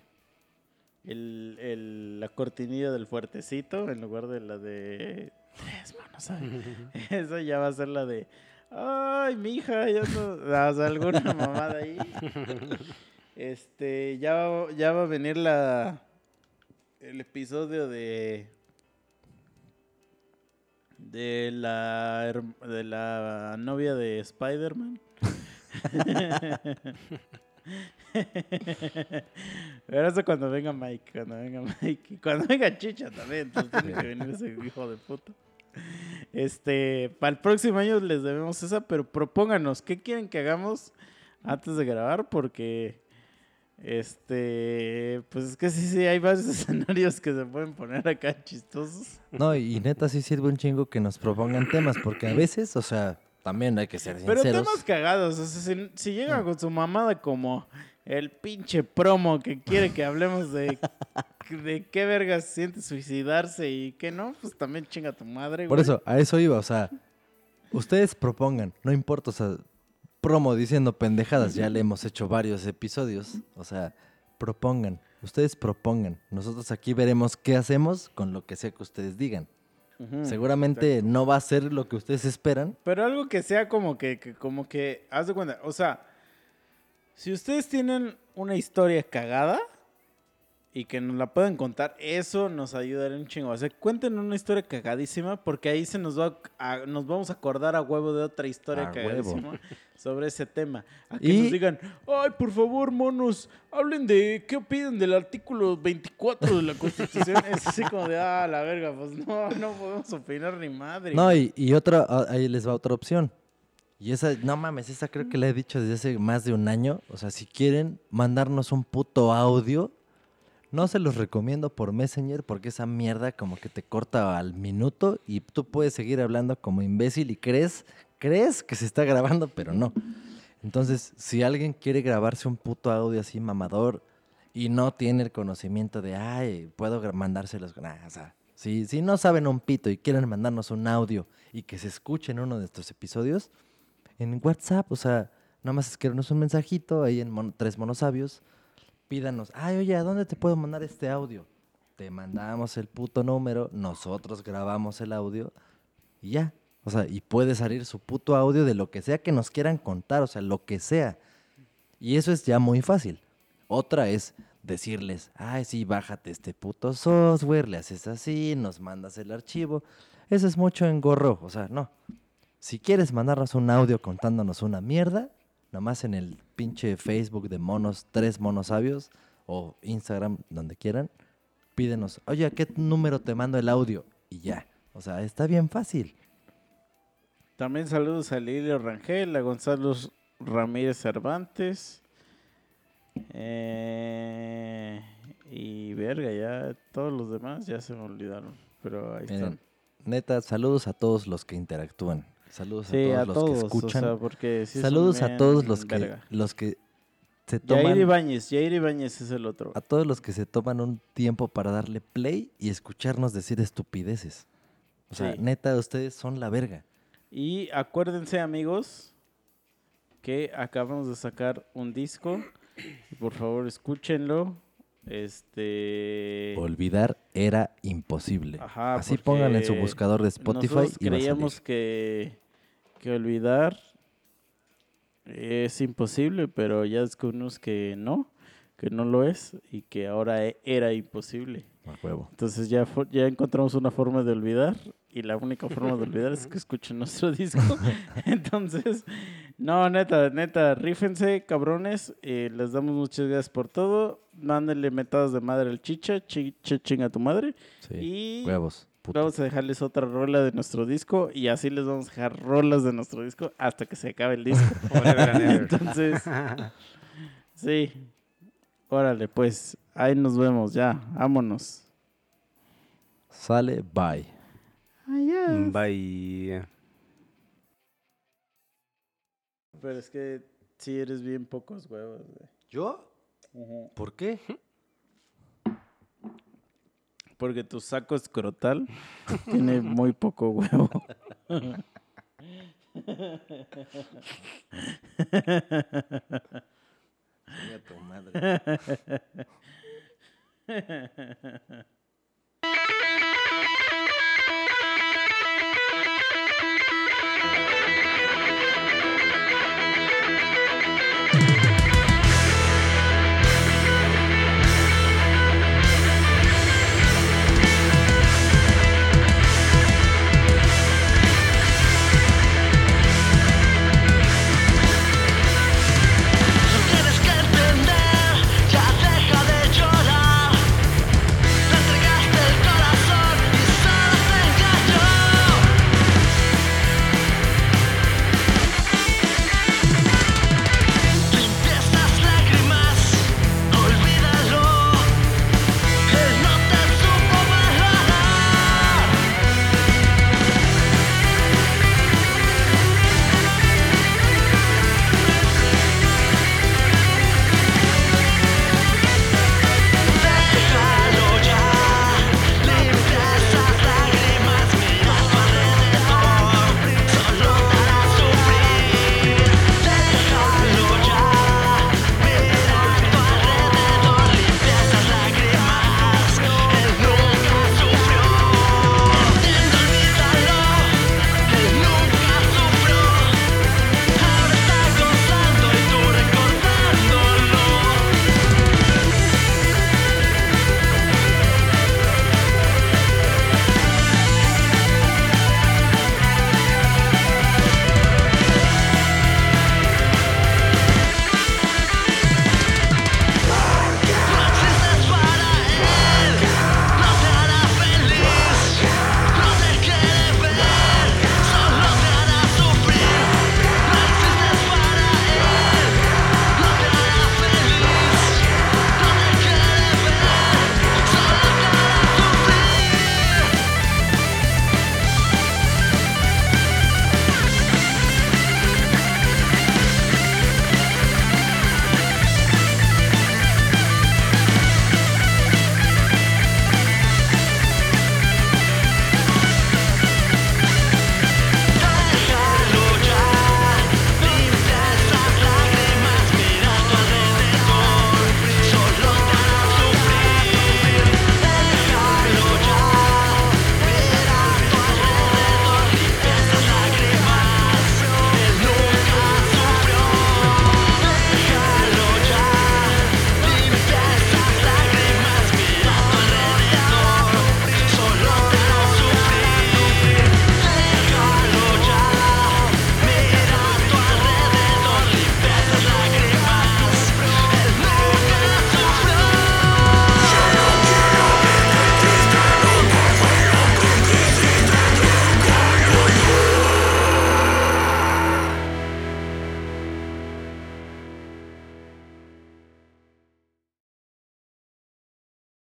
El, el- la cortinilla del fuertecito en lugar de la de. Tres manos. ¿sabes? *laughs* Esa ya va a ser la de. Ay, mi hija, ya no. O sea, alguna mamada ahí. *laughs* Este, ya, va- ya va a venir la. El episodio de de la de la novia de Spider-Man. Pero eso cuando venga Mike, cuando venga Mike, cuando venga Chicha también, entonces tiene que venir ese hijo de puta. Este, para el próximo año les debemos esa, pero propónganos, ¿qué quieren que hagamos antes de grabar? Porque, este, pues es que sí, sí, hay varios *laughs* escenarios que se pueden poner acá chistosos. No, y neta sí sirve un chingo que nos propongan temas, porque a veces, o sea, también hay que ser Pero sinceros. temas cagados, o sea, si, si llega con su mamada como el pinche promo que quiere que hablemos de, de qué vergas siente suicidarse y qué no, pues también chinga tu madre, Por eso, a eso iba, o sea, ustedes propongan, no importa, o sea, promo diciendo pendejadas, ya le hemos hecho varios episodios, o sea, propongan, ustedes propongan, nosotros aquí veremos qué hacemos con lo que sea que ustedes digan. Seguramente no va a ser lo que ustedes esperan, Pero algo que sea como que, que- como que, haz de cuenta, o sea, si ustedes tienen una historia cagada y que nos la pueden contar, eso nos ayudaría un chingo. O sea, cuenten una historia cagadísima porque ahí se nos va a, a- nos vamos a acordar a huevo de otra historia A cagadísima sobre ese tema. A que Y- nos digan, ay, por favor, monos, hablen de qué opinan del artículo 24 de la Constitución. *laughs* es así como de, ah, la verga, pues no, no podemos opinar ni madre. No, y, y otra, ah, ahí les va otra opción. Y esa, no mames, esa creo que la he dicho desde hace más de un año. O sea, si quieren mandarnos un puto audio, no se los recomiendo por Messenger porque esa mierda como que te corta al minuto y tú puedes seguir hablando como imbécil y crees, crees que se está grabando, pero no. Entonces, si alguien quiere grabarse un puto audio así mamador y no tiene el conocimiento de, ay, puedo mandárselos, nah, o sea, si, si no saben un pito y quieren mandarnos un audio y que se escuche en uno de estos episodios, en WhatsApp, o sea, nada más escríbanos un mensajito ahí en Mon- Tres Monosabios, pídanos, ay, oye, ¿a dónde te puedo mandar este audio? Te mandamos el puto número, nosotros grabamos el audio y ya. O sea, y puede salir su puto audio de lo que sea que nos quieran contar, o sea, lo que sea. Y eso es ya muy fácil. Otra es decirles, ay, sí, bájate este puto software, le haces así, nos mandas el archivo. Eso es mucho engorro, o sea, no. Si quieres mandarnos un audio contándonos una mierda, nomás en el pinche Facebook de monos, tres monos sabios, o Instagram, donde quieran, pídenos, oye, ¿a qué número te mando el audio? Y ya. O sea, está bien fácil. También saludos a Lilio Rangel, a Gonzalo Ramírez Cervantes. Eh, y verga, ya todos los demás ya se me olvidaron. Pero ahí Miren, están. neta, saludos a todos los que interactúan. Saludos Sí, a a todos todos, los que escuchan. o sea, porque sí saludos a todos los que, verga. los que se Jair toman Ibáñez, Jair Ibáñez es el otro. a todos los que se toman un tiempo para darle play y escucharnos decir estupideces. O sea, Sí. neta, ustedes son la verga. Y acuérdense, amigos, que acabamos de sacar un disco. Por favor, escúchenlo. Este. Olvidar era imposible. Ajá, Así pónganle en su buscador de Spotify Nosotros y va a creíamos que, que olvidar es imposible, pero ya descubrimos que no, que no lo es y que ahora e- era imposible. A huevo. Entonces ya, ya encontramos una forma de olvidar y la única forma de olvidar es que escuchen nuestro *laughs* disco. *laughs* Entonces, no, neta, neta, rífense, cabrones. eh, les damos muchas gracias por todo. Mándenle metadas de madre al chicha, chicha chinga tu madre. Sí. Y Huevos. Vamos a dejarles otra rola de nuestro disco y así les vamos a dejar rolas de nuestro disco hasta que se acabe el disco. *laughs* Entonces, sí. Órale, pues, ahí nos vemos ya. Vámonos. Sale, bye. Bye. Pero es que sí eres bien pocos huevos, güey. ¿Yo? ¿Por qué? Porque tu saco escrotal tiene muy poco huevo.